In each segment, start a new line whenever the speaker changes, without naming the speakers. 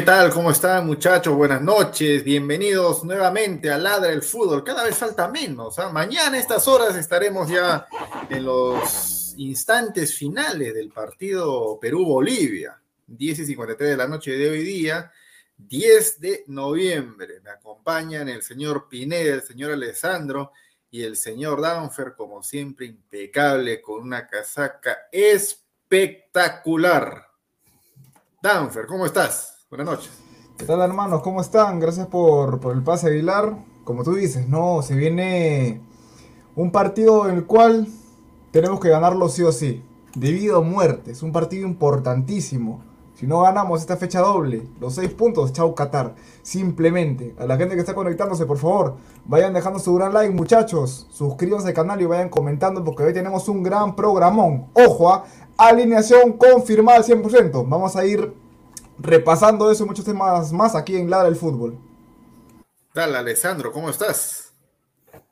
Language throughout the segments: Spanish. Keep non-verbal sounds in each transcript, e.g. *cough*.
¿Qué tal? ¿Cómo están muchachos? Buenas noches, bienvenidos nuevamente a Ladra el Fútbol. Cada vez falta menos. ¿ah? Mañana a estas horas estaremos ya en los instantes finales del partido Perú-Bolivia. 10 y 53 de la noche de hoy día, 10 de noviembre. Me acompañan el señor Pineda, el señor Alessandro y el señor Danfer, como siempre, impecable, con una casaca espectacular. Danfer, ¿cómo estás? Buenas noches.
¿Qué tal hermanos? ¿Cómo están? Gracias por, el pase Aguilar. Como tú dices, no, se viene un partido en el cual tenemos que ganarlo sí o sí. de vida o muerte. Es un partido importantísimo. Si no ganamos esta fecha doble, los seis puntos, chau Qatar. Simplemente, a la gente que está conectándose, por favor, vayan dejando su gran like, muchachos. Suscríbanse al canal y vayan comentando porque hoy tenemos un gran programón. Ojo, ¿ah? alineación confirmada al 100%. Vamos a ir repasando eso y muchos temas más aquí en Ladra el Fútbol.
Dale, Alessandro, ¿cómo estás?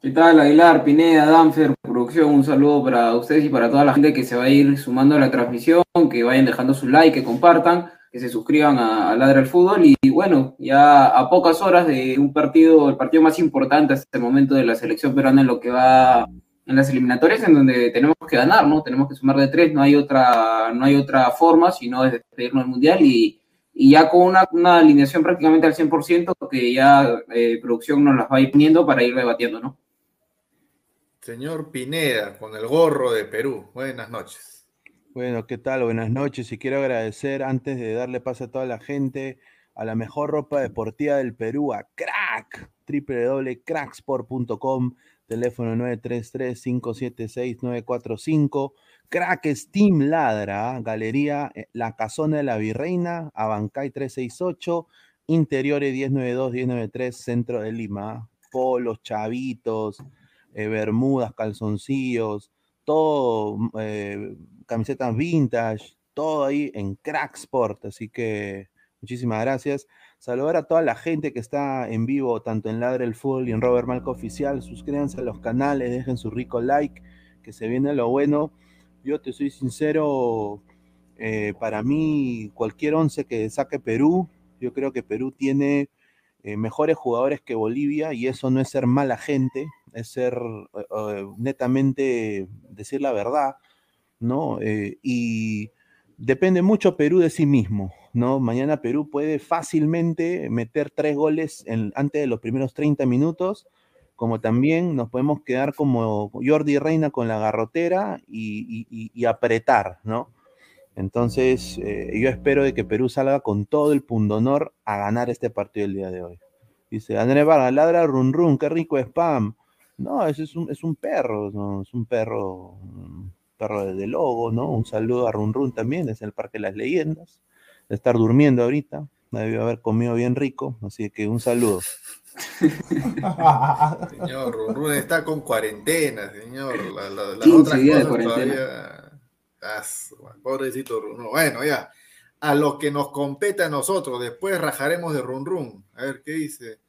¿Qué tal, Aguilar, Pineda, Danfer, producción? Un saludo para ustedes y para toda la gente que se va a ir sumando a la transmisión, que vayan dejando su like, que compartan, que se suscriban a, a Ladra el Fútbol. Y bueno, ya a pocas horas de un partido, el partido más importante hasta este momento de la selección peruana en lo que va en las eliminatorias, en donde tenemos que ganar, ¿no? Tenemos que sumar de tres, no hay otra, no hay otra forma, sino es despedirnos del Mundial y y ya con una, una, alineación prácticamente al 100%, que ya eh, producción nos las va a ir poniendo para ir debatiendo, ¿no?
Señor Pineda, con el gorro de Perú, buenas noches.
Bueno, ¿qué tal? Buenas noches y quiero agradecer antes de darle paso a toda la gente a la mejor ropa deportiva del Perú, a Crack, www.cracksport.com, teléfono 933-576-945 Crack Steam Ladra, Galería eh, La Casona de la Virreina, Abancay 368, Interiores 1092-1093, Centro de Lima. Polos, chavitos, eh, bermudas, calzoncillos, todo, mm, eh, camisetas vintage, todo ahí en Crack Sport. Así que muchísimas gracias. Saludar a toda la gente que está en vivo, tanto en Ladra el Fútbol y en Robert Malco Oficial. Suscríbanse a los canales, dejen su rico like, que se viene lo bueno. Yo te soy sincero, eh, para mí cualquier once que saque Perú, yo creo que Perú tiene eh, mejores jugadores que Bolivia y eso no es ser mala gente, es ser eh, netamente decir la verdad, ¿no? y depende mucho Perú de sí mismo, ¿no? Mañana Perú puede fácilmente meter tres goles antes de los primeros 30 minutos como también nos podemos quedar como Jordi Reina con la garrotera y, apretar, ¿no? Entonces, eh, yo espero de que Perú salga con todo el pundonor a ganar este partido el día de hoy. Dice, Andrés Vargas, ladra run run, qué rico spam. No, ese es un, perro, es un perro, perro de, logo, ¿no? Un saludo a Run Run también, es el Parque de las Leyendas. De estar durmiendo ahorita, debió haber comido bien rico, así que un saludo. *laughs*
señor, Run está con cuarentena, señor. La, la, las otras cosas todavía. Ah, pobrecito Run Bueno, ya. A lo que nos compete a nosotros. Después rajaremos de Run Run. A ver qué dice.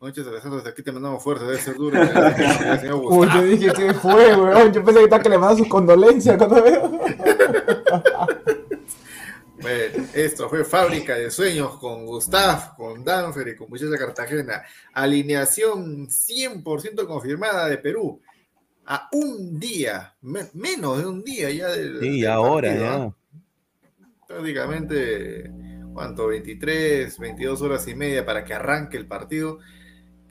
Noches, Alessandro, desde aquí te mandamos fuerza, debe ser duro.
Uy, yo dije que fue, weón. Yo pensé que estaba que le mandaba sus condolencias cuando veo. *laughs*
Bueno, esto fue Fábrica de Sueños con Gustav, con Danfer y con Muchacha Cartagena. Alineación 100% confirmada de Perú. A un día, menos de un día ya del.
Sí, ahora ya.
Prácticamente, ¿cuánto? 23, 22 horas y media para que arranque el partido.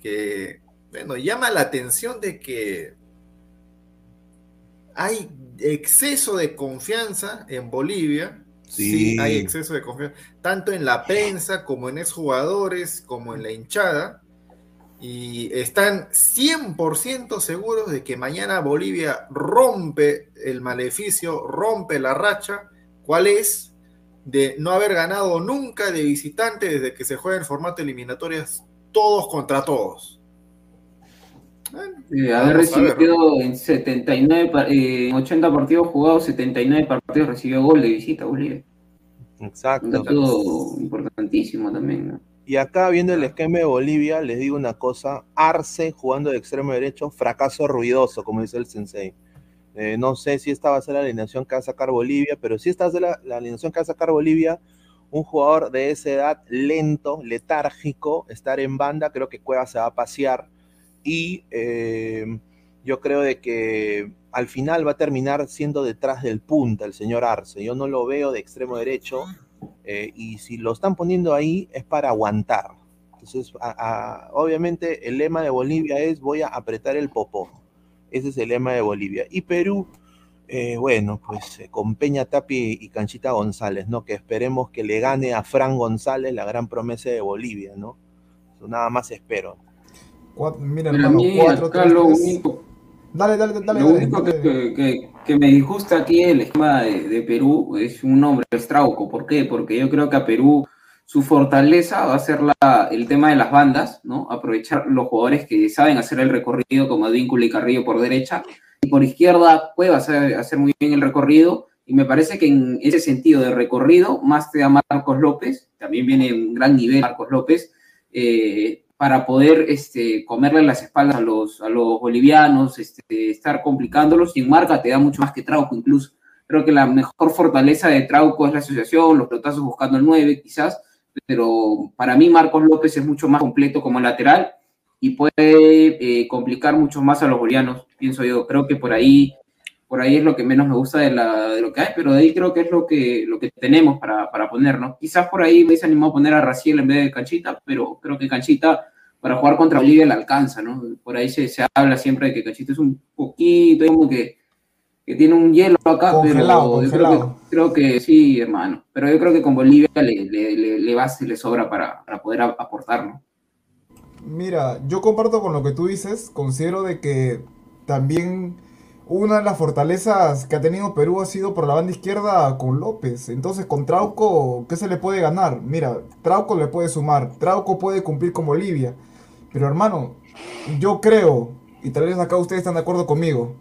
Que, bueno, llama la atención de que hay exceso de confianza en Bolivia Sí. hay exceso de confianza, tanto en la prensa como en exjugadores, como en la hinchada, y están 100% seguros de que mañana Bolivia rompe el maleficio, rompe la racha, ¿cuál es? De no haber ganado nunca de visitante desde que se juega en formato eliminatorias todos contra todos.
Haber recibido en 79, eh, en 80 partidos jugados, 79 partidos recibió gol de visita Bolivia.
Exacto.
Todo importantísimo también,
Y acá viendo el esquema de Bolivia, les digo una cosa, Arce jugando de extremo derecho, fracaso ruidoso, como dice el sensei. Eh, no sé si esta va a ser la alineación que va a sacar Bolivia, pero si esta es la, la alineación que va a sacar Bolivia, un jugador de esa edad lento, letárgico, estar en banda, creo que Cueva se va a pasear y eh, yo creo de que al final va a terminar siendo detrás del punta el señor Arce. Yo no lo veo de extremo derecho eh, y si lo están poniendo ahí es para aguantar. Entonces, obviamente el lema de Bolivia es voy a apretar el popó. Ese es el lema de Bolivia. Y Perú, eh, bueno, pues con Peña Tapi y Canchita González, ¿no? Que esperemos que le gane a Fran González la gran promesa de Bolivia, ¿no? Eso nada más espero.
Cuatro, mira, hermano, cuatro, tres, Dale, dale, dale.
Lo
dale,
único
dale.
que, que- que me disgusta aquí el esquema de, de Perú es un nombre, es Trauco. ¿Por qué? Porque yo creo que a Perú su fortaleza va a ser la, el tema de las bandas, ¿no? Aprovechar los jugadores que saben hacer el recorrido, como Advíncula y Carrillo por derecha, y por izquierda Cueva sabe hacer muy bien el recorrido, y me parece que en ese sentido de recorrido, más te da Marcos López, también viene en un gran nivel Marcos López, eh, para poder este, comerle las espaldas a los, a los bolivianos, este, estar complicándolos, y en marca te da mucho más que Trauco incluso. Creo que la mejor fortaleza de Trauco es la asociación, los pelotazos buscando el 9 quizás, pero para mí Marcos López es mucho más completo como lateral y puede eh, complicar mucho más a los bolivianos, pienso yo. Creo que por ahí, por ahí es lo que menos me gusta de, la, de lo que hay, pero de ahí creo que es lo que, lo que tenemos para, para ponernos. Quizás por ahí me hubiese animado a poner a Raciel en vez de Canchita, pero creo que Canchita para jugar contra Bolivia le alcanza, ¿no? Por ahí se, se habla siempre de que Canchita es un poquito, como que, que tiene un hielo acá,
Congelado,
pero yo creo que, creo que sí, hermano. Pero yo creo que con Bolivia le, le, le, le va, le sobra para, para poder aportar, ¿no?
Mira, yo comparto con lo que tú dices, considero de que también una de las fortalezas que ha tenido Perú ha sido por la banda izquierda con López. Entonces con Trauco, ¿qué se le puede ganar? Mira, Trauco le puede sumar, Trauco puede cumplir con Bolivia. Pero hermano, yo creo, y tal vez acá ustedes están de acuerdo conmigo,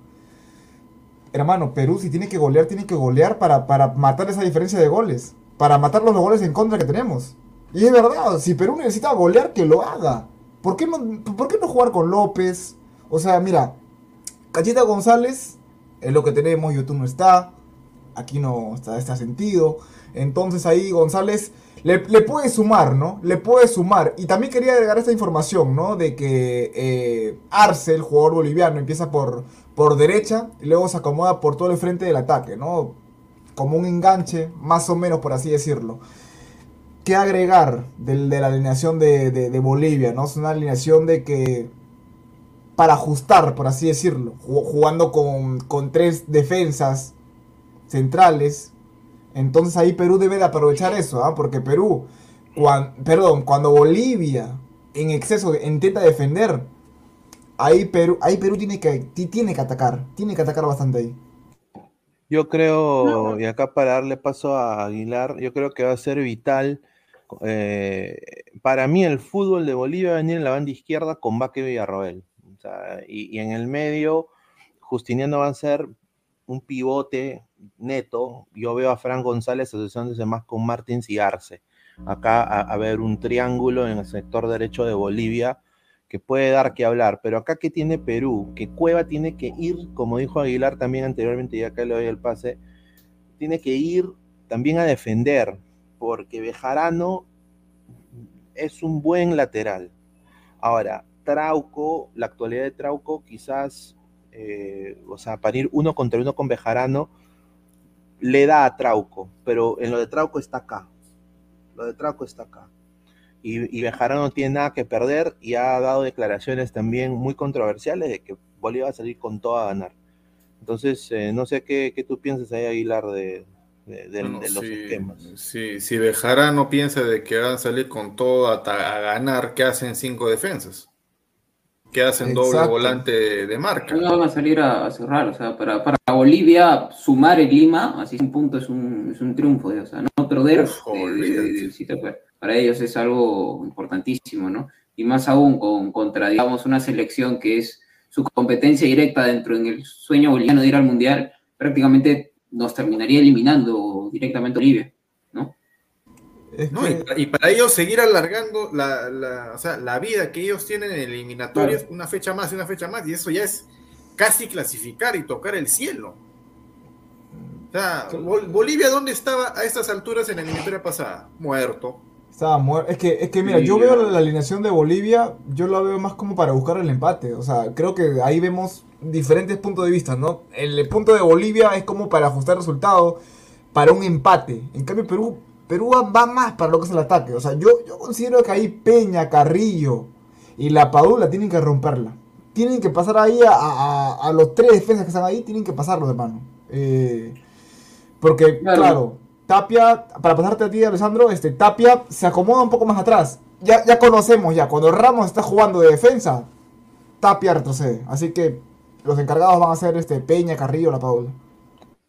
hermano, Perú si tiene que golear, tiene que golear para, para matar esa diferencia de goles, para matar los goles en contra que tenemos. Y es verdad, si Perú necesita golear, que lo haga. ¿Por qué no, por qué no jugar con López? O sea, mira, Cachita González es lo que tenemos, YouTube no está, aquí no está, está sentido. Entonces ahí González le, puede sumar, ¿no? Le puede sumar. Y también quería agregar esta información, ¿no? De que eh, Arce, el jugador boliviano, empieza por, por derecha y luego se acomoda por todo el frente del ataque, ¿no? Como un enganche, más o menos por así decirlo. ¿Qué agregar del- de, la alineación de, de- de Bolivia, ¿no? Es una alineación de que para ajustar, por así decirlo, ju- jugando con, con tres defensas centrales. Entonces ahí Perú debe de aprovechar eso, ¿ah? porque Perú, cuan- perdón, cuando Bolivia en exceso intenta defender, ahí Perú, ahí Perú tiene que, ti- tiene que atacar, tiene que atacar bastante ahí.
Yo creo, y acá para darle paso a Aguilar, yo creo que va a ser vital. eh, para mí el fútbol de Bolivia va a venir en la banda izquierda con Baque Villarroel. O sea, y, y en el medio, Justiniano va a ser un pivote neto. Yo veo a Fran González asociándose más con Martins y Arce. Acá a, ver un triángulo en el sector derecho de Bolivia que puede dar que hablar, pero acá que tiene Perú, que Cueva tiene que ir, como dijo Aguilar también anteriormente, y acá le doy el pase, tiene que ir también a defender, porque Bejarano es un buen lateral. Ahora, Trauco, la actualidad de Trauco, quizás, eh, o sea, para ir uno contra uno con Bejarano, le da a Trauco, pero en lo de Trauco está acá. Lo de Trauco está acá y, y Bejarano no tiene nada que perder y ha dado declaraciones también muy controversiales de que Bolivia va a salir con todo a ganar. Entonces, eh, no sé qué, qué tú piensas ahí, Aguilar, de, de, de-
Bueno,
de los
si,
esquemas.
si, si Bejarano piensa de que van a salir con todo a ganar, ¿qué hacen cinco defensas? ¿Qué hacen doble volante de, marca?
No van a salir a, a cerrar, o sea, para, para Bolivia sumar en Lima, así un punto es un, es un triunfo, o sea, no perder
Uf,
pues, para ellos es algo importantísimo, ¿no? Y más aún con, contra, digamos, una selección que es su competencia directa dentro en el sueño boliviano de ir al Mundial, prácticamente nos terminaría eliminando directamente a Bolivia. No,
y, para, y para ellos seguir alargando la, la- o sea, la vida que ellos tienen en eliminatorias, una fecha más y una fecha más, y eso ya es casi clasificar y tocar el cielo. O sea, Bol- Bolivia, ¿dónde estaba a estas alturas en la eliminatoria pasada? Muerto.
Estaba muerto. Es que, es que mira,
Sí,
yo veo la alineación de Bolivia, yo la veo más como para buscar el empate. O sea, creo que ahí vemos diferentes puntos de vista, ¿no? El punto de Bolivia es como para ajustar resultados, para un empate. En cambio, Perú, Perú va- más para lo que es el ataque. O sea, yo, yo considero que ahí Peña, Carrillo y la Padula tienen que romperla. Tienen que pasar ahí a, a- a los tres defensas que están ahí, tienen que pasarlo de mano. Eh, porque,
Claro.
claro, Tapia, para pasarte a ti, Alessandro, este, Tapia se acomoda un poco más atrás. Ya, ya conocemos ya, cuando Ramos está jugando de defensa, Tapia retrocede. Así que los encargados van a ser este Peña, Carrillo, La Paula.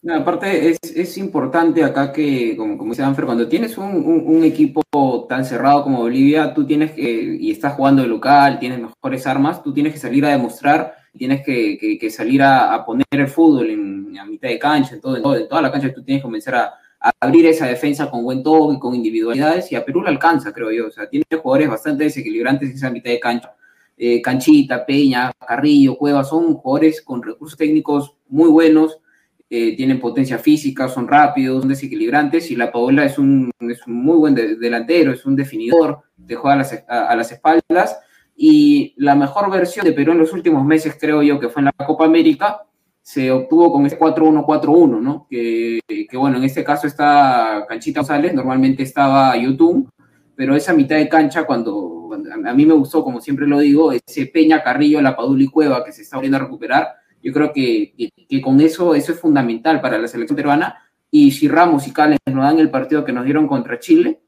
No, aparte, es, es importante acá que, como, como dice Danfer, cuando tienes un, un- un equipo tan cerrado como Bolivia, tú tienes que, y estás jugando de local, tienes mejores armas, tú tienes que salir a demostrar, tienes que, que- que salir a, a poner el fútbol en, a mitad de cancha, en, todo, en, todo- en toda la cancha, tú tienes que comenzar a, a abrir esa defensa con buen toque, con individualidades, y a Perú le alcanza, creo yo. O sea, tiene jugadores bastante desequilibrantes en esa mitad de cancha. Eh, Canchita, Peña, Carrillo, Cueva, son jugadores con recursos técnicos muy buenos, eh, tienen potencia física, son rápidos, son desequilibrantes y la Paola es un, es un muy buen de- delantero, es un definidor, te juega a las, a- a las espaldas y la mejor versión de Perú en los últimos meses creo yo que fue en la Copa América se obtuvo con ese 4-1-4-1, ¿no? Que, que, bueno, en este caso está Canchita González, normalmente estaba YouTube, pero esa mitad de cancha cuando, a mí me gustó, como siempre lo digo, ese Peña, Carrillo, La Padula y Cueva que se está volviendo a recuperar, yo creo que, que, con eso, eso es fundamental para la selección peruana. Y si Ramos y Cales nos dan el partido que nos dieron contra Chile,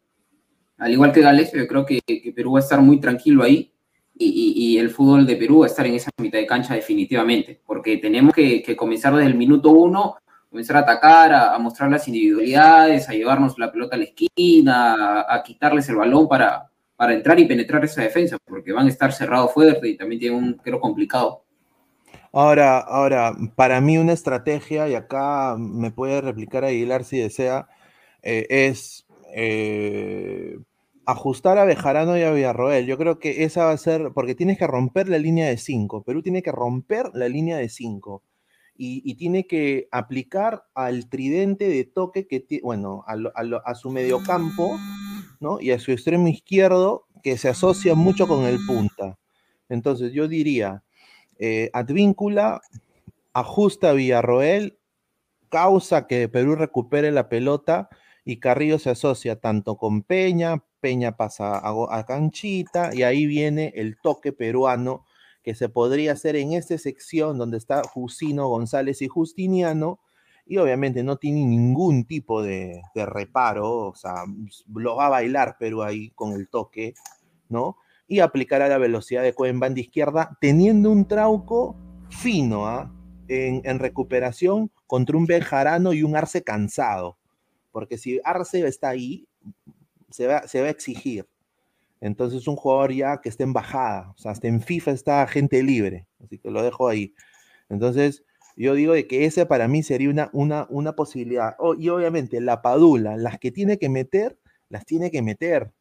al igual que Gales, yo creo que, Perú va a estar muy tranquilo ahí y, y- el fútbol de Perú va a estar en esa mitad de cancha definitivamente, porque tenemos que, comenzar desde el minuto uno, comenzar a atacar, a, mostrar las individualidades, a llevarnos la pelota a la esquina, a, a quitarles el balón para, para entrar y penetrar esa defensa, porque van a estar cerrados fuerte y también tienen un creo complicado.
Ahora, ahora, para mí una estrategia, y acá me puede replicar Aguilar si desea, eh, es eh, ajustar a Bejarano y a Villarroel. Yo creo que esa va a ser, porque tienes que romper la línea de 5. Perú tiene que romper la línea de 5. Y, tiene que aplicar al tridente de toque que tiene, bueno, a, lo- a a su mediocampo, ¿no? Y a su extremo izquierdo, que se asocia mucho con el punta. Entonces, yo diría, eh, Advíncula ajusta Villarroel, causa que Perú recupere la pelota y Carrillo se asocia tanto con Peña, Peña pasa a Canchita y ahí viene el toque peruano que se podría hacer en esta sección donde está Jusino, González y Justiniano y obviamente no tiene ningún tipo de, de reparo, o sea, lo va a bailar Perú ahí con el toque, ¿no? Y aplicará la velocidad de Cueva en banda izquierda, teniendo un trauco fino ¿ah? en, recuperación contra un Bejarano y un Arce cansado. Porque si Arce está ahí, se va, se va a exigir. Entonces, un jugador ya que esté en bajada, o sea, hasta en FIFA está gente libre, así que lo dejo ahí. Entonces, yo digo de que ese para mí sería una, una, una posibilidad. Y obviamente, la Padula, las que tiene que meter, las tiene que meter.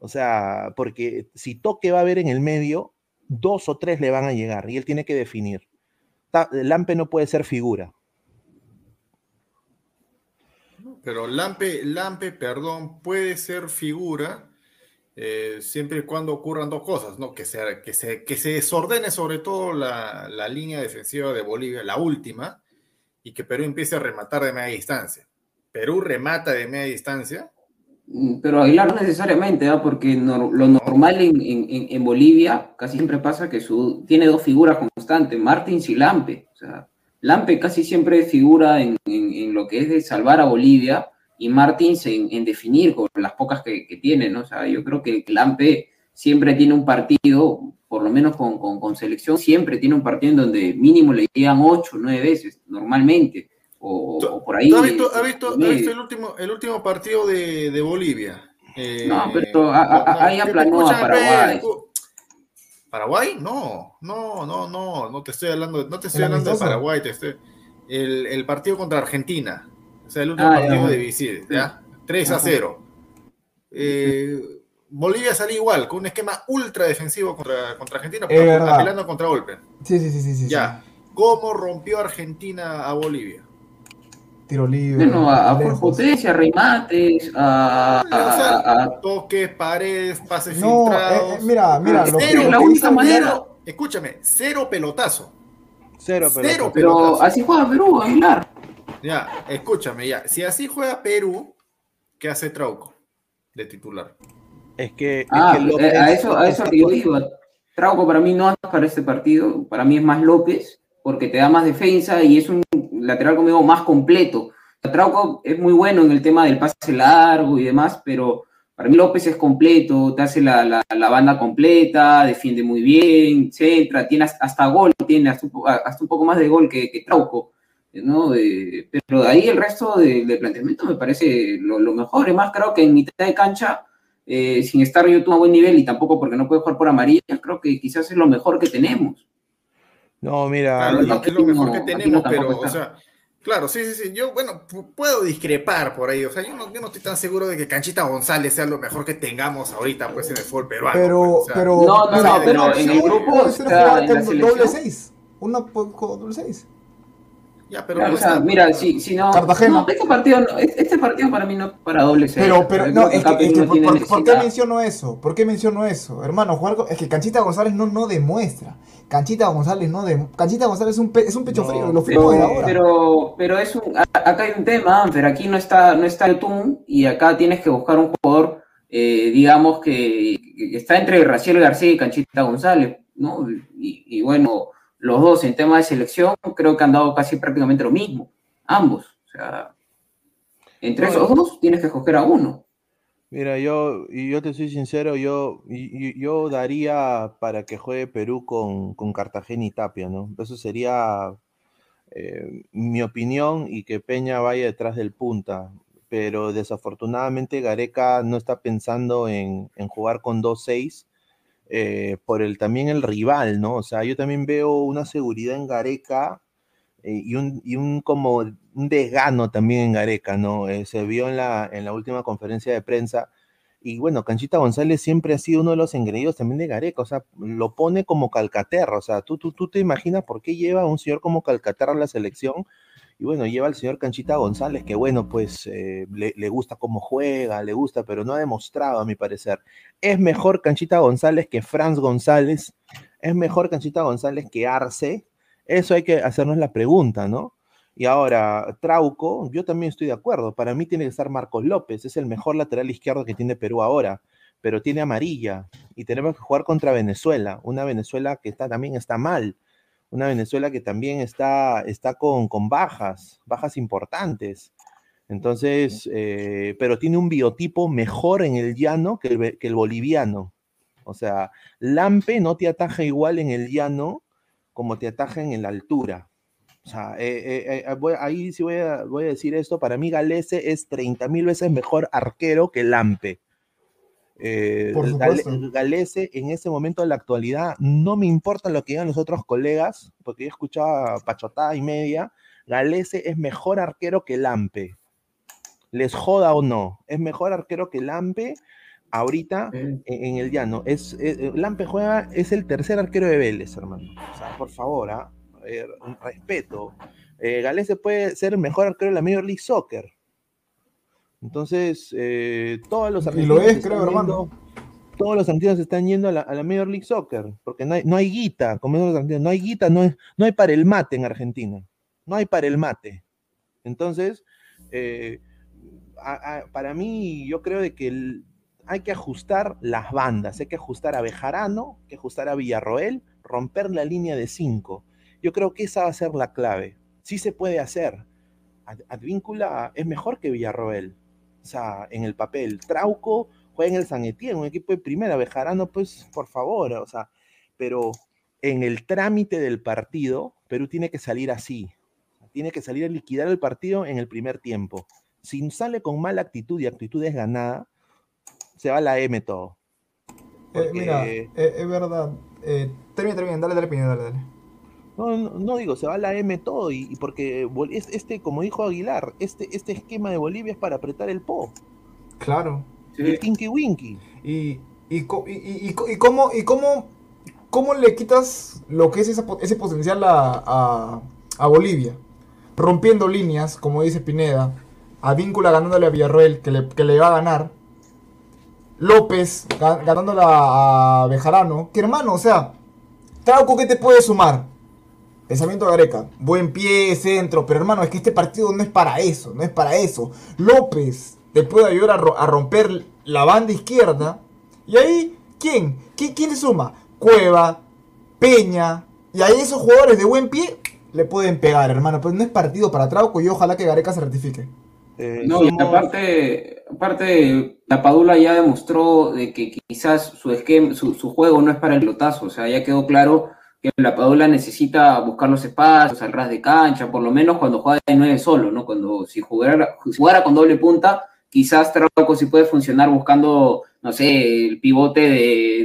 O sea, porque si toque va a haber en el medio, dos o tres le van a llegar y él tiene que definir. Lampe no puede ser figura.
Pero Lampe, Lampe, perdón, puede ser figura eh, siempre y cuando ocurran dos cosas, ¿no? Que se, que se, que se desordene sobre todo la, la línea defensiva de Bolivia, la última, y que Perú empiece a rematar de media distancia. Perú remata de media distancia.
Mm, Pero Aguilar no necesariamente, ¿ah? porque lo normal en, en- en- Bolivia casi siempre pasa que su, tiene dos figuras constantes, Martins y Lampe. O sea, Lampe casi siempre figura en, en- lo que es de salvar a Bolivia y Martins en, definir con las pocas que, que tiene, ¿no? O sea, yo creo que Lampe siempre tiene un partido, por lo menos con, con- con selección, siempre tiene un partido en donde mínimo le llegan ocho, nueve veces, normalmente, o, o por ahí.
¿Tú has visto, has visto-
medio.
visto el, último, el último partido de, de Bolivia? Eh,
No, pero a- a- a- ahí
no,
aplanó a Paraguay.
¿Paraguay? No, no, no, no, no te estoy hablando, no te estoy
¿El
hablando de? Paraguay, te estoy- el, el partido contra Argentina, o sea, el último
Ah,
partido
ya.
de visita, ¿ya? 3 a
Ajá.
0. Eh, Bolivia salió igual, con un esquema ultra defensivo contra, contra Argentina,
verdad.
apelando contra golpe.
Sí, sí, sí, sí, sí.
Ya. ¿Cómo rompió Argentina a Bolivia?
Tiro libre.
Bueno, a, a por potencia, remates, a, a- a-
toques, paredes, pases
No,
filtrados.
eh, eh, mira, mira, lo que-
cero,
la única manera-
cero, escúchame, cero pelotazo.
Cero, pero
Cero
pero
pelotazo.
así juega Perú, Aguilar.
Ya, escúchame, ya. Si así juega Perú, ¿qué hace Trauco de titular?
es que, es
Ah,
que López-
eh, a eso, a eso que yo iba. Trauco para mí no es para este partido, para mí es más López, porque te da más defensa y es un lateral conmigo más completo. Trauco es muy bueno en el tema del pase largo y demás, pero Para mí López es completo, te hace la, la- banda completa, defiende muy bien, centra, tiene hasta, gol, tiene hasta un, poco más de gol que, que Trauco, ¿no? Pero de ahí el resto de- del planteamiento me parece lo, mejor. Es más, creo que en mitad de cancha, eh, sin estar yo a buen nivel y tampoco porque no puede jugar por amarilla, creo que quizás es lo mejor que tenemos.
No, mira,
Claro, es lo- es lo mejor que tenemos, pero, o sea, claro, sí, sí, sí. Yo, bueno, pu- puedo discrepar por ahí. O sea, yo no, yo no estoy tan seguro de que Canchita González sea lo mejor que tengamos ahorita, pues, en el fútbol peruano.
Pero,
pues, o sea,
pero,
No, no, pero
una
en el grupo
puede ser jugar
en
doble seis. Una doble seis.
Ya, pero
Claro, o sea, mira, si, si no,
Cartagena.
no, este partido, este partido para mí no es para doble seis.
Pero, pero, no, es que, es que
no
¿por, por- ¿por qué menciono eso? ¿Por qué menciono eso? Hermano, jugar con- es que Canchita González no, no demuestra. Canchita González no demuestra. Canchita González es un, pe- es un pecho
No,
frío, lo
Pero,
desde ahora.
pero, pero es un, acá hay un tema, pero aquí no está, no está Yotun y acá tienes que buscar un jugador, eh, digamos, que, que está entre Raciel García y Canchita González, ¿no? Y, y bueno, los dos en tema de selección creo que han dado casi prácticamente lo mismo, ambos. O sea, entre esos dos tienes que escoger a uno.
Mira, yo, yo te soy sincero, yo, yo daría para que juegue Perú con, con Cartagena y Tapia, ¿no? Eso sería eh, mi opinión y que Peña vaya detrás del punta. Pero desafortunadamente Gareca no está pensando en, en jugar con 2-6 eh, por el, también el rival, ¿no? O sea, yo también veo una seguridad en Gareca eh, y, un, y un como un desgano también en Gareca, ¿no? Eh, se vio en la, en la última conferencia de prensa. Y bueno, Canchita González siempre ha sido uno de los engreídos también de Gareca, o sea, lo pone como Calcaterra, o sea, tú, tú, tú te imaginas por qué lleva un señor como Calcaterra a la selección, y bueno, lleva al señor Canchita González, que bueno, pues eh, le, gusta cómo juega, le gusta, pero no ha demostrado, a mi parecer. Es mejor Canchita González que Franz González, es mejor Canchita González que Arce, eso hay que hacernos la pregunta, ¿no? Y ahora, Trauco, yo también estoy de acuerdo. Para mí tiene que estar Marcos López, es el mejor lateral izquierdo que tiene Perú ahora, pero tiene amarilla y tenemos que jugar contra Venezuela, una Venezuela que está, también está mal, una Venezuela que también está, está con, con bajas, bajas importantes. Entonces, eh, pero tiene un biotipo mejor en el llano que el, boliviano. O sea, Lampe no te ataja igual en el llano como te atajan en la altura. O sea, eh, eh, ahí sí voy a, voy a decir esto. Para mí, Galese es 30 mil veces mejor arquero que Lampe. Eh,
Por.
Galese en ese momento de la actualidad, no me importa lo que digan los otros colegas, porque yo escuchaba pachotada y media. Galese es mejor arquero que Lampe. Les joda o no, es mejor arquero que Lampe ahorita en, en el llano. Es, eh, Lampe juega, es el tercer arquero de Vélez, hermano. O sea, por favor, ¿ah? Eh, respeto. Eh, Galese puede ser el mejor arquero de la Major League Soccer. Entonces, eh, todos los
Y
argentinos
lo es, creo, hermano.
todos los argentinos están yendo a la, a la Major League Soccer, porque no hay, no hay guita, como dicen los argentinos, no hay guita, no hay, no hay para el mate en Argentina, no hay para el mate. Entonces, eh, a- a- para mí, yo creo de que el- hay que ajustar las bandas, hay que ajustar a Bejarano, hay que ajustar a Villarroel, romper la línea de cinco. Yo creo que esa va a ser la clave. Sí se puede hacer. Ad- Advíncula es mejor que Villarroel. O sea, en el papel. Trauco juega en el San Etienne, un equipo de primera. Bejarano, pues, por favor. O sea, pero en el trámite del partido, Perú tiene que salir así. Tiene que salir a liquidar el partido en el primer tiempo. Si sale con mala actitud y actitud desganada, se va a la M todo.
Eh, mira, eh, es verdad. Eh, termina, termina, dale, dale, dale, dale.
No, no, no digo, se va a la M todo y, y porque este, como dijo Aguilar, este, este esquema de Bolivia es para apretar el po,
Claro.
el kinky winky.
Y, y, co- y, y- y co- y cómo, y cómo, cómo le quitas lo que es esa ese potencial a, a, a Bolivia. Rompiendo líneas, como dice Pineda. A Víncula ganándole a Villarroel, que le, que le va a ganar. López ga- ganándole a, a Bejarano. Que hermano, o sea, Trauco, ¿qué te puede sumar? Pensamiento de Gareca. Buen pie, centro. Pero hermano, es que este partido no es para eso. No es para eso. López te puede ayudar a, ro- a romper la banda izquierda. Y ahí, ¿quién? ¿Qui- ¿Quién se suma? Cueva, Peña. Y ahí esos jugadores de buen pie le pueden pegar, hermano. Pero no es partido para Trauco y ojalá que Gareca se rectifique.
Eh,
No, y aparte, aparte, la Padula ya demostró de que quizás su esquema, su, su juego no es para el pelotazo, o sea, ya quedó claro que la Padula necesita buscar los espacios al ras de cancha, por lo menos cuando juega de nueve solo, ¿no? Cuando si jugara, jugara con doble punta, quizás Trauco sí puede funcionar buscando, no sé, el pivote de,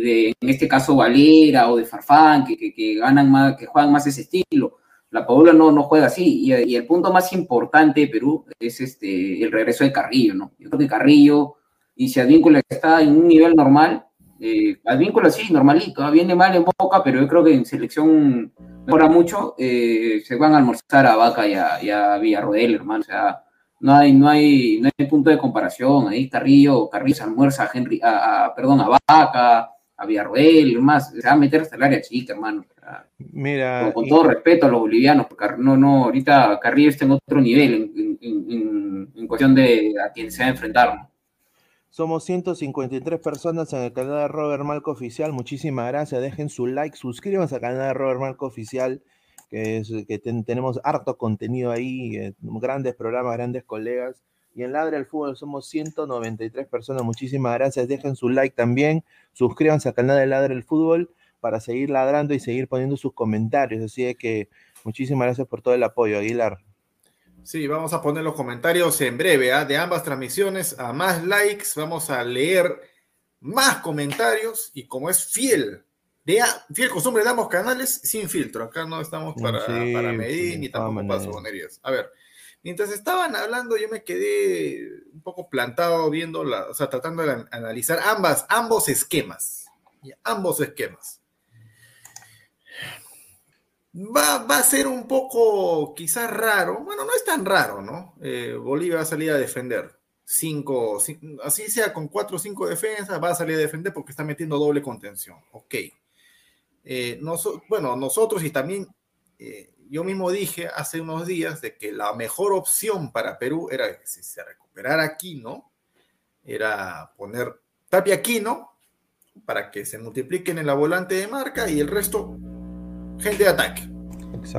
de, en este caso, Valera o de Farfán, que, que, ganan más, que juegan más ese estilo. La Padula no, no juega así. Y, y el punto más importante de Perú es este, el regreso de Carrillo, ¿no? Yo creo que Carrillo, y si Advíncula está en un nivel normal, eh, Advíncula sí, normalito, viene mal en boca, pero yo creo que en selección mejora mucho. eh, se van a almorzar a Vaca y a, y a hermano. O sea, no hay, no hay, no hay punto de comparación. Ahí Carrillo, Carrillo se almuerza a Henry, a, a- perdón, a Vaca, a Villarroel, más, se va a meter hasta el área chica, hermano. O sea,
Mira,
con, con
y-
todo respeto a los bolivianos, porque no, no, ahorita Carrillo está en otro nivel en, en- en- en cuestión de a quien se va a enfrentar. ¿no?
Somos 153 personas en el canal de Robert Malco Oficial. Muchísimas gracias. Dejen su like, suscríbanse al canal de Robert Malco Oficial, que, es, que ten- tenemos harto contenido ahí, eh, grandes programas, grandes colegas. Y en Ladre el Fútbol somos 193 personas. Muchísimas gracias. Dejen su like también. Suscríbanse al canal de Ladre el Fútbol para seguir ladrando y seguir poniendo sus comentarios. Así de que muchísimas gracias por todo el apoyo, Aguilar.
Sí, vamos a poner los comentarios en breve ¿ah? de ambas transmisiones. A más likes, vamos a leer más comentarios y como es fiel, de fiel costumbre de ambos canales, sin filtro. Acá no estamos para,
Sí,
para
sí,
medir ni
de todas
tampoco para sobonerías. A ver, mientras estaban hablando, yo me quedé un poco plantado viendo, la, o sea, tratando de an- analizar ambas, ambos esquemas. Ambos esquemas. Va, va a ser un poco quizás raro, bueno, no es tan raro, ¿no? Eh, Bolivia va a salir a defender. Cinco, cin- así sea con cuatro o cinco defensas, va a salir a defender porque está metiendo doble contención. Ok. Eh, bueno, nosotros y también eh, yo mismo dije hace unos días de que la mejor opción para Perú era que si se recuperara Aquino, era poner Tapia Aquino para que se multipliquen en la volante de marca y el resto gente de ataque.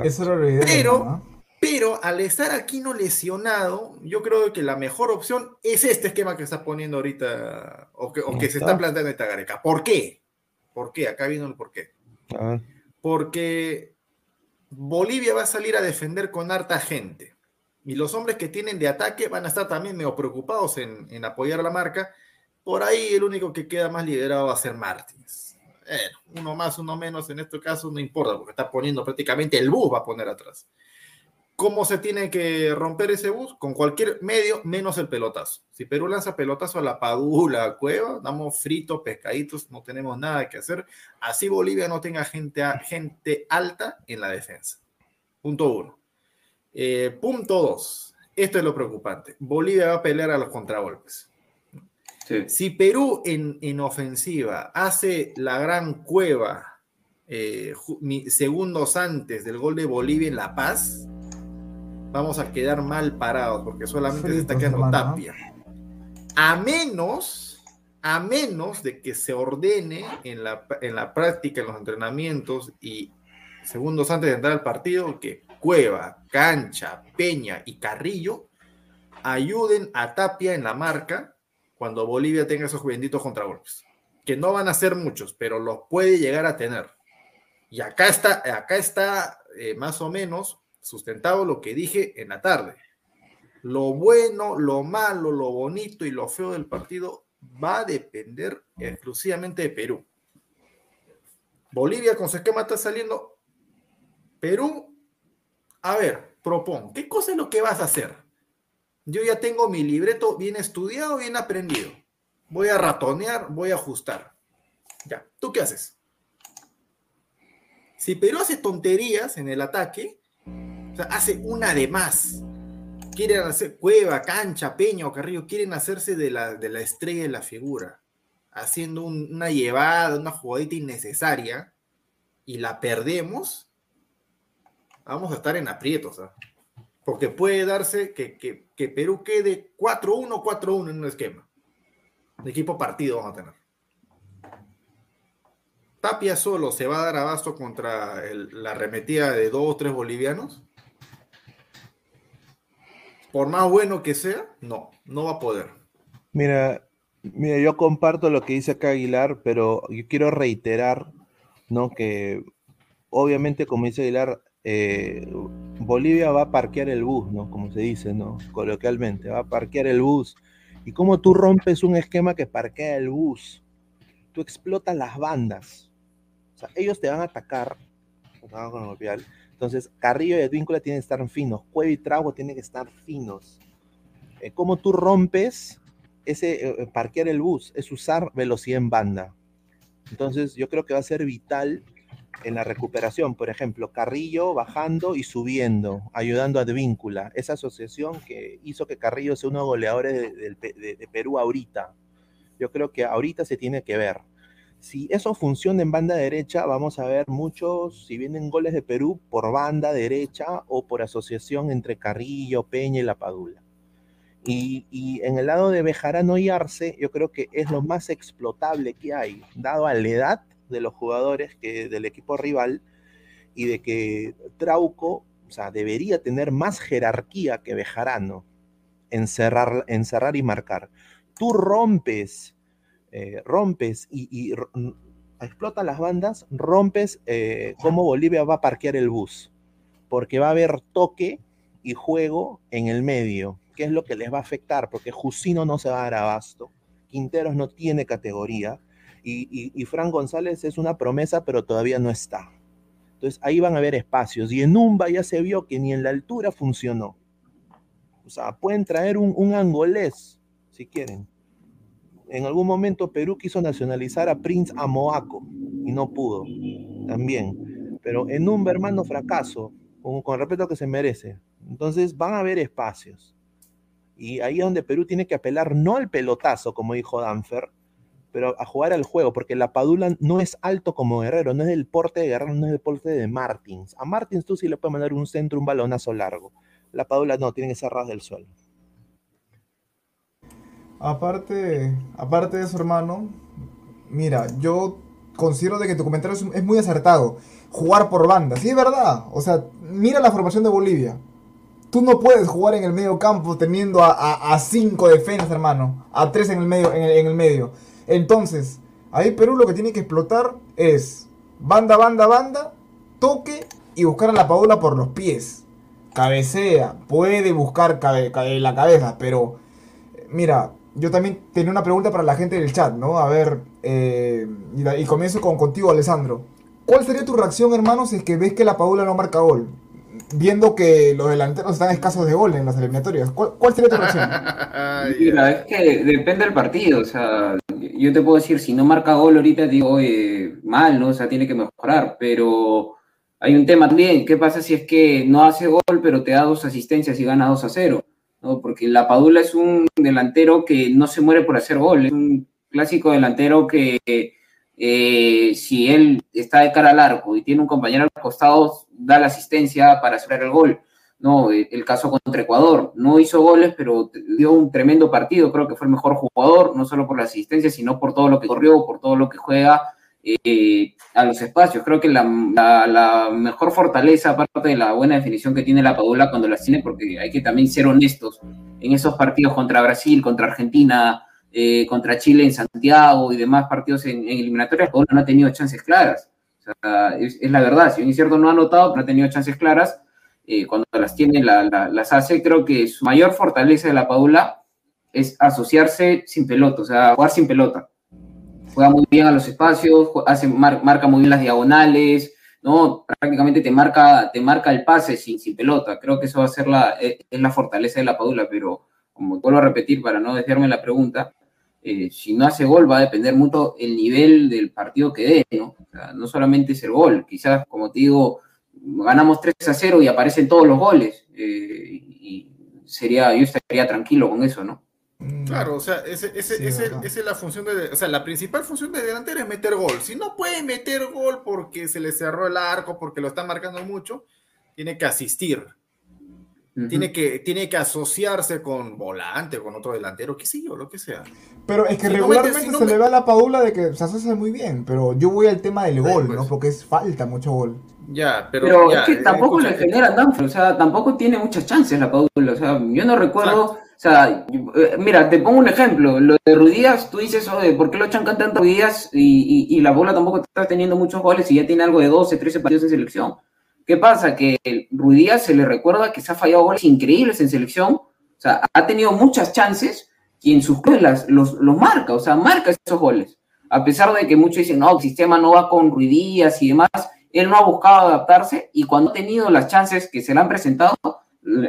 Esa era la idea.
Pero,
¿no?
pero al estar Aquino lesionado, yo creo que la mejor opción es este esquema que está poniendo ahorita o que, o
Ahí
que se
está.
planteando en Tagareca. ¿Por qué? ¿Por qué? Acá viene el por qué.
A ver.
Porque Bolivia va a salir a defender con harta gente. Y los hombres que tienen de ataque van a estar también medio preocupados en, en apoyar a la marca. Por ahí el único que queda más liderado va a ser Martins. Bueno, uno más, uno menos, en este caso no importa, porque está poniendo prácticamente el bus, va a poner atrás. ¿Cómo se tiene que romper ese bus? Con cualquier medio, menos el pelotazo. Si Perú lanza pelotazo a la Padula, a Cueva, damos fritos, pescaditos, no tenemos nada que hacer. Así Bolivia no tenga gente, gente alta en la defensa. Punto uno. Eh, punto dos. Esto es lo preocupante. Bolivia va a pelear a los contragolpes. Si Perú en, en ofensiva hace la gran cueva eh, segundos antes del gol de Bolivia en La Paz, vamos a quedar mal parados porque solamente se está quedando tapia. A menos, a menos de que se ordene en la, en la práctica, en los entrenamientos y segundos antes de entrar al partido, que Cueva, Cancha, Peña y Carrillo ayuden a Tapia en la marca cuando Bolivia tenga esos benditos contragolpes. Que no van a ser muchos, pero los puede llegar a tener. Y acá está, acá está eh, más o menos sustentado lo que dije en la tarde. Lo bueno, lo malo, lo bonito y lo feo del partido va a depender exclusivamente de Perú. Bolivia con su esquema está saliendo. Perú, a ver, propon, ¿qué cosa es lo que vas a hacer? Yo ya tengo mi libreto bien estudiado, bien aprendido. Voy a ratonear, voy a ajustar. Ya, ¿tú qué haces? Si Perú hace tonterías en el ataque, o sea, hace una de más. Quieren hacer Cueva, Cancha, Peña o Carrillo, quieren hacerse de la, de la estrella de la figura, haciendo un- una llevada, una jugadita innecesaria, y la perdemos, vamos a estar en aprietos. ¿ah? Porque puede darse que- que Perú quede 4-1, 4-1 en un esquema. De equipo partido vamos a tener. Tapia solo se va a dar abasto contra la arremetida de dos o tres bolivianos. por más bueno que sea, no, no va a poder.
Mira, mira, yo comparto lo que dice acá Aguilar, pero yo quiero reiterar, ¿no? Que obviamente, como dice Aguilar, eh, Bolivia va a parquear el bus, ¿no? Como se dice, ¿no? Coloquialmente, va a parquear el bus. ¿Y cómo tú rompes un esquema que parquea el bus? Tú explotas las bandas. O sea, ellos te van a atacar. Entonces, Carrillo y Advíncula tienen que estar finos. Cueva y Trago tienen que estar finos. Eh, ¿Cómo tú rompes ese eh, parquear el bus? Es usar velocidad en banda. Entonces, yo creo que va a ser vital en la recuperación. Por ejemplo, Carrillo bajando y subiendo, ayudando a Advíncula. Esa asociación que hizo que Carrillo sea uno de los goleadores de, Perú ahorita. Yo creo que ahorita se tiene que ver. Si eso funciona en banda derecha, vamos a ver muchos, si vienen goles de Perú, por banda derecha o por asociación entre Carrillo, Peña y La Padula. Y, y en el lado de Bejarano y Arce, yo creo que es lo más explotable que hay, dado a la edad de los jugadores que, del equipo rival y de que Trauco, o sea, debería tener más jerarquía que Bejarano en cerrar, y marcar. Tú rompes, eh, rompes y, y r- n- explota las bandas, rompes eh, cómo Bolivia va a parquear el bus, porque va a haber toque y juego en el medio, que es lo que les va a afectar, porque Jusino no se va a dar abasto, Quinteros no tiene categoría, y, y, Fran González es una promesa, pero todavía no está. Entonces ahí van a haber espacios, y en Umba ya se vio que ni en la altura funcionó. O sea, pueden traer un, un angolés, si quieren. En algún momento Perú quiso nacionalizar a Prince Amoaco y no pudo, también. Pero en un hermano fracaso, con, con el respeto que se merece. Entonces van a haber espacios. Y ahí es donde Perú tiene que apelar no al pelotazo, como dijo Danfer, pero a jugar al juego, porque la Padula no es alto como Guerrero, no es del porte de Guerrero, no es del porte de Martins. A Martins tú sí le puedes mandar un centro, un balonazo largo. La Padula no, tiene que ser ras del suelo.
Aparte, aparte de eso, hermano, mira, yo considero de que tu comentario es, muy acertado. Jugar por banda, sí es verdad. O sea, mira la formación de Bolivia. Tú no puedes jugar en el medio campo teniendo a, a- a cinco defensas, hermano. A tres en el medio, en el, en el medio. Entonces, ahí Perú lo que tiene que explotar es banda, banda, banda, toque y buscar a la Padula por los pies. Cabecea, puede buscar la cabeza, pero Mira, yo también tenía una pregunta para la gente del chat, ¿no? A ver, eh, y, comienzo con contigo, Alessandro. ¿Cuál sería tu reacción, hermano, si es que ves que la Padula no marca gol? Viendo que los delanteros están escasos de gol en las eliminatorias. ¿Cuál, cuál sería tu reacción? *laughs*
Mira, es que depende del partido, o sea, yo te puedo decir, si no marca gol ahorita, digo, mal, ¿no? O sea, tiene que mejorar, pero hay un tema también, ¿qué pasa si es que no hace gol, pero te da dos asistencias y gana 2 a 0? ¿no? Porque la Padula es un delantero que no se muere por hacer gol, es un clásico delantero que eh, si él está de cara al arco y tiene un compañero al costado, da la asistencia para hacer el gol. No, el el caso contra Ecuador, no hizo goles, pero dio un tremendo partido, creo que fue el mejor jugador, no solo por la asistencia, sino por todo lo que corrió, por todo lo que juega eh, a los espacios. Creo que la, mejor fortaleza, aparte de la buena definición que tiene la Padula cuando las tiene, porque hay que también ser honestos, en esos partidos contra Brasil, contra Argentina, eh, contra Chile en Santiago y demás partidos en, eliminatorias, no ha tenido chances claras. O sea, es, la verdad, si bien es cierto no ha anotado, no ha tenido chances claras, eh, cuando las tiene la- la- las hace, creo que su mayor fortaleza de la Padula es asociarse sin pelota, o sea, jugar sin pelota. Juega muy bien a los espacios, hace, mar- marca muy bien las diagonales, ¿no? Prácticamente te marca, te marca el pase sin, sin pelota. Creo que eso va a ser la, es, es la fortaleza de la Padula, pero como vuelvo a repetir para no desviarme la pregunta, eh, si no hace gol va a depender mucho el nivel del partido que dé, ¿no? O sea, no solamente es el gol, quizás, como te digo, ganamos 3 a 0 y aparecen todos los goles. eh, y sería, yo estaría tranquilo con eso, ¿no?
Claro, o sea, ese, ese,
Sí,
ese-
verdad.
esa es la función de, o sea, la principal función de delantero es meter gol. Si no puede meter gol porque se le cerró el arco, porque lo están marcando mucho, tiene que asistir. Tiene que, tiene que asociarse con volante, con otro delantero, qué sé yo, lo que sea.
Pero es que
Si no
regularmente
metes- si no
se
me-
le ve a la Padula de que se asocia muy bien, pero yo voy al tema del
Sí,
gol,
pues.
¿no? Porque es falta mucho gol.
Ya, pero,
Pero,
ya,
es que
eh,
tampoco le genera Danfer, o sea, tampoco tiene muchas chances la Padula, o sea, yo no recuerdo, o sea, eh, mira, te pongo un ejemplo, lo de Ruidías, tú dices, oye, ¿por qué lo chancan tanto a Ruidías y, y, y la bola tampoco está teniendo muchos goles y ya tiene algo de 12, 13 partidos en selección? ¿Qué pasa? Que el Ruidías se le recuerda que se ha fallado goles increíbles en selección, o sea, ha tenido muchas chances y en sus clubes las- los, los marca, o sea, marca esos goles. A pesar de que muchos dicen, no, el sistema no va con Ruidías y demás, él no ha buscado adaptarse y cuando ha tenido las chances que se le han presentado,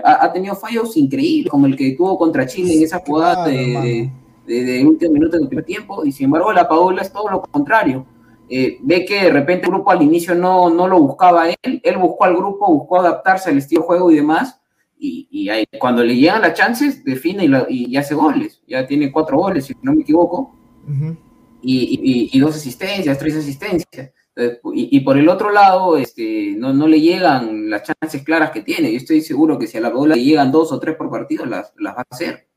ha, ha tenido fallos increíbles, como el que tuvo contra Chile en esa jugada
Claro,
de, de, de- último minuto del primer tiempo, y sin embargo la Paola es todo lo contrario. Eh, ve que de repente el grupo al inicio no, no lo buscaba él, él buscó al grupo, buscó adaptarse al estilo de juego y demás, y, y ahí, cuando le llegan las chances, define y, la- y- y hace goles. Ya tiene cuatro goles, si no me equivoco
Ujú.
y, y- y dos asistencias, tres asistencias. Entonces, Y, por el otro lado, este, no, no le llegan las chances claras que tiene. Yo estoy seguro que si a la bola le llegan dos o tres por partido, las, las va a hacer.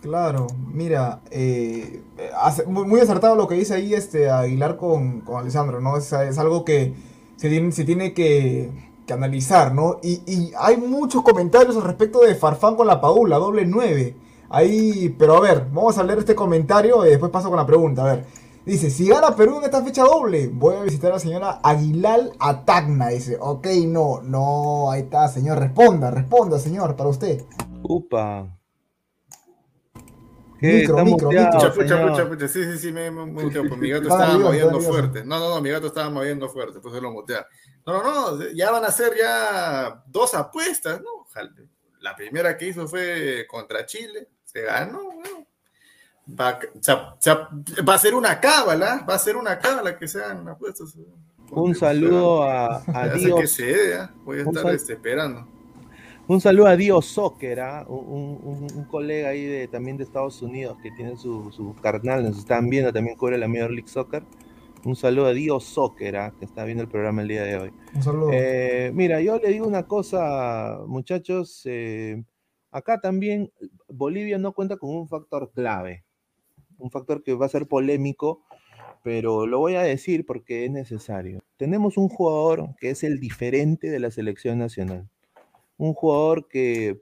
Claro, mira, eh, muy acertado lo que dice ahí este Aguilar con, con Alessandro, ¿no? Es, es algo que se tiene, se tiene que, que analizar, ¿no? Y, y hay muchos comentarios al respecto de Farfán con la Paula, doble 9. Ahí, pero a ver, vamos a leer este comentario y después paso con la pregunta. A ver, dice, si gana Perú en esta fecha doble, voy a visitar a la señora Aguilar Atacna. Dice, ok, no, no, ahí está, señor, responda, responda, señor, para usted.
Upa. ¿Qué?
Micro, micro,
muteado,
Pucha, pucha, pucha, pucha. Sí, sí, sí, me, me, pues mi gato estaba
Dios,
moviendo
Dios.
fuerte. No, no, no, mi gato estaba moviendo fuerte, pues se lo mutea. No, no, no, ya van a ser ya dos apuestas, ¿no? La primera que hizo fue contra Chile, se ganó, ¿no? Va, a- o sea, o sea, va a ser una cábala, va a ser una cábala que sean apuestas.
Un saludo a, a
Hace que
Dios.
Voy a
Un
estar
sal-
este, esperando.
Un saludo a Dio Soccer, ¿ah? un, un- un colega ahí de, también de Estados Unidos que tiene su, su carnal, nos están viendo, también cubre la Major League Soccer. Un saludo a Dio Soccer, ¿ah? que está viendo el programa el día de hoy.
Un saludo.
Eh, mira, yo le digo una cosa, muchachos. eh, acá también Bolivia no cuenta con un factor clave, un factor que va a ser polémico, pero lo voy a decir porque es necesario. Tenemos un jugador que es el diferente de la selección nacional. Un jugador que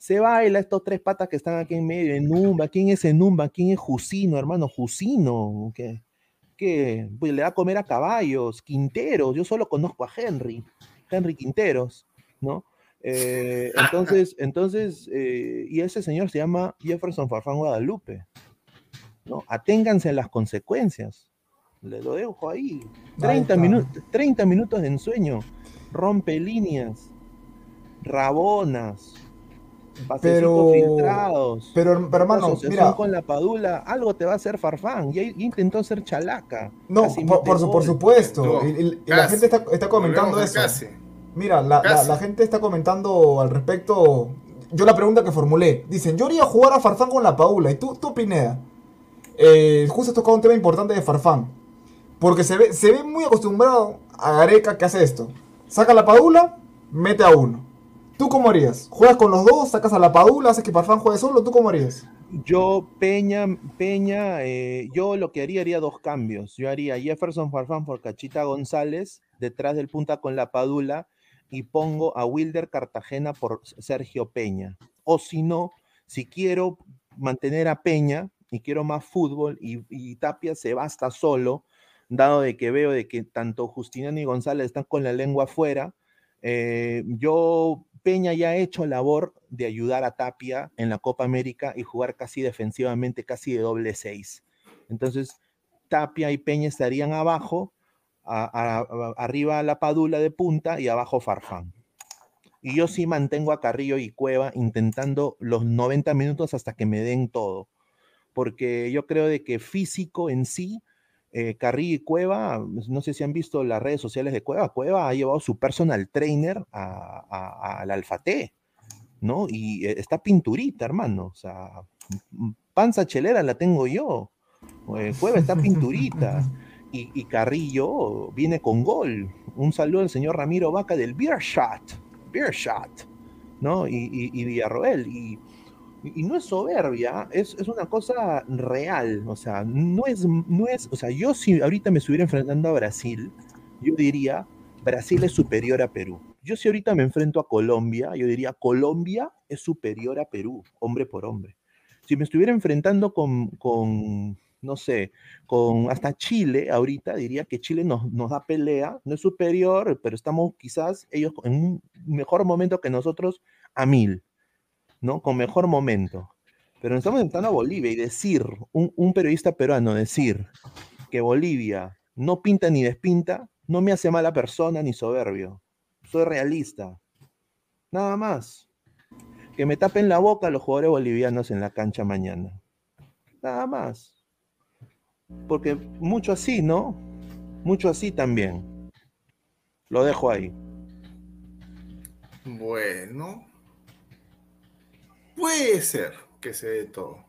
se baila estos tres patas que están aquí en medio, Enumba, ¿quién es Enumba? ¿Quién es Jusino, hermano? Jusino, que, que pues, le da a comer a caballos, Quinteros, yo solo conozco a Henry, Henry Quinteros, ¿no? Eh, *laughs* entonces, entonces, eh, y ese señor se llama Jefferson Farfán Guadalupe, ¿no? Aténganse a las consecuencias, le lo dejo ahí, 30,
está.
minutos 30 minutos de ensueño, rompe líneas, rabonas,
Pero-
filtrados,
pero- pero, hermano, mira.
con la padula, algo te va a hacer Farfán, ya intentó hacer chalaca.
No, por, por su- por supuesto. Y, y- y la gente está, está comentando eso.
casi.
Mira, la, la- la gente está comentando al respecto. Yo la pregunta que formulé. Dicen, yo iría a jugar a Farfán con la Paula. ¿Y tú, tú Pineda? Eh, justo has tocado un tema importante de Farfán. Porque se ve, se ve muy acostumbrado a Gareca que hace esto. Saca la Padula, mete a uno. ¿Tú cómo harías? ¿Juegas con los dos? ¿Sacas a la Padula? ¿Haces que Farfán juegue solo? ¿Tú cómo harías?
Yo, Peña, Peña, eh, yo lo que haría, haría dos cambios. Yo haría Jefferson Farfán por Cachita González, detrás del punta con la Padula, y pongo a Wilder Cartagena por Sergio Peña. O si no, si quiero mantener a Peña y quiero más fútbol y, Tapia se basta solo, dado de que veo de que tanto Justiniano y González están con la lengua afuera, eh, yo, Peña ya ha hecho labor de ayudar a Tapia en la Copa América y jugar casi defensivamente, casi de doble seis. Entonces, Tapia y Peña estarían abajo, arriba la Padula de punta y abajo Farfán. Y yo sí mantengo a Carrillo y Cueva intentando los 90 minutos hasta que me den todo. Porque yo creo de que físico en sí, eh, Carrillo y Cueva, no sé si han visto las redes sociales de Cueva, Cueva ha llevado su personal trainer al Alfa T, ¿no? Y eh, está pinturita, hermano. O sea, panza chelera la tengo yo. Eh, Cueva está pinturita. Y, Carrillo viene con gol. Un saludo al señor Ramiro Vaca del Beer Shot. Beer Shot. ¿No? Y, y, y Villarroel. Y, y no es soberbia, es, es una cosa real. O sea, no es, no es. O sea, yo si ahorita me estuviera enfrentando a Brasil, yo diría Brasil es superior a Perú. Yo si ahorita me enfrento a Colombia, yo diría Colombia es superior a Perú, hombre por hombre. Si me estuviera enfrentando con, con no sé, con hasta Chile, ahorita diría que Chile nos, nos da pelea, no es superior, pero estamos quizás ellos en un mejor momento que nosotros a mil, ¿no? Con mejor momento. Pero nos estamos enfrentando a Bolivia y decir, un, un periodista peruano decir que Bolivia no pinta ni despinta, no me hace mala persona ni soberbio. Soy realista. Nada más. Que me tapen la boca los jugadores bolivianos en la cancha mañana. Nada más. Porque mucho así, ¿no? Mucho así también. Lo dejo ahí.
Bueno. Puede ser que se dé todo.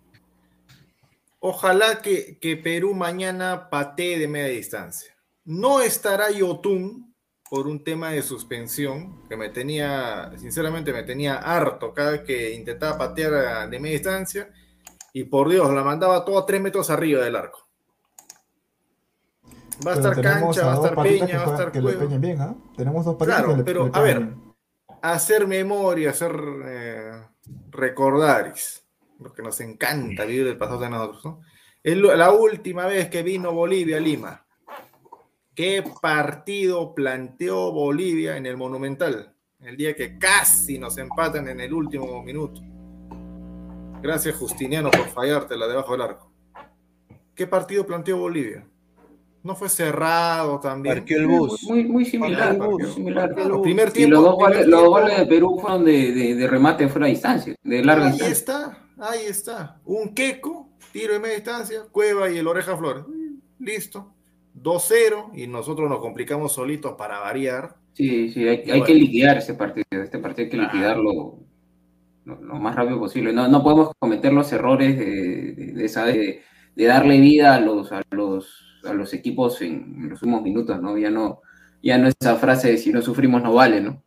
Ojalá que, que Perú mañana patee de media distancia. No estará Yotun por un tema de suspensión que me tenía, sinceramente me tenía harto cada vez que intentaba patear de media distancia y por Dios, la mandaba todo a tres metros arriba del arco. Va a
Pero
estar cancha, va a estar peña,
que
va a estar
que le bien, ¿ah? Tenemos dos que
Claro,
le-
pero
le
a ver, hacer memoria, hacer eh, recordaris, lo que nos encanta vivir del pasado de nosotros, ¿no? Es la última vez que vino Bolivia a Lima. ¿Qué partido planteó Bolivia en el Monumental? El día que casi nos empatan en el último minuto. Gracias, Justiniano, por fallártela debajo del arco. ¿Qué partido planteó Bolivia? ¿No fue cerrado también?
Parqueó el bus.
Muy, muy similar.
Parqueó el bus. primer
Y
tiempo,
los dos goles, los goles de Perú fueron de, de, de remate fuera de distancia, de larga
Ahí
distancia.
está, ahí está. Un queco, tiro de media distancia, Cueva y el Oreja Flores. Mm, Listo. 2-0 y nosotros nos complicamos solitos para variar.
Sí, sí, hay,
Y
hay que liquidar ese partido. Este partido hay que liquidarlo lo, lo más rápido posible. No, no podemos cometer los errores de, de, de esa- de- de darle vida a los, a los, a los equipos en, en los últimos minutos, ¿no? Ya no, ya no esa frase de si no sufrimos no vale, ¿no?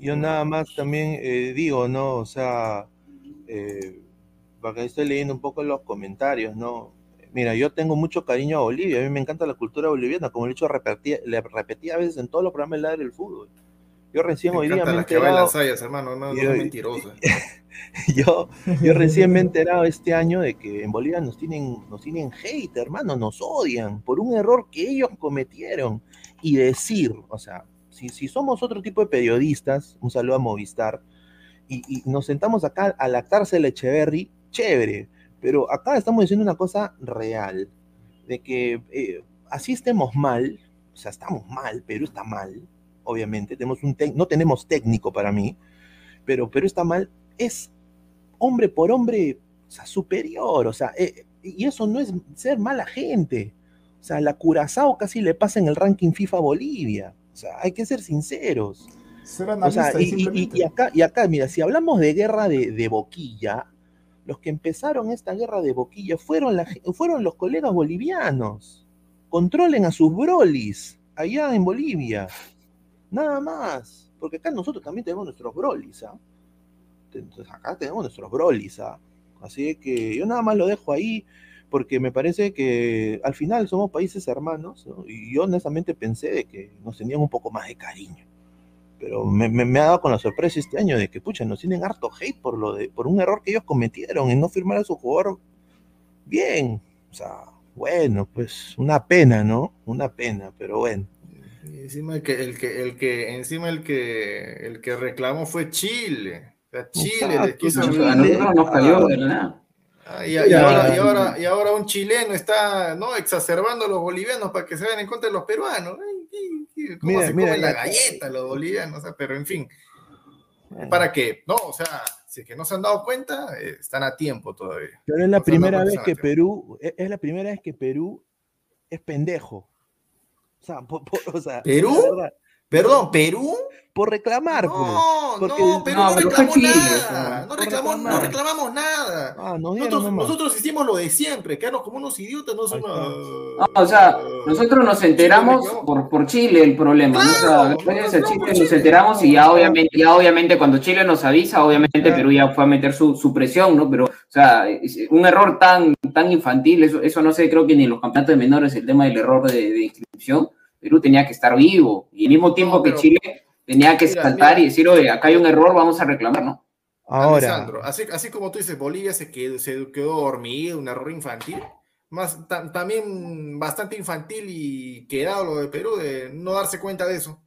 Yo, nada más también eh, digo, ¿no? O sea, eh, porque estoy leyendo un poco los comentarios, ¿no? Mira, yo tengo mucho cariño a Bolivia, a mí me encanta la cultura boliviana, como le he dicho, repetía, le repetía a veces en todos los programas del del fútbol. Yo recién
Me
hoy día me he
las que
enterado,
hermano, no, son mentirosas. *laughs* *laughs*
yo, yo recién me he *laughs* enterado este año de que en Bolivia nos tienen, nos tienen hate, hermano, nos odian por un error que ellos cometieron. Y decir, o sea, si, si somos otro tipo de periodistas, un saludo a Movistar, y, y nos sentamos acá a lactarse el Echeverry, chévere, pero acá estamos diciendo una cosa real, de que eh, así estemos mal, o sea, estamos mal, Perú está mal, obviamente, tenemos un no tenemos técnico para mí, pero Perú está mal, es hombre por hombre, o sea, superior, o sea, eh, y eso no es ser mala gente. O sea, la Curazao casi le pasa en el ranking FIFA a Bolivia. O sea, hay que ser sinceros.
Ser
O sea, y, acá, y acá, mira, si hablamos de guerra de, de boquilla, los que empezaron esta guerra de boquilla fueron, la fueron los colegas bolivianos. Controlen a sus brolis allá en Bolivia. Nada más. Porque acá nosotros también tenemos nuestros brolis, ¿ah? Entonces acá tenemos nuestros brolis, ¿ah? Así que yo nada más lo dejo ahí porque me parece que al final somos países hermanos ¿no? y yo honestamente pensé de que nos tenían un poco más de cariño. Pero me, me- me ha dado con la sorpresa este año de que, pucha, nos tienen harto hate por, lo de, por un error que ellos cometieron en no firmar a su jugador bien. O sea, bueno, pues una pena, ¿no? Una pena, pero bueno.
Encima el que, el que, el que, encima el que, el que reclamó fue Chile. Chile les
Exacto,
quiso
Chile.
A nosotros nos cayó de la nada.
Ah, y, y ahora, y, ahora, y ahora un chileno está ¿no? exacerbando a los bolivianos para que se vayan en contra de los peruanos. ¿Cómo
Mira,
se
mira,
comen la galleta los bolivianos? O sea, pero en fin. ¿para qué? No, o sea, si es que no se han dado cuenta, eh, están a tiempo todavía.
Pero es la primera vez que. Perú, es es la primera vez que Perú es pendejo. O sea, por, por- o sea,
¿Perú? Perdón, ¿Perú?
por reclamar,
No,
pues. Porque-
no, Perú
No,
no,
pero
reclamó
Chile,
nada.
o sea,
no,
por
reclamó, no
reclamar.
reclamamos nada.
Ah, nos
Nosotros, nosotros hicimos lo de siempre, quedarnos como unos idiotas, no somos.
No, o sea, nosotros nos enteramos por, por Chile el problema, ¿no? O sea,
Claro,
gracias a
no,
Chile
por
nos enteramos y ya obviamente, ya obviamente cuando Chile nos avisa, obviamente
Claro.
Perú ya fue a meter su, su presión, ¿no? Pero, o sea, un error tan, tan infantil, eso, eso no sé, creo que ni en los campeonatos de menores el tema del error de, de inscripción, Perú tenía que estar vivo. Y al mismo tiempo que Chile tenía que
Mira,
saltar
mira.
y decir, oye, acá hay un error, vamos a reclamar, ¿no?
Ahora,
Alessandro, así, así como tú dices, Bolivia se quedó, se quedó dormido, un error infantil. Más, ta- también bastante infantil y quedado lo de Perú de no darse cuenta de eso.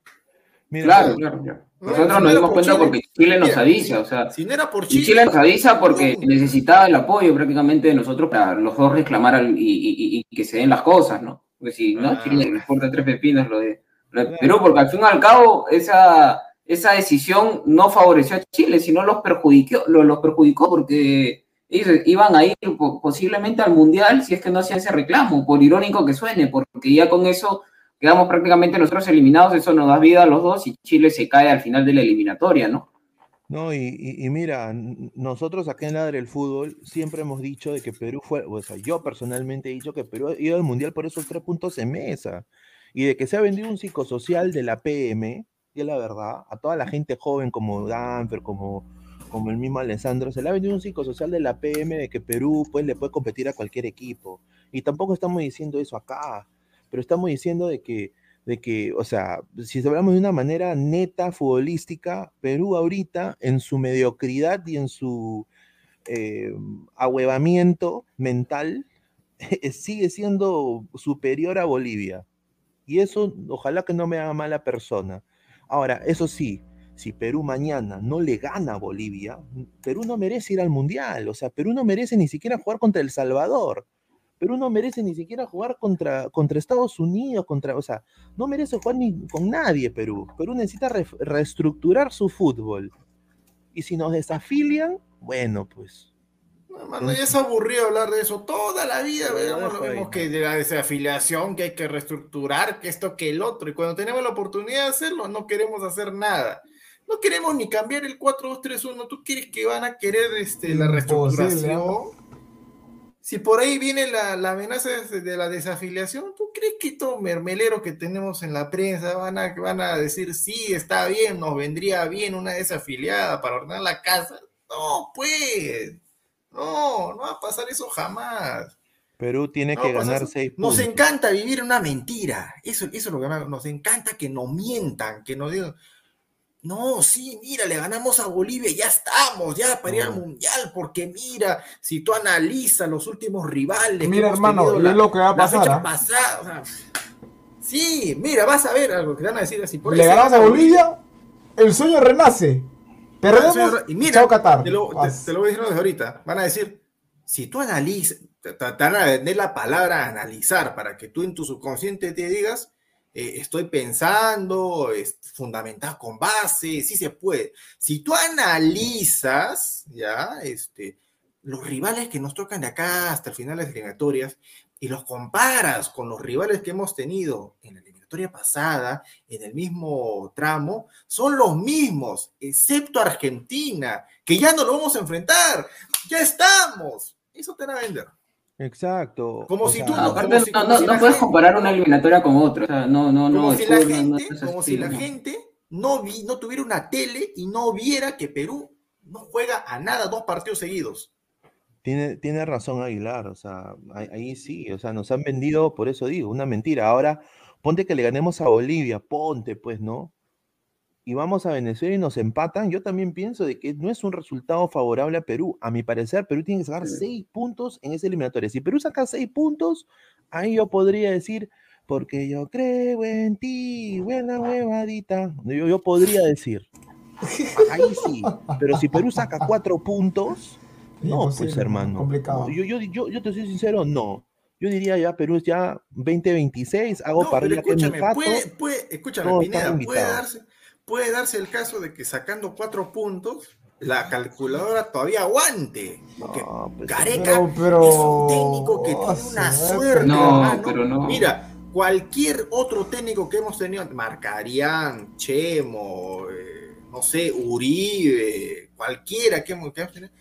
mira,
Claro, claro, claro.
No,
Nosotros
si
nos
no
dimos
por
cuenta
Chile,
porque Chile nos
mira,
avisa, o sea,
Si no era por
y
Chile,
Chile nos avisa porque
no.
necesitaba el apoyo prácticamente de nosotros para los dos reclamar al- y, y- y- y que se den las cosas, ¿no? Porque si no,
Ah.
Chile le importa tres pepinos lo de, lo de Perú, porque al fin y al cabo esa, esa decisión no favoreció a Chile, sino los perjudicó, lo- los perjudicó porque ellos iban a ir po- posiblemente al Mundial si es que no hacían ese reclamo, por irónico que suene, porque ya con eso quedamos prácticamente nosotros eliminados, eso nos da vida a los dos y Chile se cae al final de la eliminatoria, ¿no?
No, y, y- y mira, nosotros acá en Ladre el Fútbol siempre hemos dicho de que Perú fue, o sea, yo personalmente he dicho que Perú ha ido al Mundial por esos tres puntos en mesa, y de que se ha vendido un psicosocial de la PM, y es la verdad, a toda la gente joven como Danfer, como, como el mismo Alessandro, se le ha vendido un psicosocial de la PM de que Perú pues le puede competir a cualquier equipo, y tampoco estamos diciendo eso acá, pero estamos diciendo de que de que, o sea, si hablamos de una manera neta futbolística, Perú ahorita en su mediocridad y en su eh, ahuevamiento mental *laughs* sigue siendo superior a Bolivia. Y eso ojalá que no me haga mala persona. Ahora, eso sí, si Perú mañana no le gana a Bolivia, Perú no merece ir al Mundial. O sea, Perú no merece ni siquiera jugar contra El Salvador. Perú no merece ni siquiera jugar contra, contra Estados Unidos, contra, o sea, no merece jugar ni con nadie Perú. Perú necesita re- reestructurar su fútbol. Y si nos desafilian, bueno, pues.
No, mano, ya es aburrido hablar de eso. Toda la vida veamos lo que de la desafiliación, que hay que reestructurar, que esto, que el otro. Y cuando tenemos la oportunidad de hacerlo, no queremos hacer nada. No queremos ni cambiar el 4-2-3-1. ¿Tú quieres que van a querer este, la
Imposible,
reestructuración? Si por ahí viene la, la amenaza de, la desafiliación, ¿tú crees que estos mermeleros que tenemos en la prensa van a, van a decir, sí, está bien, nos vendría bien una desafiliada para ordenar la casa? No, pues. No, no va a pasar eso jamás.
Perú tiene
No
que ganar seis
Nos
puntos.
encanta vivir una mentira. Eso, eso es lo que nos encanta que nos mientan, que nos digan, no, sí, mira, le ganamos a Bolivia, ya estamos, ya para ir al mundial, porque mira, si tú analizas los últimos rivales.
Mira, hermano,
la-
es lo que va a pasar, ¿ah?
pasada, o sea, sí, mira, vas a ver algo que te van a decir así. por
Le ganamos
gana
a Bolivia, el sueño renace. Perdemos,
y mira,
chao Qatar.
Te lo, te- te lo voy a decir desde ahorita. Van a decir, si tú analizas, te, te- te van a vender la palabra analizar para que tú en tu subconsciente te digas, eh, estoy pensando, es fundamentado con base, sí se puede. Si tú analizas, ya, este, los rivales que nos tocan de acá hasta el final de las eliminatorias y los comparas con los rivales que hemos tenido en la eliminatoria pasada, en el mismo tramo, son los mismos, excepto Argentina, que ya no lo vamos a enfrentar, ya estamos. Eso te van a vender.
Exacto.
Como
o
si
sea,
tú no-
Aparte,
como si-
no,
como
no-
si
no
la
puedes
gente-
comparar una eliminatoria con otra. O sea, no, no, no.
como
el
si la
no- no
gente,
es
como si la
¿no?
gente no, vi, no tuviera una tele y no viera que Perú no juega a nada dos partidos seguidos.
Tiene, tiene razón Aguilar, o sea, ahí, ahí sí, o sea, nos han vendido, por eso digo, una mentira. Ahora, ponte que le ganemos a Bolivia, ponte, pues, ¿no? Y vamos a Venezuela y nos empatan. Yo también pienso de que no es un resultado favorable a Perú. A mi parecer, Perú tiene que sacar seis puntos en esa eliminatoria. Si Perú saca seis puntos, ahí yo podría decir, porque yo creo en ti, buena huevadita. Yo, yo podría decir. Ahí sí. Pero si Perú saca cuatro puntos, no, pues
Imposible,
hermano.
complicado.
Yo, yo, yo, yo te soy sincero, no. Yo diría ya Perú es ya 2026, hago
No,
parrilla con mi
escúchame,
pato.
puede, puede- escúchame,
todos
Pineda, puede darse, puede darse el caso de que sacando cuatro puntos, la calculadora todavía aguante. Porque
No, pues,
Gareca
Pero, pero.
es un técnico que tiene una
se ve
suerte,
No,
hermano.
pero no.
Mira, cualquier otro técnico que hemos tenido, Marcarián, Chemo, eh, no sé, Uribe, cualquiera que hemos, que hemos tenido,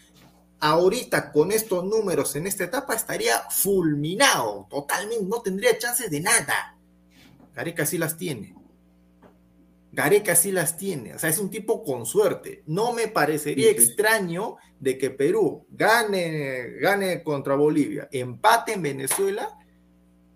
ahorita con estos números en esta etapa estaría fulminado, totalmente, no tendría chances de nada. Gareca sí las tiene. Gareca sí las tiene, o sea, es un tipo con suerte. No me parecería
Sí, sí.
extraño de que Perú gane, gane contra Bolivia, empate en Venezuela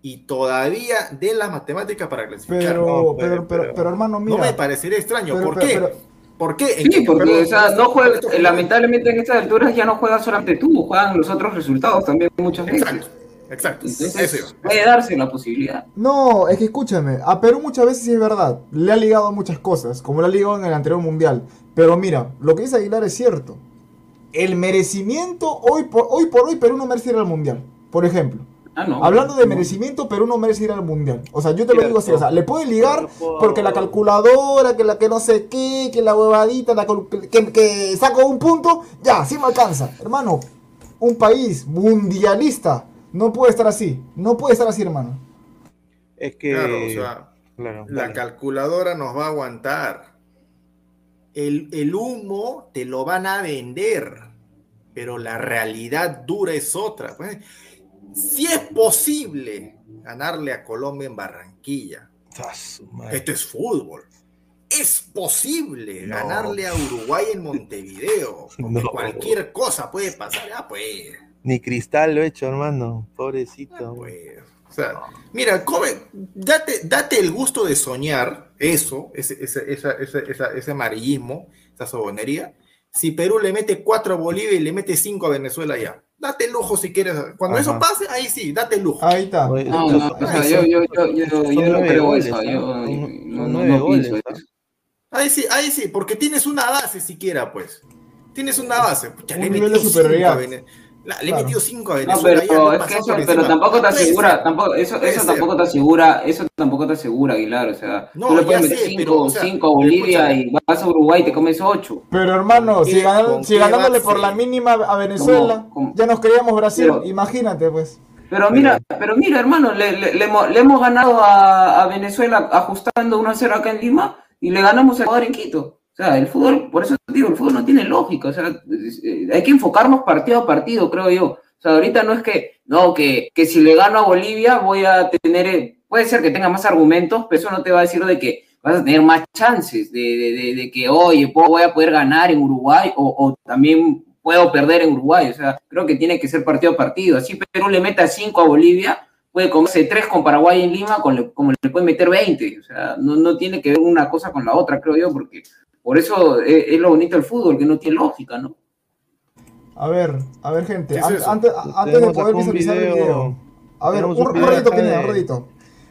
y todavía de las matemáticas para clasificar.
Pero,
No,
pero, pero, pero, hermano, mira.
no me parecería extraño.
Pero-
¿Por
pero-
qué?
pero-
¿Por qué?
Sí, porque o sea,
esto-
no juega,
esto-
lamentablemente en estas alturas ya no juegas solamente tú, juegan los otros resultados también muchas veces.
Exacto, exacto.
Entonces, puede darse la posibilidad.
No, es que escúchame, a Perú muchas veces sí es verdad, le ha ligado a muchas cosas, como le ha ligado en el anterior mundial. Pero mira, lo que dice Aguilar es cierto. El merecimiento, hoy por hoy, por hoy Perú no merece ir al mundial, por ejemplo.
Ah, no.
Hablando de merecimiento, Perú no merece ir al mundial. O sea, yo te lo digo así, o sea, le puede ligar porque la calculadora, que la que no sé qué, que la huevadita, la que, que saco un punto, ya, sí me alcanza. Hermano, un país mundialista no puede estar así, no puede estar así, hermano.
Es que.
Claro, o sea,
Claro,
la calculadora nos va a aguantar. El, el humo te lo van a vender, pero la realidad dura es otra. Pues, si es posible ganarle a Colombia en Barranquilla, esto es fútbol. Es posible
No.
ganarle a Uruguay en Montevideo. *laughs* Porque
No.
cualquier cosa puede pasar. Ah, pues.
Ni cristal lo he hecho, hermano. Pobrecito.
Pues, o sea, mira, come, date, date el gusto de soñar eso, ese, ese, esa- esa- ese amarillismo, esa sobonería. Si Perú le mete cuatro a Bolivia y le mete cinco a Venezuela ya. Date el lujo si quieres. Cuando
Ajá.
eso pase, ahí sí, date el lujo.
Ahí está.
No, no,
son-
o sea, yo, yo, yo, yo, yo no creo
goles,
eso.
¿ah?
Yo no, no, no pienso
goles, ¿ah?
eso.
Ahí sí, ahí sí, porque tienes una base siquiera, pues. Tienes una base. Pucha,
Un
le
nivel de
metido cinco a
superioridad.
La- Le he
Claro.
metido cinco a
No,
Venezuela. ya,
pero
no
es que eso, pero tampoco te
No
asegura, tampoco, eso, eso tampoco te asegura, eso tampoco te asegura, Aguilar, o sea,
No,
tú le puedes meter
sé,
5
pero, o sea,
a Bolivia y vas a Uruguay y te comes 8.
Pero hermano, si, ganan- si ganándole por la mínima a Venezuela,
¿Cómo? ¿Cómo?
ya nos creíamos Brasil,
Pero-
imagínate pues.
Pero mira, pero mira, hermano, le, le- le hemos, le hemos ganado a, a Venezuela ajustando 1 a 0 acá en Lima y le ganamos a Ecuador en Quito. O sea, el fútbol, por eso te digo, el fútbol no tiene lógica. O sea, eh, hay que enfocarnos partido a partido, creo yo. O sea, ahorita no es que, no, que, que si le gano a Bolivia voy a tener, eh, puede ser que tenga más argumentos, pero eso no te va a decir de que vas a tener más chances de, de- de- de que, oye, voy a poder ganar en Uruguay o, o también puedo perder en Uruguay. O sea, creo que tiene que ser partido a partido. Así Perú le meta 5 a Bolivia, puede comerse 3 con Paraguay en Lima, con le- como le puede meter 20. O sea, no, no tiene que ver una cosa con la otra, creo yo, porque por eso es, es lo bonito del fútbol, que no tiene lógica, ¿no?
A ver, a ver gente, antes, antes de poder visualizar el
video.
A ver, un,
un
ratito, Pineda, un ratito.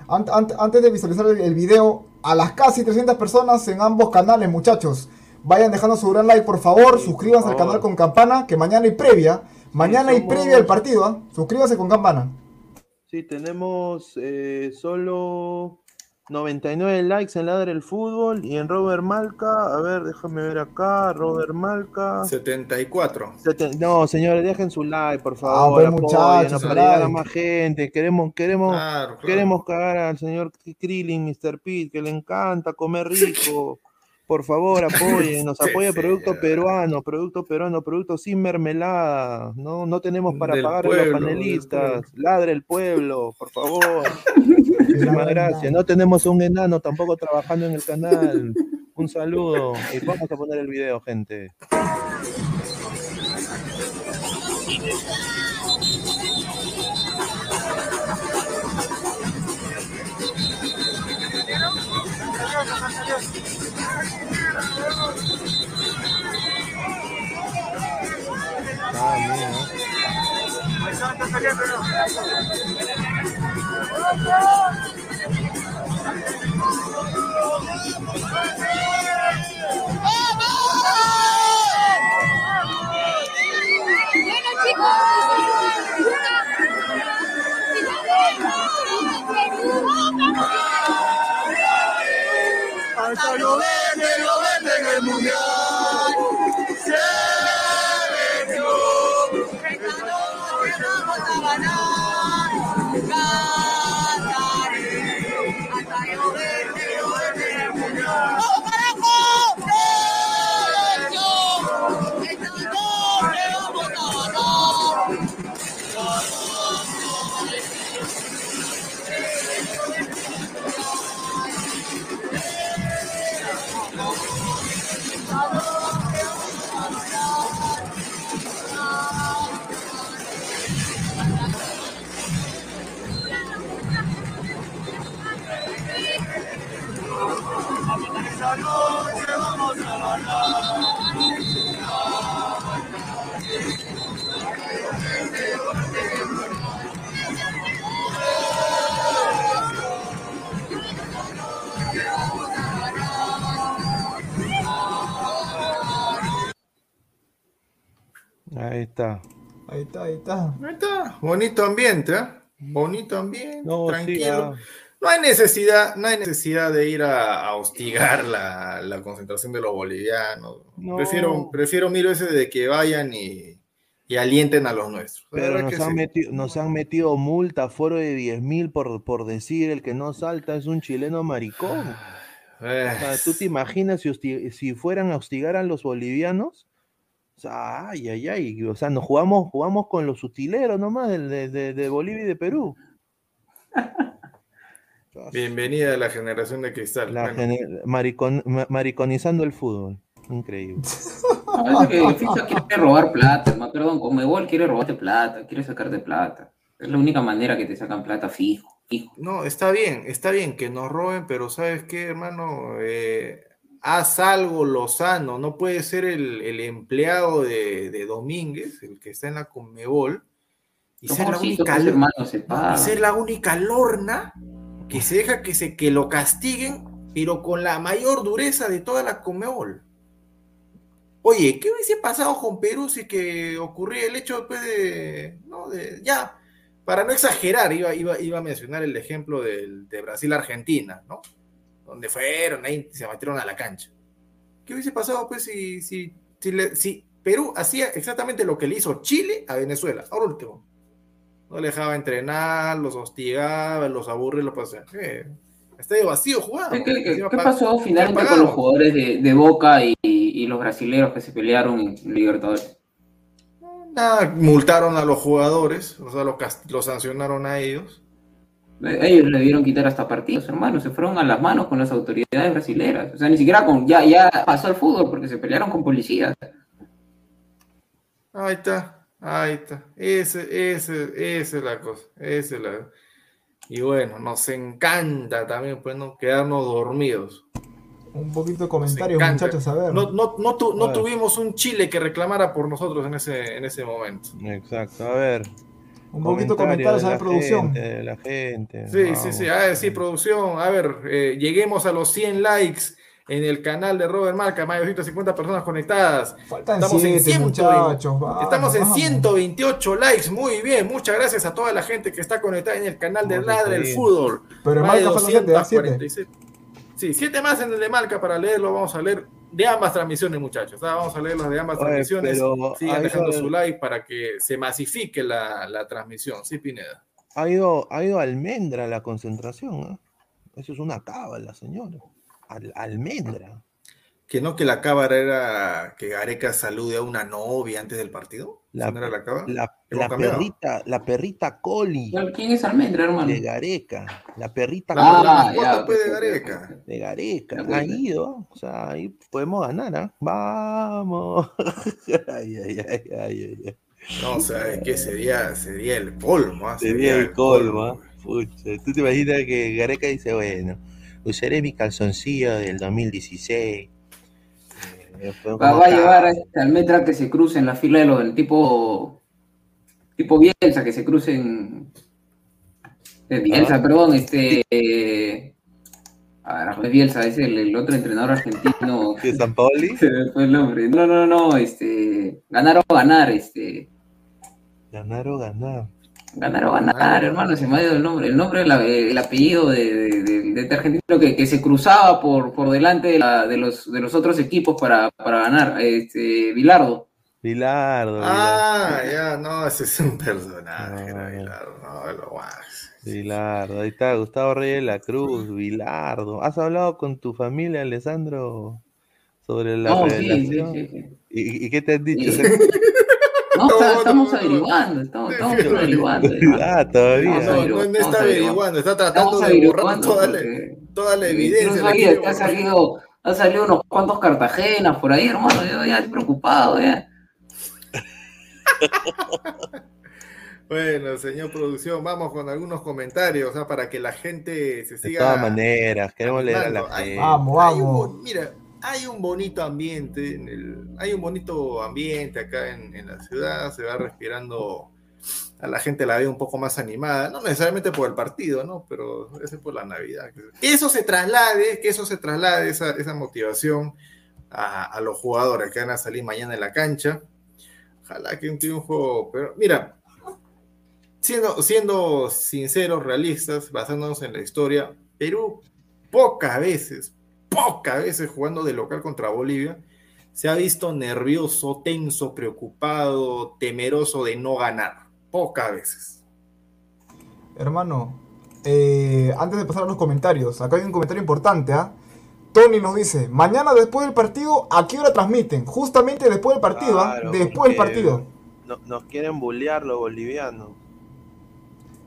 Ant- ant- antes de visualizar el, el video, a las casi 300 personas en ambos canales, muchachos, vayan dejando su gran like, por favor,
Sí,
suscríbanse
por
al
favor.
canal con campana, que mañana hay previa. Mañana hay
somos-
previa al partido, ¿ah? Suscríbanse con campana.
Sí, tenemos eh, solo 99 likes en Ladre el Fútbol y en Robert Malca. A ver, déjame ver acá. Robert Malca.
74.
Seten- No, señores, dejen su like, por
Ah,
favor.
pues,
apoyen,
muchachos,
para llegar a
like.
más gente. Queremos, queremos,
Claro, claro.
queremos cagar al señor Krillin, Mr. Pete, que le encanta comer rico. *laughs* Por favor, *laughs* apoyen, nos apoya
sí,
producto peruano, producto peruano, producto sin mermelada. No, no tenemos para pagar a los panelistas. Ladre el pueblo, por favor. *laughs* Muchísimas gracias. No tenemos un enano tampoco trabajando en el canal. Un saludo. Y vamos a poner el video, gente.
Hasta lo vende, lo vende en el mundial.
Está.
Ahí está, ahí está.
Ahí está. Bonito ambiente, ¿eh? Bonito ambiente,
No, sí,
tranquilo.
ah.
No hay necesidad, no hay necesidad de ir a, a hostigar la, la concentración de los bolivianos.
No.
Prefiero, prefiero mil veces de que vayan y, y alienten a los nuestros.
Pero nos
que
han,
sí.
metido, nos han metido multa, foro de 10 mil por, por decir el que no salta es un chileno maricón.
Eh,
O sea, ¿tú te imaginas si, si fueran a hostigar a los bolivianos? O sea, ay, ay, ay. O sea, nos jugamos, jugamos con los utileros nomás de, de- de- Bolivia y de Perú.
Bienvenida a la generación de cristal.
La
Bueno,
gene- maricon- ma- mariconizando el fútbol. Increíble.
Parece que FIFA quiere robar plata, ma, perdón, Comebol quiere robarte plata, quiere sacarte plata. Es la única manera que te sacan plata fijo, fijo.
No, está bien, está bien que nos roben, pero ¿sabes qué, hermano? Eh, haz algo lozano. No puede ser el, el empleado de, de Domínguez, el que está en la Conmebol, y ser la única,
pues,
y ser la única lorna que se deja que, se, que lo castiguen, pero con la mayor dureza de toda la Conmebol. Oye, ¿qué hubiese pasado con Perú si que ocurría el hecho después de, no, de, ya, para no exagerar, iba, iba, iba a mencionar el ejemplo del- de Brasil-Argentina, ¿no? Donde fueron, ahí se metieron a la cancha. ¿Qué hubiese pasado pues si, si, si, le- si Perú hacía exactamente lo que le hizo Chile a Venezuela? Ahora último. No le dejaba entrenar, los hostigaba, los aburría, los pasaba. Eh, estadio vacío jugando.
¿Qué, pasó finalmente con los jugadores de, de Boca y, y los brasileños que se pelearon en Libertadores?
Nada, multaron a los jugadores, o sea, los, cast- los sancionaron a ellos.
Ellos le dieron quitar hasta partidos, hermano, se fueron a las manos con las autoridades brasileras. O sea, ni siquiera con, ya, ya pasó el fútbol porque se pelearon con policías.
Ahí está, ahí está. Ese, ese, esa es la cosa. Esa es la... Y bueno, nos encanta también pues, ¿no? quedarnos dormidos.
Un poquito de comentarios, muchachos, a ver.
No, no, no, tu- no
A ver.
tuvimos un Chile que reclamara por nosotros en ese, en ese momento.
Exacto, a ver.
Un poquito de comentarios, a
de la
producción.
gente, de la gente.
Sí,
vamos.
sí, sí. A ver, sí, producción. A ver, eh, lleguemos a los 100 likes en el canal de Robert Marca, más de 250 personas conectadas.
Faltan
Estamos en
siete,
120.
muchachos. vamos,
Estamos en
vamos.
128 likes, muy bien. Muchas gracias a toda la gente que está conectada en el canal de Ladra el
seguir.
Fútbol.
Pero en
Más de
Marca. Siete.
247. Sí, siete más en el de Marca para leerlo. Vamos a leer de ambas transmisiones, muchachos. ¿ah? Vamos a leer los de ambas
Oye,
transmisiones. Sigan dejando su like para que se masifique la, la transmisión. Sí, Pineda.
Ha ido, ha ido almendra la concentración. ¿ah? Eso es una cábala, señora. Al- almendra.
Que no que la cámara era que Gareca salude a una novia antes del partido.
La,
¿Esa no era la cábara?
la, perrita, la perrita Coli
¿Quién es Almendra, hermano?
de Gareca. La perrita
Ah,
Coli
¿Cuánto
ya, ok,
Gareca?
de Gareca. Ha
pues.
ido. O sea, ahí podemos ganar, ¿ah? Vamos. *laughs* ay, ay, ay, ay, ay, ay.
No, o sea, es que sería, sería el colmo. ¿ah?
Sería el colmo, ¿ah? Pucha, tú te imaginas que Gareca dice, bueno, usaré mi calzoncillo del 2016.
Va, a llevar a este Almendra que se cruce en la fila de los del tipo tipo Bielsa, que se crucen eh, Bielsa,
Ah.
perdón, este eh, a ver, no es Bielsa, es el, el otro entrenador argentino. *laughs*
¿De San Paoli? *laughs*
Se me fue el nombre. No, no, no, este ganar o ganar, este
Ganar o ganar.
Ganar o ganar, hermano, se me ha ido el nombre, el nombre, la- el apellido de, de- de- de este argentino que, que se cruzaba por, por delante de, la- de los de los otros equipos para, para ganar, este Bilardo.
Bilardo.
Ah, ya, no, ese es un personaje.
No,
era
no.
Bilardo, no, lo guas.
Bilardo, ahí está Gustavo Reyes de la Cruz, Bilardo. ¿Has hablado con tu familia, Alessandro, sobre la
No,
revelación?
sí, sí, sí.
¿Y, y qué te han dicho? *laughs*
No,
No, está-
no,
estamos
no.
averiguando, estamos, estamos averiguando.
ah, todavía.
No, está averiguando, está tratando de borrar toda la, toda la evidencia.
Ha salido, ha salido unos cuantos Cartagenas por ahí, hermano. Yo ya estoy preocupado, ya. *laughs*
Bueno, señor producción, vamos con algunos comentarios ¿ah? para que la gente se
De
siga.
todas maneras, queremos leer a la gente.
Vamos, vamos.
mira, hay un bonito ambiente, hay un bonito ambiente acá en, la ciudad, se va respirando, a la gente la ve un poco más animada, no necesariamente por el partido, ¿no? Pero es por la Navidad. Que eso se traslade, que eso se traslade, esa, motivación a, a los jugadores que van a salir mañana en la cancha. Ojalá que un triunfo, pero mira, siendo, siendo sinceros, realistas, basándonos en la historia, Perú pocas veces, pocas veces jugando de local contra Bolivia, se ha visto nervioso, tenso, preocupado, temeroso de no ganar. Pocas veces.
Hermano, eh, antes de pasar a los comentarios, acá hay un comentario importante, ¿ah? Tony nos dice, mañana después del partido, ¿a qué hora transmiten? Justamente después del partido, ¿ah?
Claro,
Después del partido.
no- nos quieren bullear los bolivianos.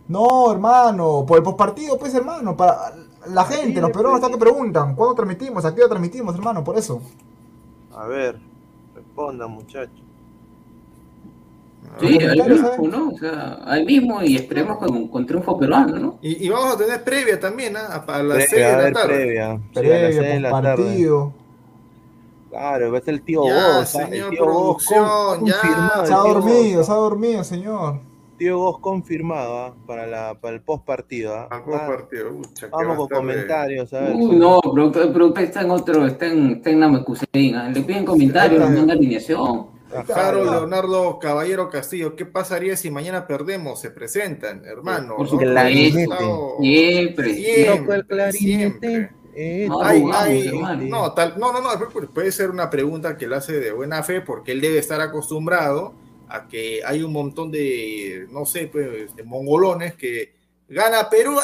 No, hermano, por el postpartido, pues, hermano, para la gente, los peruanos están que preguntan, ¿cuándo transmitimos? ¿A qué hora transmitimos, hermano? Por eso.
A ver, respondan, muchachos.
Sí, ahí mismo, ¿no? O sea, ahí mismo y esperemos con, con triunfo peruano, ¿no?
Y, y vamos a tener previa también, ¿ah? a las
Previa,
6 de la tarde.
previa.
Previa,
seis de la tarde.
postpartido.
Claro, va a ser el tío
Ya,
¿ah? el
señor
tío Goz con-
ya.
Se ha dormido, se ha dormido, señor.
Tío Goz confirmado ¿ah? para, la, para el post partido.
Al post a
Vamos con comentarios, a ver.
Uy, no, productor, productor está en otro, está en, está en Namekusei, ¿ah? Le piden comentarios, le manda alineación.
Harold Leonardo Caballero Castillo, ¿qué pasaría si mañana perdemos? Se presentan, hermano.
Por
¿no?
Siempre,
Siempre,
clarinete.
siempre.
Eh,
No,
Hay- hay- no, tal- no, no, no, pu- puede ser una pregunta que él hace de buena fe porque él debe estar acostumbrado a que hay un montón de, no sé, pues, de mongolones que gana Perú,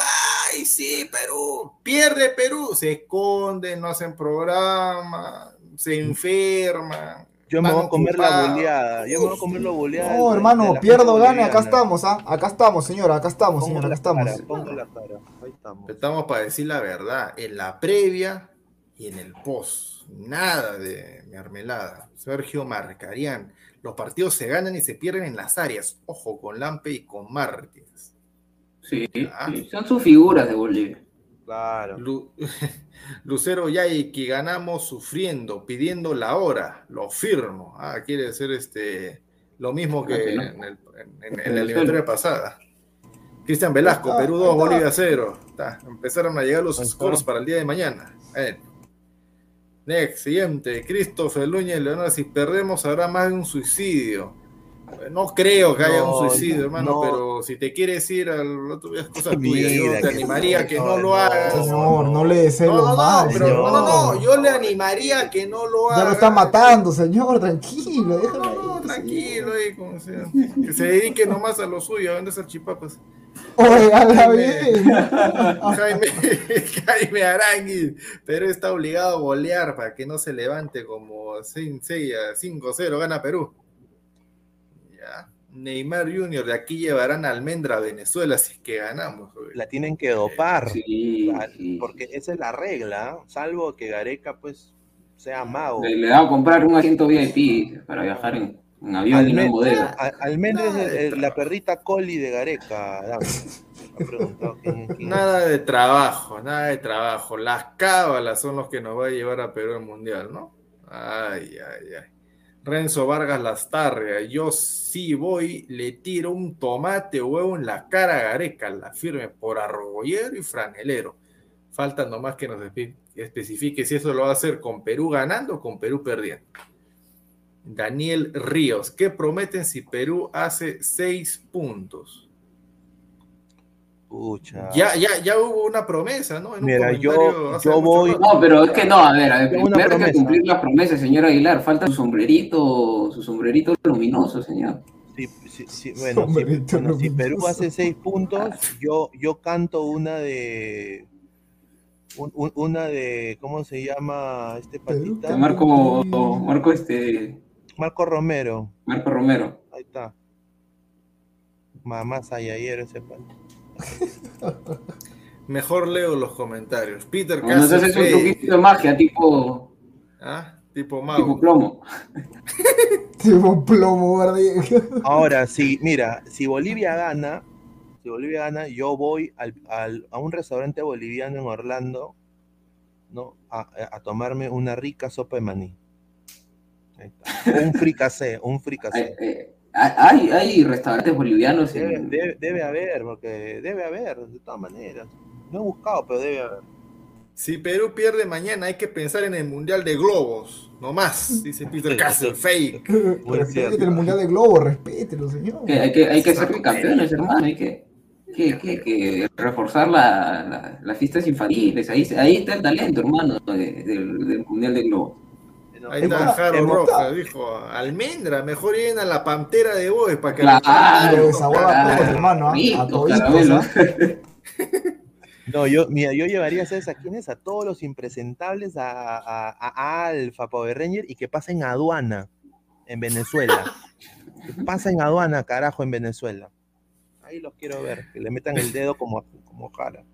¡ay, sí, Perú! Pierde Perú, se esconden, no hacen programa, se enferman.
Yo me voy a comer la boleada. Yo me voy a comer la boleada.
No, hermano, pierdo, gane, acá estamos, ¿ah? Acá estamos, señora, acá estamos, señora, acá.
Ahí estamos.
Estamos para decir la verdad, en la previa y en el post. Nada de mermelada. Sergio Marcarián. Los partidos se ganan y se pierden en las áreas. Ojo con Lampe y con.
Sí,
Ah.
sí, son sus figuras de Bolivia.
Claro.
Lu- *laughs* Lucero Yay, que ganamos sufriendo, pidiendo la hora. Lo firmo. Ah, quiere decir este, lo mismo que
no.
en, el- en- en- en la eliminatoria pasada. Cristian Velasco,
está,
Perú
ahí
2,
está.
Bolivia 0. Está, Empezaron a llegar los scores para el día de mañana. Eh. Next, siguiente. Christopher Luñez Leonardo, si perdemos habrá más de un suicidio. Eh, No creo que haya un suicidio, hermano,
no.
pero si te quieres ir al otro es cosa tuya. Yo te animaría a que no, lo hagas.
Señor, no le desee
No,
lo
no, no,
mal,
pero
señor.
no, no, no, yo le animaría a que no lo haga.
Ya lo está matando, señor, tranquilo,
no,
ir,
tranquilo ahí, como sea. Que se dedique nomás a lo suyo, a vender salchipapas.
Oye, habla
Jaime.
bien. *laughs*
Jaime, Jaime Arangui, pero está obligado a golear para que no se levante como 6 a 5-0, gana Perú. Ya. Neymar Junior, de aquí llevarán almendra a Venezuela si es que ganamos. güey.
La tienen que dopar.
Sí, sí.
Porque esa es la regla, salvo que Gareca pues sea mago.
Le, le da a comprar un asiento VIP para viajar en, en avión y no en
Almen-
modelo.
a- Almendra es el- el- la perrita Coli de Gareca. dame. *laughs* Me ha preguntado quién- quién-
Nada de trabajo, nada de trabajo. Las cábalas son los que nos va a llevar a Perú al Mundial, ¿no? Ay, ay, ay. Renzo Vargas Lastarria, yo sí voy, le tiro un tomate huevo en la cara a Gareca, la firme por arrollero y franelero. Falta nomás que nos espe- especifique si eso lo va a hacer con Perú ganando o con Perú perdiendo. Daniel Ríos, ¿qué prometen si Perú hace seis puntos?
Pucha.
Ya, ya, ya hubo una promesa, ¿no? En un
Mira, yo- yo voy-.
No, pero es que no, a ver, a ver, primero hay que cumplir las promesas, señor Aguilar. Falta su sombrerito, su sombrerito luminoso, señor.
Sí, sí, sí, bueno, si,
Sombrerito
bueno, si Perú hace seis puntos, yo, yo canto una de. un- un- una de. ¿Cómo se llama este patita?
Marco, Marco este,
Marco Romero.
Marco Romero.
Ahí está. Mamá Sayayero ese pata. *laughs*
Mejor leo los comentarios. Peter
Cuando se hace un
Castle
truquito de magia, tipo,
¿Ah? Tipo
tipo
mago.
plomo.
Tipo plomo, *laughs* ¿verdad? *laughs*
Ahora, sí, mira, si Bolivia gana, si Bolivia gana, yo voy al- al- a un restaurante boliviano en Orlando, ¿no? A, a tomarme una rica sopa de maní. Un fricasé, un
Hay,
fricasé.
eh, hay, hay restaurantes bolivianos
Debe,
en,
debe- debe haber, porque debe haber, de todas maneras. No he buscado, pero debe haber.
Si Perú pierde mañana, hay que pensar en el Mundial de Globos. No más, dice Peter Castle, fake.
Respete el Mundial de Globo, respételo, señor.
Que hay que, hay que ser campeones, hermano. Hay que, que, que, que reforzar la, la- las fiestas infantiles. Ahí, ahí está el talento, hermano, de- del, del Mundial de
Ahí está Jaro Roja, dijo, almendra, mejor lleven a la pantera de Boys para que
Claro,
esa a todos, hermano, ¿ah? *laughs*
No, yo, mira, yo llevaría, ¿sabes a quiénes? A todos los impresentables, a, a, a Alfa, Power Ranger, y que pasen aduana en Venezuela. Que pasen aduana, carajo, en Venezuela. Ahí los quiero ver, que le metan el dedo como, como jara.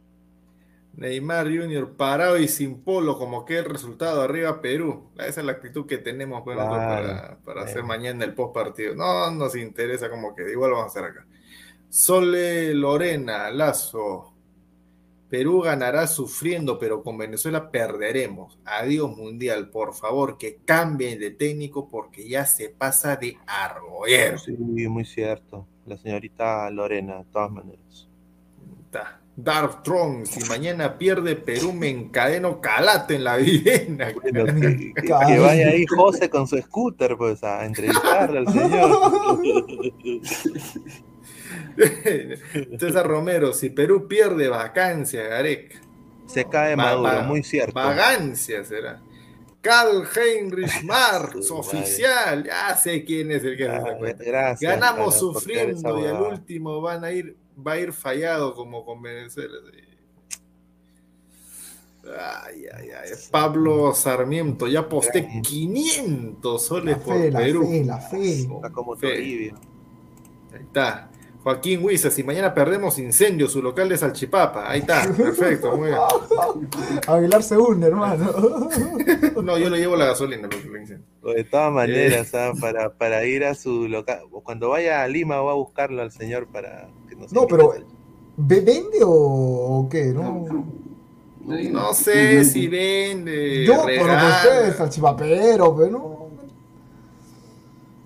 Neymar Junior parado y sin polo, como que el resultado arriba Perú. Esa es la actitud que tenemos
Claro,
para, para hacer
claro.
mañana el post partido. No nos interesa como que igual lo vamos a hacer acá. Sole Lorena, Lazo. Perú ganará sufriendo, pero con Venezuela perderemos. Adiós Mundial, por favor, que cambien de técnico porque ya se pasa de argollero.
Sí, muy cierto. La señorita Lorena, de todas maneras.
Está. Dark Tron, si mañana pierde Perú, me encadeno calate en la vivienda.
Bueno, que, que- que vaya ahí José con su scooter, pues, a entrevistarle al señor. *laughs*
César Romero, si Perú pierde vacancia, Garek.
Se cae
Va-
Maduro,
va-
muy cierto.
Vagancia será. Carl Heinrich *laughs* Marx, oficial. Ya sé quién es el que
Ah,
cuenta.
gracias
Ganamos sufriendo y al último van a ir, va a ir fallado como con Venezuela. sí. Ay, ay, ay. Pablo Sarmiento, ya posté 500 soles
La
por
fe, la
Perú.
fe, la fe.
Está como
Fe.
Toribio.
Ahí está. Joaquín Huiza, si mañana perdemos incendio, su local de Salchipapa. Ahí está, perfecto, muy bien. *laughs*
Aguilar se hunde, hermano. *laughs*
No, yo le llevo la gasolina porque lo incendio.
De todas maneras, ah, para, para ir a su local, o cuando vaya a Lima voy a buscarlo al señor para
No, pero
al-
¿ve- ¿vende o, o qué? No.
No sé si vende.
Yo, pero usted es salchipapero, pero no.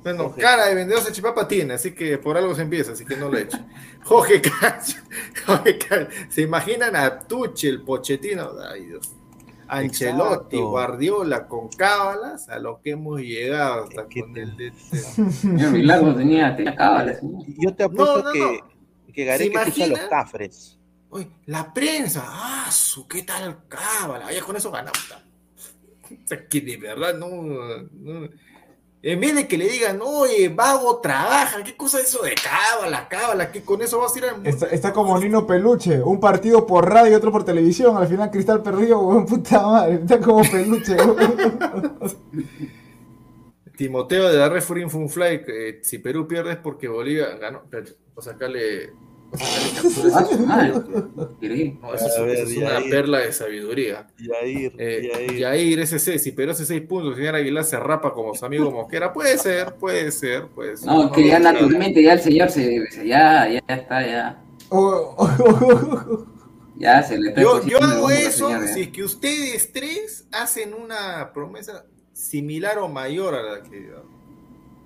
Bueno, cara de vendedor Salchipapa tiene, así que por algo se empieza, así que no lo he hecho. Jorge Cacho, *laughs* Jorge Cacho, ¿se imaginan a Tuchel, Pochettino? Ay, Dios. Ancelotti,
Exacto.
Guardiola con cábalas, a lo que hemos llegado hasta con el de *laughs* este.
Señor Milagro tenía, tenía cábalas. señor.
Yo te apuesto
no,
que,
no.
Que Gareca
¿Se
escucha los cafres.
La prensa, ah, su, ¿qué tal cábala? Ya con eso ganamos. O sea, que de verdad no, no- En vez de que le digan, oye, vago, trabaja, ¿qué cosa es eso de cábala, cábala? que con eso vas a ir al
Está, está como Nino Peluche, un partido por radio y otro por televisión. Al final Cristal perdió, *laughs* weón, puta madre. Está como Peluche.
Timoteo de la Referee Funfly, que si Perú pierde es porque Bolivia ganó. O sacarle. o sacarle *laughs* captura a
Ah,
ese-
su madre. Increíble.
No, eso es,
A ver,
eso es una
Yair.
perla de sabiduría.
Yair,
Eh,
Yair.
Yair SC, si Perú hace 6 puntos, el señor Aguilar se rapa como su amigo Mosquera. Puede ser, puede ser, puede ser.
No, que ya naturalmente ya el señor se, se- ya, ya está, ya,
Oh, oh, oh,
ya se le está
Yo, yo hago eso si es que ustedes tres hacen una promesa similar o mayor a la que yo.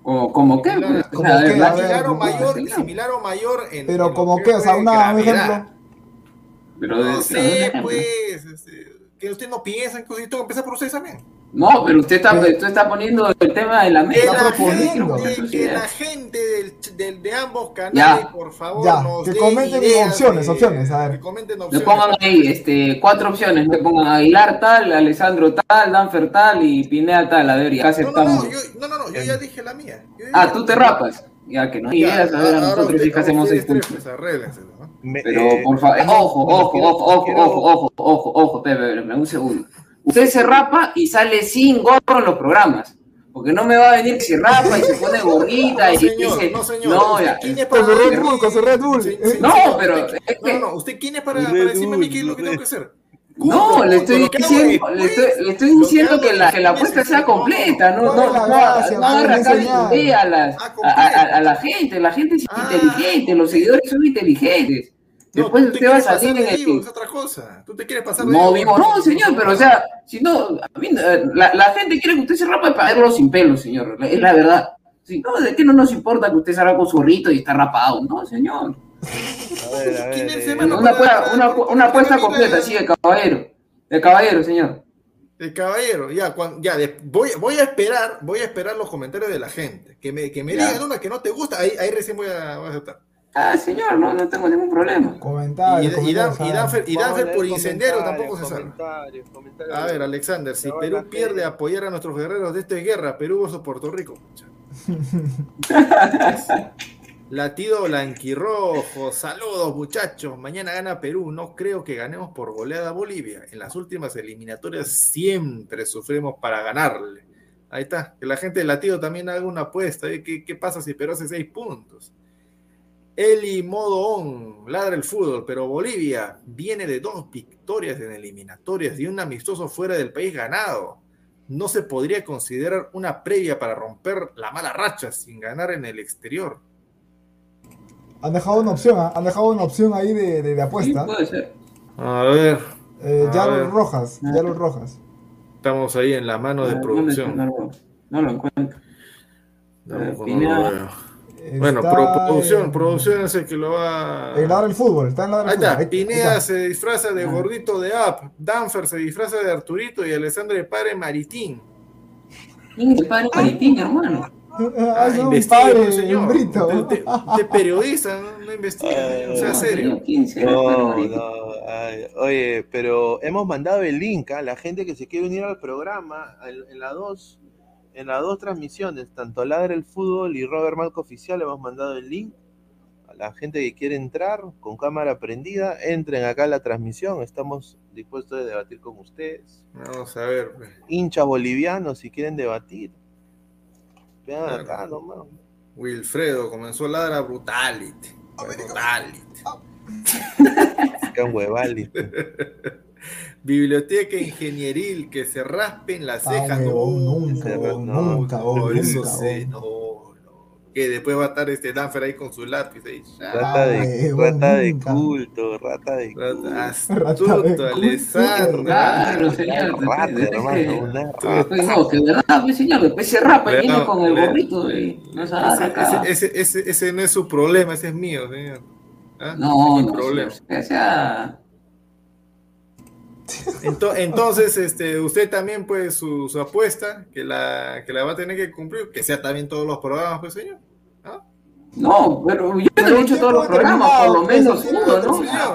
Como, como qué,
Similar,
pues, o
qué,
mayor,
Similar.
similar o mayor en.
Pero
en
como
que,
o sea, una, un ejemplo.
pero de-
No sé, pues. este, que ustedes no piensan que que empezar por ustedes también.
No, pero usted está,
Pero-
usted está poniendo el tema de la
Que
mesa.
Está
la,
proponiendo.
gente,
Sus
que
ideas.
la gente del, del- de ambos canales,
Ya.
por favor,
Ya,
nos
que comenten
ideas
opciones,
de-
opciones, a ver.
Que comenten
Le
opciones.
pongan ahí este, cuatro opciones. Le pongan Aguilar tal, Alessandro tal, Danfer tal y Pineda tal. A ver, ya
No, no,
aceptamos.
no, yo, no, no, no, yo ya dije la mía.
Ah, tú te rapas. Ya que no hay ideas, a ver, a
ahora
nosotros sí que hacemos
¿no?
Me-
Pero por favor,
no,
ojo,
no,
ojo, ojo, ojo, ojo, ojo, ojo, ojo, Pepe, un segundo. Usted se rapa y sale sin gorro en los programas. Porque no me va a venir que se rapa y se pone gorrita
No,
y
señor,
dice.
no, señor.
No,
¿Usted
ya.
¿Quién es
Con
para
su Red
decirme-
Bull, con su Red Bull.
Sí, sí,
No,
sí,
pero
usted-
es
No,
que-
no, no. ¿Usted quién es para, para decirme a mí qué es lo que tengo que hacer?
No, le estoy diciendo, le estoy, le estoy diciendo que la, que la apuesta
es-
sea completa, no, no,
¿Cuál es la
no, no a, las-
Ah,
a, a- a la gente, la gente es
Ah.
inteligente, los seguidores son inteligentes.
No,
Después
tú te
usted va a salir en el
vivo, es otra cosa. Tú te quieres pasar de
No, vivo, no, señor, pero o sea, si no, a mí, eh, la, la gente quiere que usted se rape para verlo sin pelo, señor, es la verdad. Si no, ¿de qué no nos importa que usted salga con su rito y está rapado? No, señor.
A ver, a ver,
¿Quién es
eh?
Una, una, una apuesta completa, sigue, caballero. De caballero, señor.
El caballero, ya, ya de- voy, voy a esperar, voy a esperar los comentarios de la gente. Que me, que me digan una que no te gusta, ahí, ahí recién voy a, voy a aceptar.
Ah, señor, no, no tengo ningún problema.
Comentarios,
y, Danfer, por incendiario tampoco se
comentarios, comentarios.
A ver, Alexander, si Perú pierde
gente.
apoyar a nuestros guerreros de esta guerra, Perú versus Puerto Rico. *laughs* Latido blanquirrojo, saludos muchachos. Mañana gana Perú. No creo que ganemos por goleada a Bolivia. En las últimas eliminatorias siempre sufrimos para ganarle. Ahí está. Que la gente de Latido también haga una apuesta. ¿eh? ¿Qué, qué pasa si Perú hace seis puntos? Eli modo on, ladra el fútbol, pero Bolivia viene de dos victorias en eliminatorias y un amistoso fuera del país ganado. No se podría considerar una previa para romper la mala racha sin ganar en el exterior.
Han dejado una opción, ¿ah? han dejado una opción ahí de, de, de apuesta.
Sí, puede ser.
A ver,
Eh,
A
Yarol
ver.
Rojas, Yarol Rojas.
estamos ahí en la mano de
Ah,
producción.
No, lo- no lo encuentro. Pineda.
Bueno, pro- producción,
en-
producción es el que lo va.
En ladra el fútbol, está en ladra el
Ahí
fútbol.
está,
ahí- ahí
Pineda
está.
se disfraza de gordito de App, Danfer se disfraza de Arturito y Alessandro de Padre Maritín.
¿Quién es el padre Maritín, hermano?
Ah, es un padre,
pues, señor.
un brito.
Usted periodista, no, no investiga, o sea, serio.
¿Quién será el
No, no, ay, oye, pero hemos mandado el link a la gente que se quiere unir al programa en, en las dos, en las dos transmisiones, tanto Ladra el Fútbol y Robert Malco Oficial, hemos mandado el link a la gente que quiere entrar con cámara prendida, entren acá a la transmisión, estamos dispuestos a debatir con ustedes.
Vamos a ver. pues.
Hinchas bolivianos, si quieren debatir. Vean
Claro.
acá nomás.
Wilfredo comenzó a ladrar brutality. Brutality.
Can. *laughs* *laughs*
Biblioteca ingenieril, que se raspen las
Ah,
cejas. no,
nunca, nunca.
Que después va a estar este Danfer ahí con su lápiz ahí.
Rata de,
huevón,
rata de culto, rata de
Rata,
culto.
Rata
Astuto,
de culto.
Alessandro.
Claro, señor.
Rata, hermano.
No, que verdad, pues, señor. Después se rapa y viene
no,
con el
le-
gorrito.
Ese, ese, ese, ese, ese no es su problema, ese es mío, señor. ¿Ah?
No, no,
problema.
sea,
Entonces, este, usted también, pues, su, su apuesta, que la, que la va a tener que cumplir, que sea también todos los programas, pues, señor.
no, pero yo
Pero
no he hecho todos los programas, por lo
determinado,
menos
pues,
uno,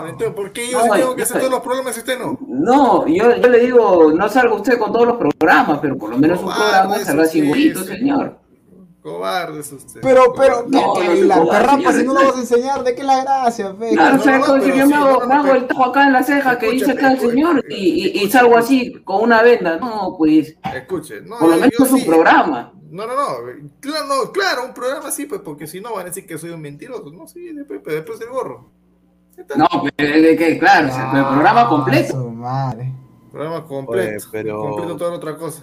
¿no?
Entonces, ¿por qué yo
No,
tengo que hacer todos los programas y usted no?
No, yo, yo le digo, no salga usted con todos los programas, pero por lo menos un
Ah,
programa salga
sí,
sin gorrito,
sí.
señor.
Cobarde es usted.
Pero, pero.
No,
¿qué,
no
la perrapa
señor,
si no lo
este-
vas a enseñar? ¿De qué la gracia, fe?
Claro,
no,
sea,
no,
como si yo me hago,
no, no,
me hago
pero-
el tajo acá en la ceja que dice acá el señor y, y, y salgo así con una venda. No, pues,
Escuche, no,
por lo menos
yo
un
sí.
programa.
No, no, no. Claro, no, claro, un programa sí, pues, porque si no van a decir que soy un mentiroso. No, sí, después, pero después el gorro.
No, pero de que, claro, el programa
Ah,
completo.
su madre.
Programa completo.
Oye, pero-
Completo toda otra cosa.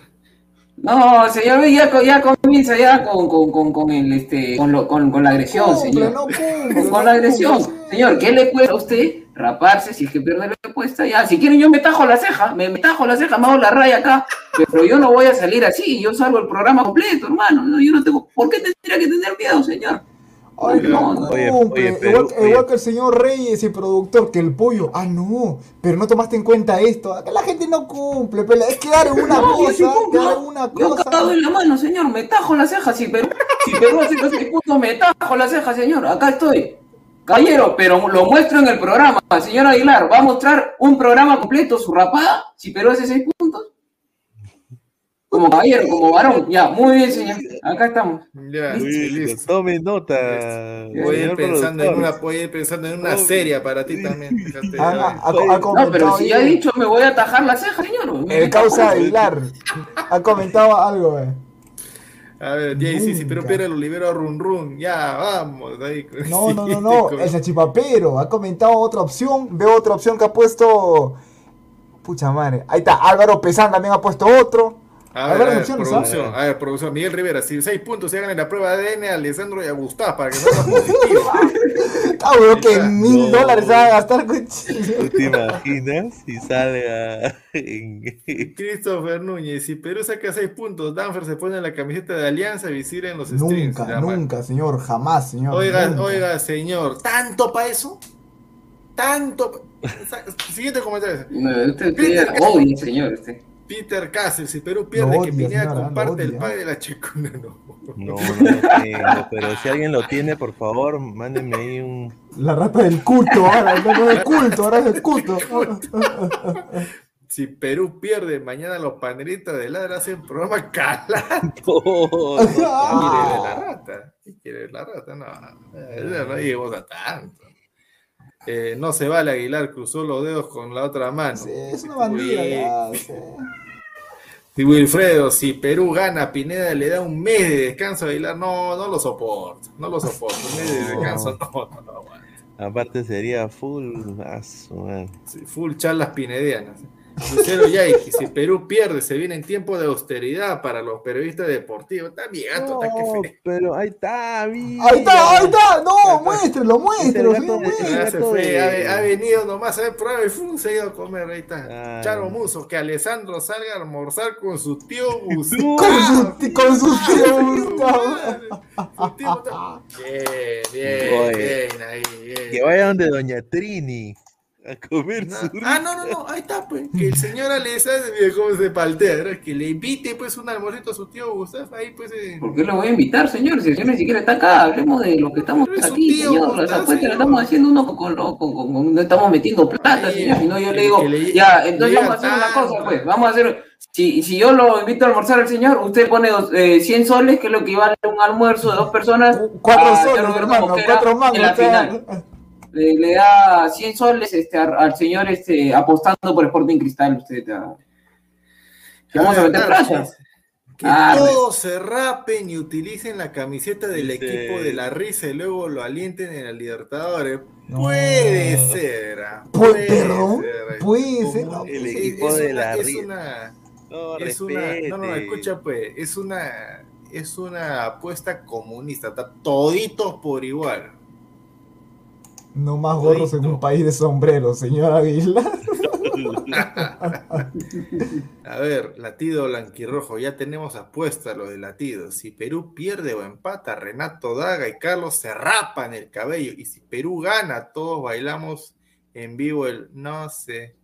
No, señor, ya, ya comienza ya con, con, con, con el, este, con, lo, con, con la agresión,
Cumple,
señor.
no cumple,
Con
no
la agresión.
cumple, sí.
Señor, ¿qué le cuesta a usted raparse si es que pierde la apuesta? Ya, si quieren yo me tajo la ceja, me, me tajo la ceja, me hago la raya acá, pero yo no voy a salir así, yo salgo el programa completo, hermano. No, yo no tengo, ¿por qué tendría que tener miedo, señor?
Ay, no,
No,
oye,
cumple.
oye, pero-
igual,
oye.
igual que el señor Reyes y productor, que el pollo. Ah, no, pero no tomaste en cuenta esto. Acá la gente no cumple, pela. Es quedar en una
No, yo sí
cosa, una
Yo
cosa.
cagado en la mano, señor, me tajo la ceja, si Perú, si Perú hace los seis puntos, me tajo la ceja, señor, acá estoy. Caballero, pero lo muestro en el programa, señor Aguilar, va a mostrar un programa completo, su rapada, si Perú hace seis puntos. Como caballero, como varón, ya, muy bien, señor, acá estamos.
Ya, sí, listo.
Tome nota.
Voy a ir pensando en una, voy a ir pensando en una serie para ti también. Fíjate,
Ah, ha, ha
No, pero
comentado
si ya he dicho, me voy a tajar la ceja, señor.
El causa Aguilar. Ha comentado algo, eh.
A ver, JC, si pero
Nunca.
pierde lo libero a Run Run. Ya, vamos. Ahí,
No, *laughs* no, no, no.
con-
El chachipapero ha comentado otra opción. Veo otra opción que ha puesto. Pucha madre. Ahí está. Álvaro Pesán también ha puesto otro.
A ver, a
varias
ver, producción,
¿ah?
a ver, producción. Miguel Rivera, si seis puntos se hagan en la prueba de ADN a Alessandro y a Gustavo para que salga positivo. *laughs*
Ah, weón, que mil
No.
dólares se va a gastar, cuchillo.
¿Tú te imaginas si sale a... en-
Christopher Núñez, si Perú saca seis puntos, Danfer se pone la camiseta de Alianza Visir en los streams.
Nunca, nunca, señor. Jamás, señor.
Oiga,
nunca.
oiga, señor, ¿tanto para eso? ¿Tanto? pa- Siguiente comentario.
No, usted usted señor. Usted.
Peter Castle, si Perú pierde, que Pineda comparte el pague de la checuna. No.
No, no lo tengo, pero si alguien lo tiene, por favor, mándenme ahí un.
La rata del culto, ahora no del culto, ahora es del culto.
Si Perú pierde, mañana los panelistas de ladra hacen programa calando.
Oh,
¿Qué quiere de la rata? ¿Qué quiere la rata? No, eh, no llegamos a tanto. Eh, no se vale Aguilar, cruzó los dedos con la otra mano.
Sí, es una bandida ya. sí.
Si Wilfredo, si Perú gana, Pineda le da un mes de descanso a Aguilar. No, no lo soporto. No lo soporto. Un mes de descanso, no, *laughs* no, no. aguanto.
Aparte sería full. ah.
Sí, Full charlas pinedianas. Lucero Yaiki, si Perú pierde, se viene en tiempo de austeridad para los periodistas deportivos. Está bien, gato, está que
No,
feo.
pero ahí está, mira.
Ahí está, ahí está. No, muéstrelo, muéstrelo.
ha, venido nomás a ver programa y ¡fum! se ha ido a comer. Ahí está.
Ah.
Charo Muso, que Alessandro salga a almorzar con su tío Gustavo.
Con su, ti- con su tío Gustavo.
Su tío Gustavo. Bien, bien,
Oye.
bien, ahí, bien.
Que vaya donde Doña Trini a comer
No,
su.
Ah, no, no, no, ahí está, pues. Que el señor mira cómo se paltea, ¿verdad? Que le invite, pues, un almuercito a su tío Gustavo. Ahí, pues. eh,
¿Por qué lo voy a invitar, señor? Si el señor ni siquiera está acá, hablemos de lo que estamos
Pero
aquí,
tío,
señor.
Gustavo,
Las apuestas
señor.
las estamos haciendo uno con, con, con, con- con- no estamos metiendo plata,
Ahí,
señor. Si no, yo le digo,
le-
ya, entonces vamos a hacer una cosa, pues. Vamos a hacer, si, si yo lo invito a almorzar al señor, usted pone eh, 100 soles, que es lo que vale un almuerzo de dos personas.
Cuatro
a
soles, hermano, cuatro mangos.
En la final. Le, le da 100 soles este, al, al señor este, apostando por Sporting Cristal. Usted, ah. Que vamos a meter
pues, Que
Ah,
todos se rapen y utilicen la camiseta del
Dice-
equipo de la risa y luego lo alienten en el Libertadores. Puede ser. ah,
Pu-
Puede
perdón,
ser.
puede ser.
No,
El
es-
equipo
es
de
una-
la
es
risa.
una-
No,
es una, no, no, escucha pues, es una, es una apuesta comunista, está toditos por igual.
No más gorros en un país de sombreros, señor Aguilar. *laughs*
A ver, latido blanquirrojo, ya tenemos apuesta lo de latido. Si Perú pierde o empata, Renato Daga y Carlos se rapan el cabello. Y si Perú gana, todos bailamos en vivo el no sé.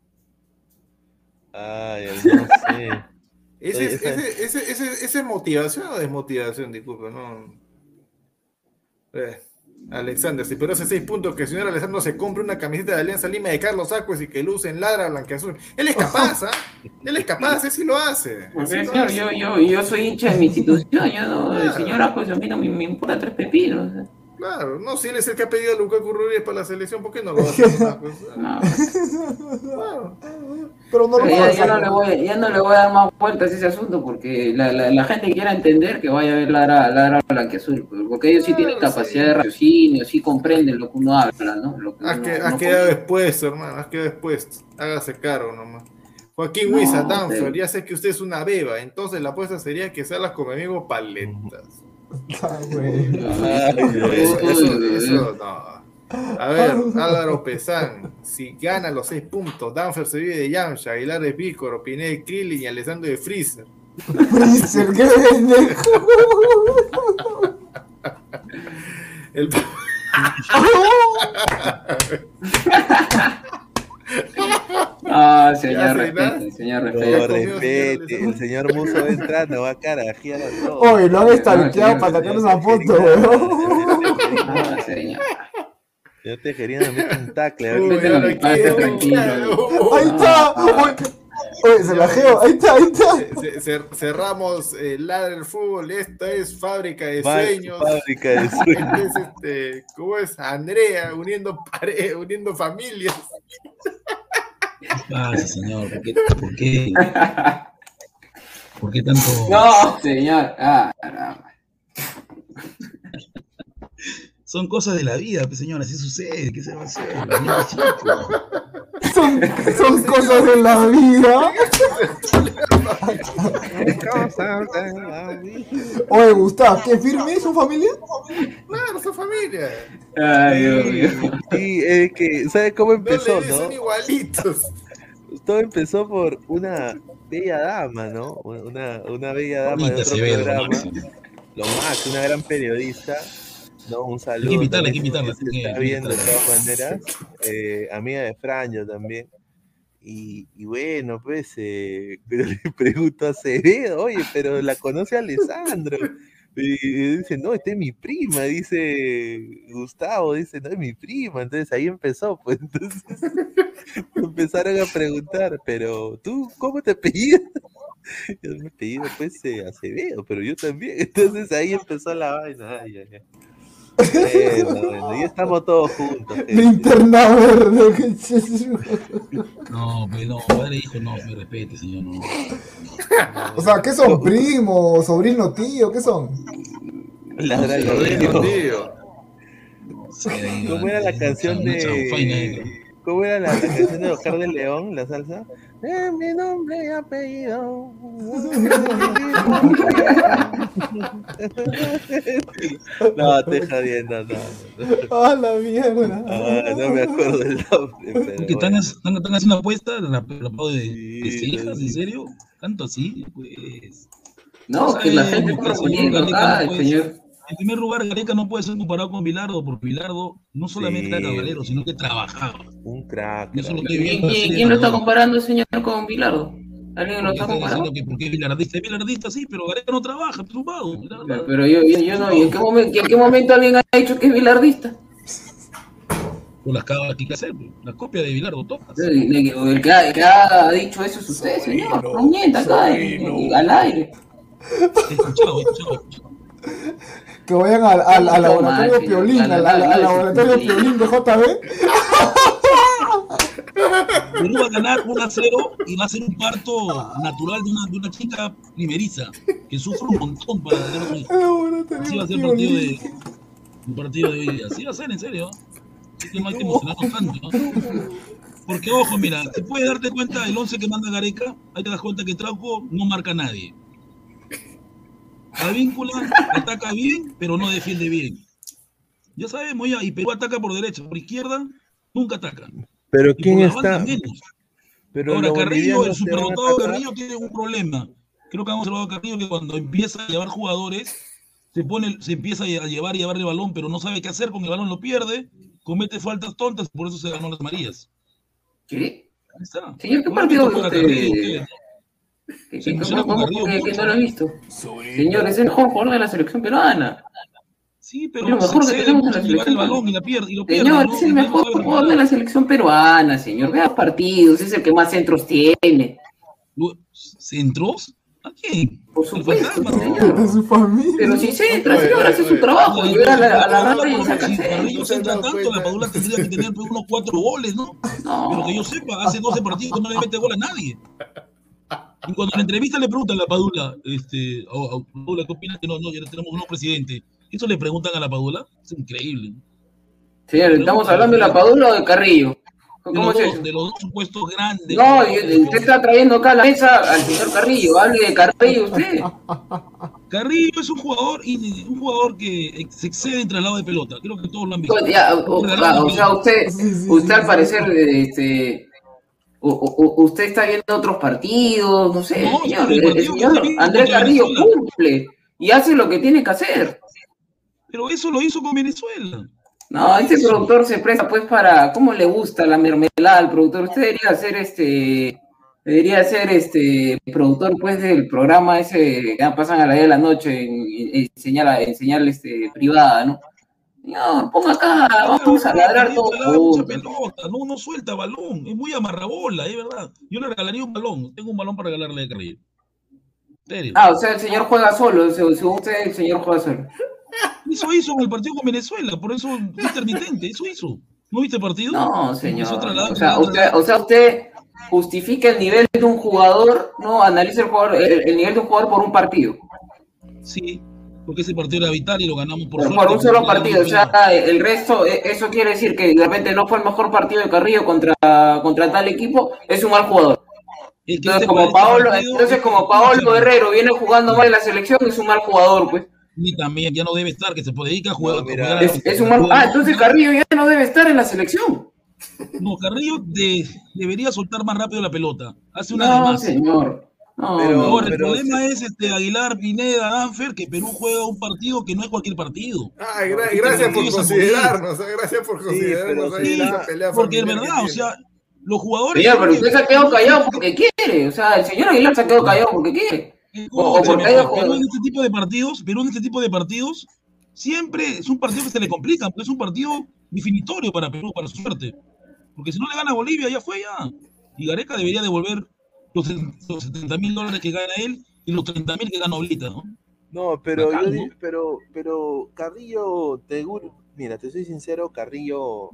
Ay, el no sé. *laughs*
¿Ese,
Oye,
ese- ese- ese- ese es motivación o desmotivación? Disculpe, no. Eh, Alexander, si Perú hace seis puntos, que el señor Alexander se compre una camiseta de Alianza Lima de Carlos Acues y que luce en ladra blanqueazul. Él es *laughs* capaz, ¿ah? Él es capaz, él sí lo hace.
Pues,
sí lo
señor,
hace.
yo, yo, yo soy hincha de mi institución, yo no, el señor pues a mí no me, me importa tres pepinos. ¿eh?
Claro, no, si él es el que ha pedido a Lukaku Rodríguez para la selección, ¿por qué no lo va a hacer? una cosa?
No,
Claro.
Pero no lo
pero ya, ya
a
no le voy, ya no le voy a dar más vueltas a ese asunto porque la, la, la gente quiera entender que vaya a ver ladra, ladra blanqueazul, pues, porque ellos sí tienen capacidad
sí.
de raciocinio, sí comprenden lo que uno habla, ¿no? Lo que
Has,
uno-
que-
uno
has quedado expuesto, hermano, has quedado expuesto. Hágase caro nomás. Joaquín
No,
Huiza, Danfer,
pero-
ya sé que usted es una beba, entonces la apuesta sería que se las come amigo paletas.
Ah, güey.
Eso, eso, eso, no. A ver, Álvaro Pesán, si gana los seis puntos, Danfer se vive de Yamcha, Aguilar de Pícoro, Pineda de Krillin y Alessandro de Freezer.
Freezer, qué pendejo.
El... *laughs*
Ah, *laughs* señor,
¿sí,
respete, señor,
No,
respete.
El señor Muso va entrando, va a carajear a todos.
Oye, lo han
No,
estalqueado para sacar
señor,
esa foto, weón.
Ah, señor.
Yo te quería meter un tacle.
Tranquilo.
Ahí está. Oye, se la geo. Ahí está, ahí está.
Ce- cer- cerramos eh, el Fútbol. Esta es Fábrica de Sueños.
Fábrica de *laughs*
Este
sueños.
es este, ¿Cómo es? Andrea, uniendo familias.
¿Qué pasa, señor? ¿Por qué? ¿Por qué, ¿Por qué tanto?
No, señor. Ah, caramba.
Son cosas de la vida, pues, señor, así sucede. ¿Qué se va a hacer?
Son, son cosas de la vida. Oye, Gustavo, ¿qué firme es su familia?
Claro, son familia.
Ay, Dios mío.
Sí, es que, ¿sabes cómo empezó, no?
son igualitos.
Todo empezó por una bella dama, ¿no? Una, una bella dama de otro
se ve, lo
programa. Lo más, una gran periodista. No, un saludo.
Hay que invitarla, hay que invitarla,
está
que
viendo de todas maneras. eh, amiga de Franjo también. Y, y bueno, pues, eh, pero *laughs* le pregunto a Acevedo, oye, pero la conoce Alessandro. Y, y dice, no, esta es mi prima, dice Gustavo, dice, no es mi prima. Entonces ahí empezó, pues *laughs* entonces empezaron a preguntar, pero tú, ¿cómo te apellidas? *laughs* Yo me apellido pues eh, Acevedo, pero yo también. Entonces ahí empezó la vaina. Ay, ay, ay. Bueno, *laughs* estamos todos juntos.
Linterna verde. *laughs*
No, pues no, padre hijo, no, me respete, señor. No.
O sea, ¿qué son? ¿Primo, sobrino, tío? ¿Qué son?
El
Sobrino, tío.
¿Cómo era la canción de. ¿Cómo era la, la canción de Oscar de León, la salsa? Es mi nombre y apellido. *laughs* No, te jodiendo, no.
¡Ah, la mierda!
Ah, no me acuerdo el nombre, pero.
¿Que están,
bueno.
están, están haciendo una apuesta? ¿La, la pago de,
sí.
¿En serio? ¿Tanto así? Pues.
No, que la gente
Sabemos
compra
que el señor En primer lugar, Gareca no puede ser comparado con Bilardo, porque Bilardo no solamente era
Sí.
caballero, sino que trabajaba.
Un crack.
Eso lo que
¿Quién, quién lo está comparando el señor con Bilardo? ¿Alguien lo está comparando?
diciendo que porque es bilardista. Es bilardista, sí, pero Gareca no trabaja, es un vago.
Pero yo, yo, yo no, ¿y en qué, momento, en qué momento alguien ha dicho que es bilardista?
Por las cabas que hay que hacer, pues. la copia de Bilardo, todas.
El, el- el que ha, el que ha dicho eso es usted, señor. No mienta acá, al aire.
Escuchado, escuchado.
Que vayan al, al, al laboratorio Piolín, al, laboratorio. Piolín de JB.
Perú *laughs* va a ganar 1 a 0 y va a ser un parto natural de una, de una chica primeriza que sufre un montón para tener su hijo.
El
Así va a ser el partido de, el partido de hoy día. Así va a ser, en serio. Así que no hay que emocionarnos tanto. ¿no? Porque, ojo, mira, si puedes darte cuenta del 11 que manda Gareca, ahí te das cuenta que Trauco no marca a nadie. Advíncula ataca bien, pero no defiende bien. Ya sabemos, ya, y Perú ataca por derecha, por izquierda, nunca ataca.
Pero
Y
¿quién está?
banda menos.
Pero
Ahora, Carrillo, el
a
superdotado. Carrillo tiene un problema. Creo que hemos hablado de Carrillo que cuando empieza a llevar jugadores, se pone, se empieza a llevar y llevar el balón, pero no sabe qué hacer con el balón, lo pierde, comete faltas tontas, por eso se ganó las Marías.
¿Qué?
Ahí está.
Señor, ¿qué partido
a
usted?
Carrillo, ustedes, ¿no?
¿Qué-
Se
qué-
emociona
¿Cómo,
con
cómo
Carrillo
que, no lo he visto? Señor, es el mejor jugador de la selección peruana.
Sí, pero
mejor que tenemos la
el
selección.
balón y, la pierde, y lo pierde.
Señor,
¿no?
es el
no
mejor jugador de la selección peruana, señor. Vea partidos, es el que más centros tiene.
¿Centros? ¿A quién?
Por supuesto,
fantasma,
señor.
Su familia.
Pero si centra, señor, hace su trabajo.
Oye,
Llega a la, a la radio y saca
si
centro.
Carrillo se entra tanto, la Padula tendría que tener unos cuatro goles, ¿no? Pero que yo sepa, hace 12 partidos que no le mete gol a nadie. Y cuando en la entrevista le preguntan a la Padula, este, a- a Padula, ¿qué opinas que no, no, ya tenemos un nuevo presidente? Eso le preguntan a la Padula, es increíble.
Señor, ¿estamos hablando de la Padula o de Carrillo?
De
¿Cómo
los,
es
dos, de los dos supuestos grandes.
No, usted está trayendo acá a la mesa al señor Carrillo. Hable de Carrillo usted. *laughs*
Carrillo es un jugador, y- un jugador que se excede en traslado de pelota. Creo que todos lo han visto.
Pues ya, o,
Un
o-
traslado de
o sea,
pelota.
usted,
Sí, sí,
usted
sí,
al
sí.
parecer, este, o- o- o- usted está viendo otros partidos, no sé,
No,
señor,
el partido
señor Andrés Carrillo
Venezuela.
cumple y hace lo que tiene que hacer.
Pero eso lo hizo con Venezuela.
No, este productor se presta pues para, ¿cómo le gusta la mermelada al productor? Usted debería ser este, debería ser este productor pues del programa ese que pasan a la 10 de la noche en, en- en señal, en señal este, privada, ¿no? Señor, ponga acá, vamos a ladrar
traslada mucha pelota, no, no suelta balón, es muy amarrabola, es verdad. Yo le regalaría un balón, tengo un balón para regalarle a Carrillo.
Ah, o sea, el señor juega solo, se- según usted, el señor juega solo.
Eso hizo en el partido con Venezuela, por eso es intermitente, eso hizo. ¿No viste el partido?
No, señor. O sea, usted, o sea, usted justifica el nivel de un jugador, no analiza el, jugador, el, el nivel de un jugador por un partido.
Sí, porque ese partido era vital y lo ganamos por
Por,
suerte.
por un solo partido. O sea, el resto, eh, eso quiere decir que de repente no fue el mejor partido de Carrillo contra, contra tal equipo, es un mal jugador. Entonces,
este
como Paolo,
partido-
entonces, como Paolo Guerrero viene jugando mal en la selección, es un mal jugador, pues.
Y también ya no debe estar, que se puede dedicar a jugar.
mira,
a jugar
Es, es un mal. Ah, entonces Carrillo ya no debe estar en la selección.
No, Carrillo de- debería soltar más rápido la pelota. Hace una de
No,
más.
señor.
Pero-
Ahora, el
pero-
problema es este Aguilar, Pineda, Danfer, que Perú juega un partido que no es cualquier partido.
Ay, gra-
Este
gracias por considerarnos, gracias por considerarnos
pero
ahí
Sí,
pelea
porque es verdad, o sea, los jugadores.
Señor, pero usted se ha quedado callado porque quiere. O sea, el señor Aguilar se ha quedado callado porque quiere. O, porque
Perú en este tipo de partidos, Perú en este tipo de partidos, siempre es un partido que se le complica, porque es un partido definitorio para Perú, para su suerte. Porque si no le gana a Bolivia, ya fue ya. Y Gareca debería devolver los, los 70 mil dólares que gana él y los 30 mil que gana Oblita, ¿no?
No, pero,
Bacán,
yo
¿no?
pero, pero Carrillo, te, mira, te soy sincero, Carrillo,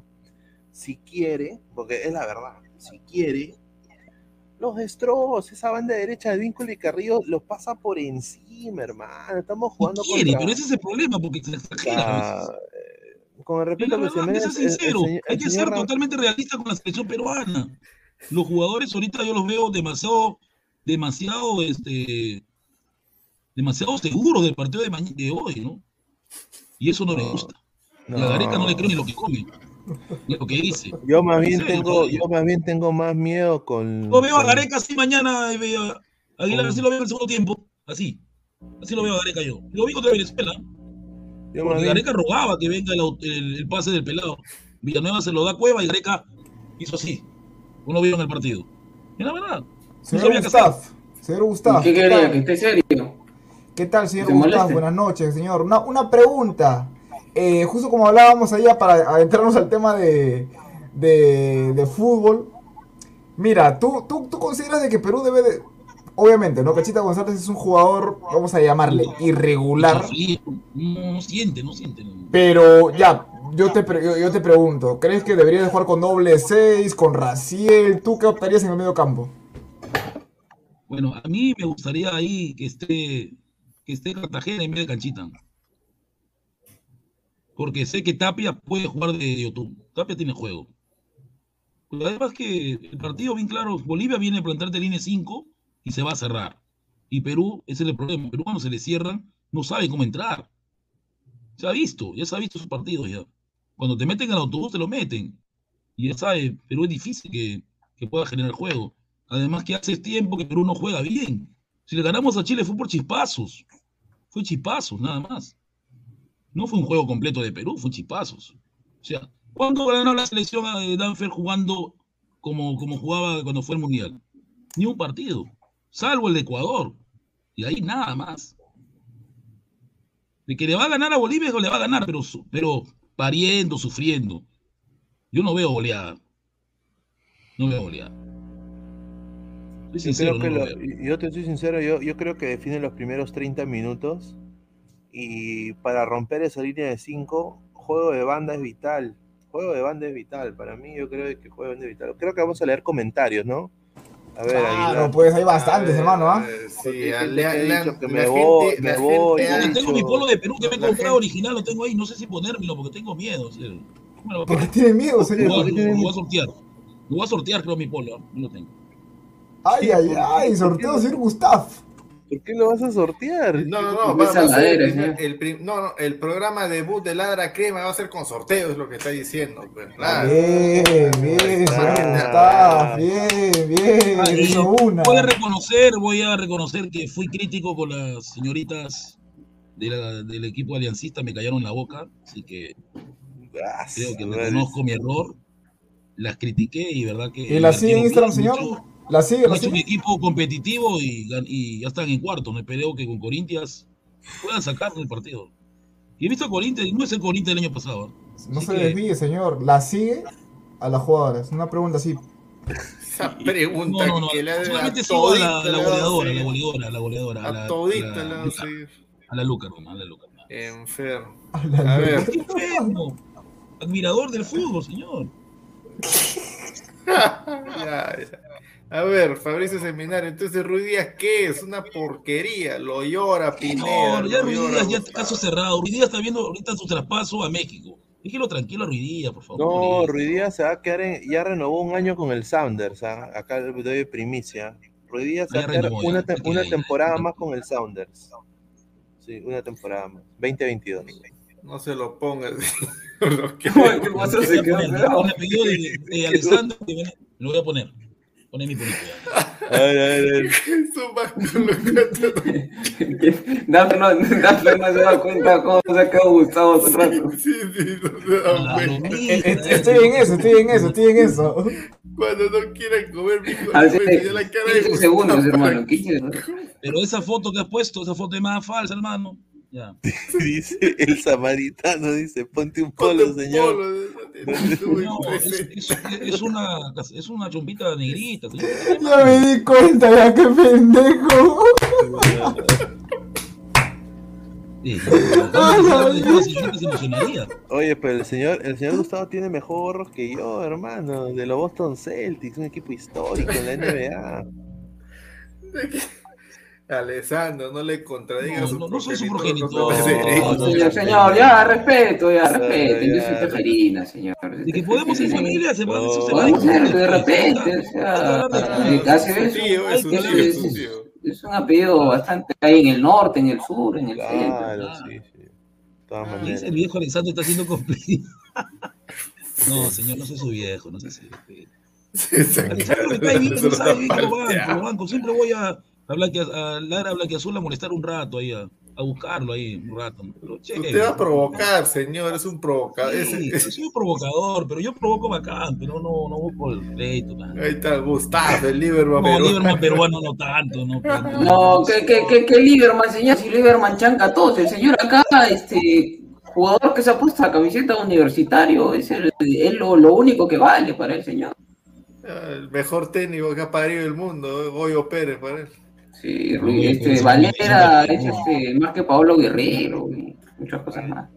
si quiere, porque es la verdad, si quiere, los destrozos, esa banda derecha de Vínculo y Carrillo los pasa por encima, hermano. Estamos jugando
Quiere,
contra-
pero ese es el problema, porque se exagera.
Ah, eh, con el
Es
respeto que se merece,
Hay
el
que ser
señor
totalmente realista con la selección peruana. Los jugadores ahorita yo los veo demasiado, demasiado, este, demasiado seguros del partido de, de hoy, ¿no? Y eso no, me gusta. Y a Gareca no le creo ni lo que come, ni lo que dice.
Yo más
En
bien tengo, yo más bien tengo más miedo con.
Lo veo a Gareca así mañana, a Aguilar así lo veo en el segundo tiempo, así. Así lo veo a Gareca yo. Lo vi contra Venezuela.
yo más
Porque Gareca rogaba que venga el, el- el pase del pelado. Villanueva se lo da a Cueva y Gareca hizo así. Uno vio en el partido. Es la verdad. No
Señor
sabía qué
Gustav, señor Gustav.
¿Qué
¿qué
quería?
tal?
Que esté serio.
¿Qué tal, señor
¿Se
Gustav?
moleste?
Buenas noches, señor. Una, una pregunta. Eh, justo como hablábamos allá para adentrarnos al tema de, de, de fútbol. Mira, ¿tú, tú, tú consideras de que Perú debe de... Obviamente, ¿no? Cachita González es un jugador, vamos a llamarle, irregular.
No, no siente, no siente. no.
Pero ya, yo te, pre- yo, te pregunto, ¿crees que debería de jugar con doble 6, con Raciel? ¿Tú qué optarías en el medio campo?
Bueno, a mí me gustaría ahí que esté, que esté Cartagena en vez de Canchita. Porque sé que Tapia puede jugar de YouTube. Tapia tiene juego. Además que el partido, bien claro, Bolivia viene a plantarte línea 5 y se va a cerrar. Y Perú, ese es el problema. Perú cuando se le cierran, no sabe cómo entrar. Se ha visto, ya se ha visto esos partidos. Cuando te meten al autobús, te lo meten. Y ya sabe, Perú es difícil que, que pueda generar juego. Además que hace tiempo que Perú no juega bien. Si le ganamos a Chile fue por chispazos. Fue chispazos, nada más. No fue un juego completo de Perú, fue chispazos. O sea, ¿cuándo ganó la selección de Danfer jugando como, como jugaba cuando fue el Mundial? Ni un partido. Salvo el de Ecuador. Y ahí nada más. De que le va a ganar a Bolivia, le va a ganar, pero, pero pariendo, sufriendo. Yo no veo goleada. No veo. Soy
Yo, creo
no lo- veo.
yo te soy sincero, yo, yo creo que definen los primeros 30 minutos y para romper esa línea de 5, juego de banda es vital. Juego de banda es vital. Para mí, yo creo que juego de banda es vital. Creo que vamos a leer comentarios, ¿no? A ver,
Claro,
Aguilar.
pues hay bastantes, hermano, ¿ah?
Sí,
que
la
me
gente-
voy, me voy,
tengo mi polo de Perú que me he comprado original, lo tengo ahí. No sé si ponérmelo porque tengo miedo. o sea, ¿cómo me lo voy a
¿Por qué tiene miedo, señor?
voy,
¿Por
a,
qué tiene
lo voy a sortear. Lo voy a sortear, creo, mi polo. ¿ah? No lo tengo.
Ay, ay, ay, sorteo, señor Gustav.
¿Por qué lo vas a sortear?
No, no, no, va, va a ser
saladera,
el, primer- el prim- no, no, el programa debut de Ladra Crema va a ser con sorteo, es lo que está diciendo. pues, claro.
Bien, bien. Bien, bien.
Ah, y
una.
voy a reconocer, voy a reconocer que fui crítico con las señoritas de la- del equipo aliancista, me callaron la boca, así que
Ah,
creo que reconozco mi error. Las critiqué y verdad que.
¿Y la sigue en Instagram,
bien,
señor? ¿La sigue? ¿La
hecho un
sigue?
equipo competitivo y, ya están en cuarto. No espero que con Corintias puedan sacar el partido. Y he visto a Corintias, y no es el Corintias del año pasado. ¿eh?
No
Así
se
que-
desvíe, señor. ¿La sigue a las jugadoras? Una pregunta así.
Esa pregunta
No, no, no.
que le ha
Solamente
a
sigo a la, la goleadora, la goleadora, la goleadora.
A
la-
todita
la
a
Luca,
seguir.
a la Luca, hermano, a la Luca.
Enfermo.
A la
A ver.
¿Qué enfermo? Admirador del fútbol, señor. *laughs*
Ya, ya. A ver, Fabricio Seminario, entonces Ruiz Díaz, ¿qué es? Una porquería, lo llora Pineda.
No, ya Ruiz
llora
Díaz, ya caso cerrado. Ruiz Díaz está viendo ahorita su traspaso a México. Déjelo tranquilo a Ruiz Díaz, por favor.
No, Ruidías se va a quedar en, ya renovó un año con el Sounders, ¿ah? acá le doy primicia. Ruidías se va
Ah,
a
ya
quedar
renovó,
una, te-
se
temporada más con el Sounders. Sí, una temporada más. 2022.
No se lo pongas. *laughs* Lo que-.
Se *laughs*
a Alessandro, que Poné mi bonito.
A ver, a ver, a ver. *laughs*
Dafne no, Dafne no se da cuenta cómo se ha quedado Gustavo hace rato.
Eh, eh, Estoy en eso, estoy en eso, estoy en eso.
Cuando no quieran comer, mijo,
Hace
le ponen la cara de
15
Gustavo
segundos, hermano.
que-
15 segundos.
Pero esa foto que has puesto, esa foto es más falsa, hermano.
Dice el samaritano, dice, ponte un polo, señor.
No, es, es- es una, es una chompita negrita.
Ya me di cuenta, ya qué pendejo.
Sí.
Oye, pero el señor, el señor Gustavo tiene mejor gorros que yo, hermano, de los Boston Celtics, un equipo histórico en la NBA.
Alessandro, no le contradigas
No,
su
no, no soy su
progenitor, *laughs*
Señor, señor, ya, respeto, ya, respeto. Yo soy teferina, señor.
De que podemos ser familia, se
Podemos ser, de repente, o sea,
Es un tío, es un
es-
tío, es un
es-
tío.
Es un apellido bastante ahí en el norte, en el sur, en el centro.
Claro, sí, sí.
Ah, el viejo Alexandro está siendo cumplido. *laughs* No, señor, no soy su viejo, no sé si. *laughs* Alexandro me cae bien, me sabe bien como banco, como banco. Siempre voy a, a, Blanque, a Lara Blanquiazul a molestar un rato ahí, a, a buscarlo ahí un rato. Pero, che,
Usted va a provocar, señor, es un provocador.
Sí, yo soy un provocador, pero yo provoco bacán, pero no, no busco el pleito.
Ahí está Gustavo, el Lieberman
No,
peruano.
Lieberman peruano no tanto, no. *laughs* pero-
No, que, que, que, que Lieberman, señor, si Lieberman chanca a todos. El señor acá, este jugador que se ha puesto la camiseta universitario, es, el, es lo, lo único que vale para el señor.
El mejor técnico que ha parido el mundo, Goyo Pérez, para él.
Sí, este, Valera es este, más que Pablo Guerrero y muchas cosas más.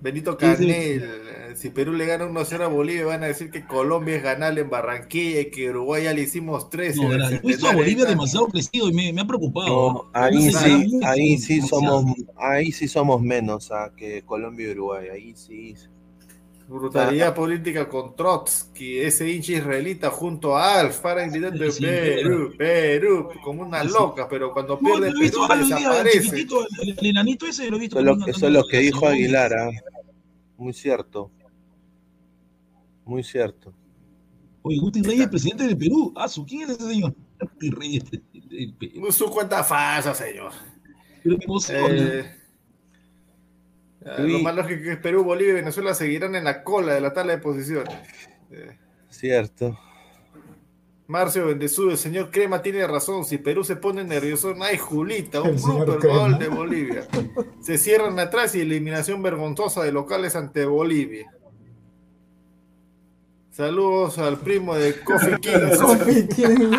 Benito Canel, eh, si Perú le gana 1-0 a Bolivia, van a decir que Colombia es ganable en Barranquilla y que Uruguay ya le hicimos 3.
No, verás, he visto a Bolivia demasiado crecido y me, me ha preocupado.
No, ahí
No sé,
sí, ahí sí
demasiado.
somos, ahí sí somos menos ah, que Colombia y Uruguay, ahí sí.
Brutalidad *laughs* política con Trotsky, ese hincha israelita junto a Alf para
Sí, sí,
Perú, Perú, como una
Sí,
loca, pero cuando
No,
pierde Perú
el el, el enanito ese, lo he visto.
Eso es lo,
también
eso es lo que dijo. Aguilar, ah. muy cierto. Muy cierto.
Oye, Guti Reyes, presidente del Perú. Ah, ¿su quién es ese señor? *laughs* Guti Reyes, presidente del Perú.
Su cuenta falsa, señor.
Pero qué emoción.
Eh, ah, lo malo es que, Perú, Bolivia y Venezuela seguirán en la cola de la tabla de posiciones. Eh,
Cierto.
Marcio Bendezudo, el señor Crema tiene razón. Si Perú se pone nervioso, no hay Julita, un
Crema.
gol de Bolivia. Se cierran atrás y eliminación vergonzosa de locales ante Bolivia. Saludos al primo de Coffee *laughs* King.
Coffee King. *laughs*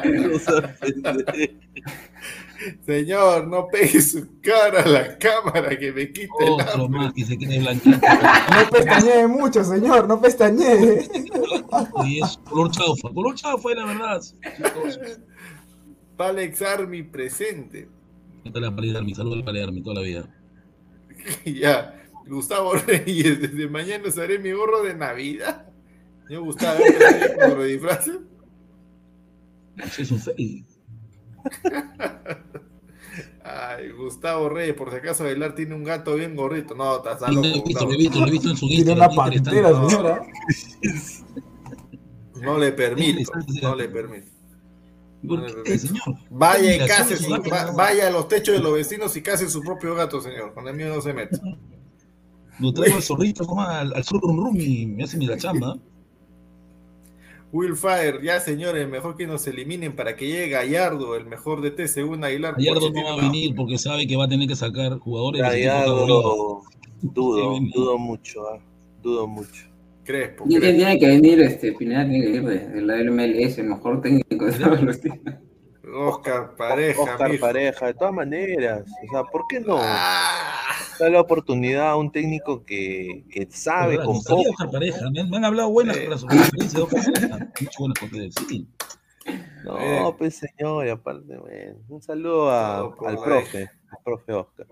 *laughs*
Señor, no pegue su cara a la cámara que me quite el
Otro
hambre.
más que se quede blanquito. *laughs*
No pestañee mucho, señor, no pestañee. *laughs*
Y es color chaufa. Color chaufa, la verdad.
Palex Army presente.
¿Qué la? Saludos al Palermi toda la vida. *laughs*
ya, Gustavo Reyes, desde mañana usaré mi gorro de Navidad. Yo Gustavo. ¿me lo disfraces?
Es un fake.
Ay, Gustavo Reyes, por si acaso bailar tiene un gato bien gorrito. No, estás
Sí,
loco.
lo he visto,
Gustavo.
lo he visto, lo he visto en su
Tiene
Instagram.
una
interesante.
pantera, señora.
No le permito, no le permito. Vaya y case su- va- vaya a los techos de los vecinos y case su propio gato, señor. Con el mío no se mete.
Lo traigo al zorrito nomás, al, al sur rum rum y me hace mi la chamba.
Will Fire, ya señores, mejor que nos eliminen para que llegue Gallardo, el mejor de T según Aguilar.
Gallardo no va a venir porque sabe que va a tener que sacar jugadores
Gallardo, dudo, dudo mucho, ah, dudo mucho.
Crespo,
Tiene,
Crespo.
tiene que venir, este, Pineda tiene que de, de la MLS, el mejor técnico de todos los tiempos.
Oscar Pareja,
Oscar
mijo.
Pareja, de todas maneras. O sea, ¿por qué no?
Ah,
Da la oportunidad a un técnico que, que sabe
¿Verdad?
con poco.
Oscar Pareja. Me, me han hablado buenas
Eh.
cosas sobre la experiencia de Oscar Pareja. Mucho buenas sí.
No,
Eh.
pues señor, y aparte, bueno, un saludo a-
por
al
la
profe, al profe Oscar.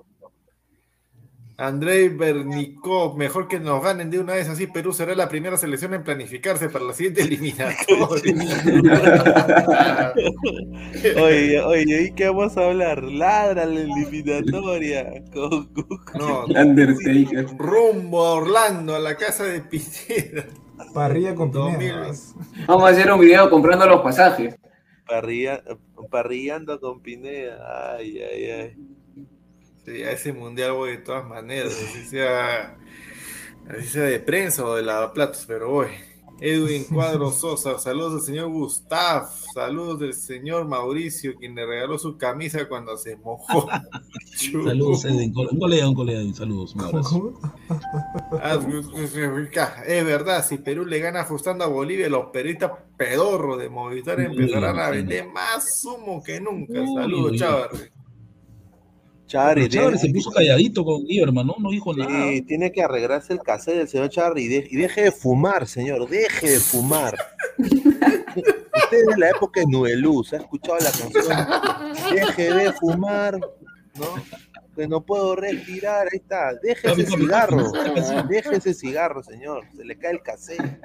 Andrei Bernikov, mejor que nos ganen de una vez así. Perú será la primera selección en planificarse para la siguiente eliminatoria. *laughs*
Oye, oye, ¿y qué vamos a hablar? Ladra la eliminatoria. Con- *laughs*
no,
Undertaker.
rumbo a Orlando, a la casa de Pineda.
Parrilla con
2000.
Pineda.
Vamos a hacer un video comprando los pasajes.
Parrilla- parrillando con Pineda. Ay, ay, ay.
A ese mundial voy de todas maneras, así sea, así sea de prensa o de lavaplatos, pero voy. Edwin Cuadro *laughs* Sosa, saludos del señor Gustav, saludos del señor Mauricio, quien le regaló su camisa cuando se mojó. *laughs*
Saludos, Edwin. Un colega, un colega. Saludos.
Ah, Es verdad, si Perú le gana ajustando a Bolivia, los periodistas pedorros de Movistar empezarán a vender más humo que nunca. Saludos. Chávez.
Charri,
se
de-
puso calladito con Lieberman, ¿no? No dijo nada.
Sí, tiene que arreglarse el cassette del señor Charri y, de- y deje de fumar, señor, deje de fumar. *laughs* Usted es de la época de Nubeluz, ha escuchado la canción. Deje de fumar, ¿no? Que no puedo respirar, ahí está. Deje ese cigarro, deje ese cigarro, señor. Se le cae el cassette.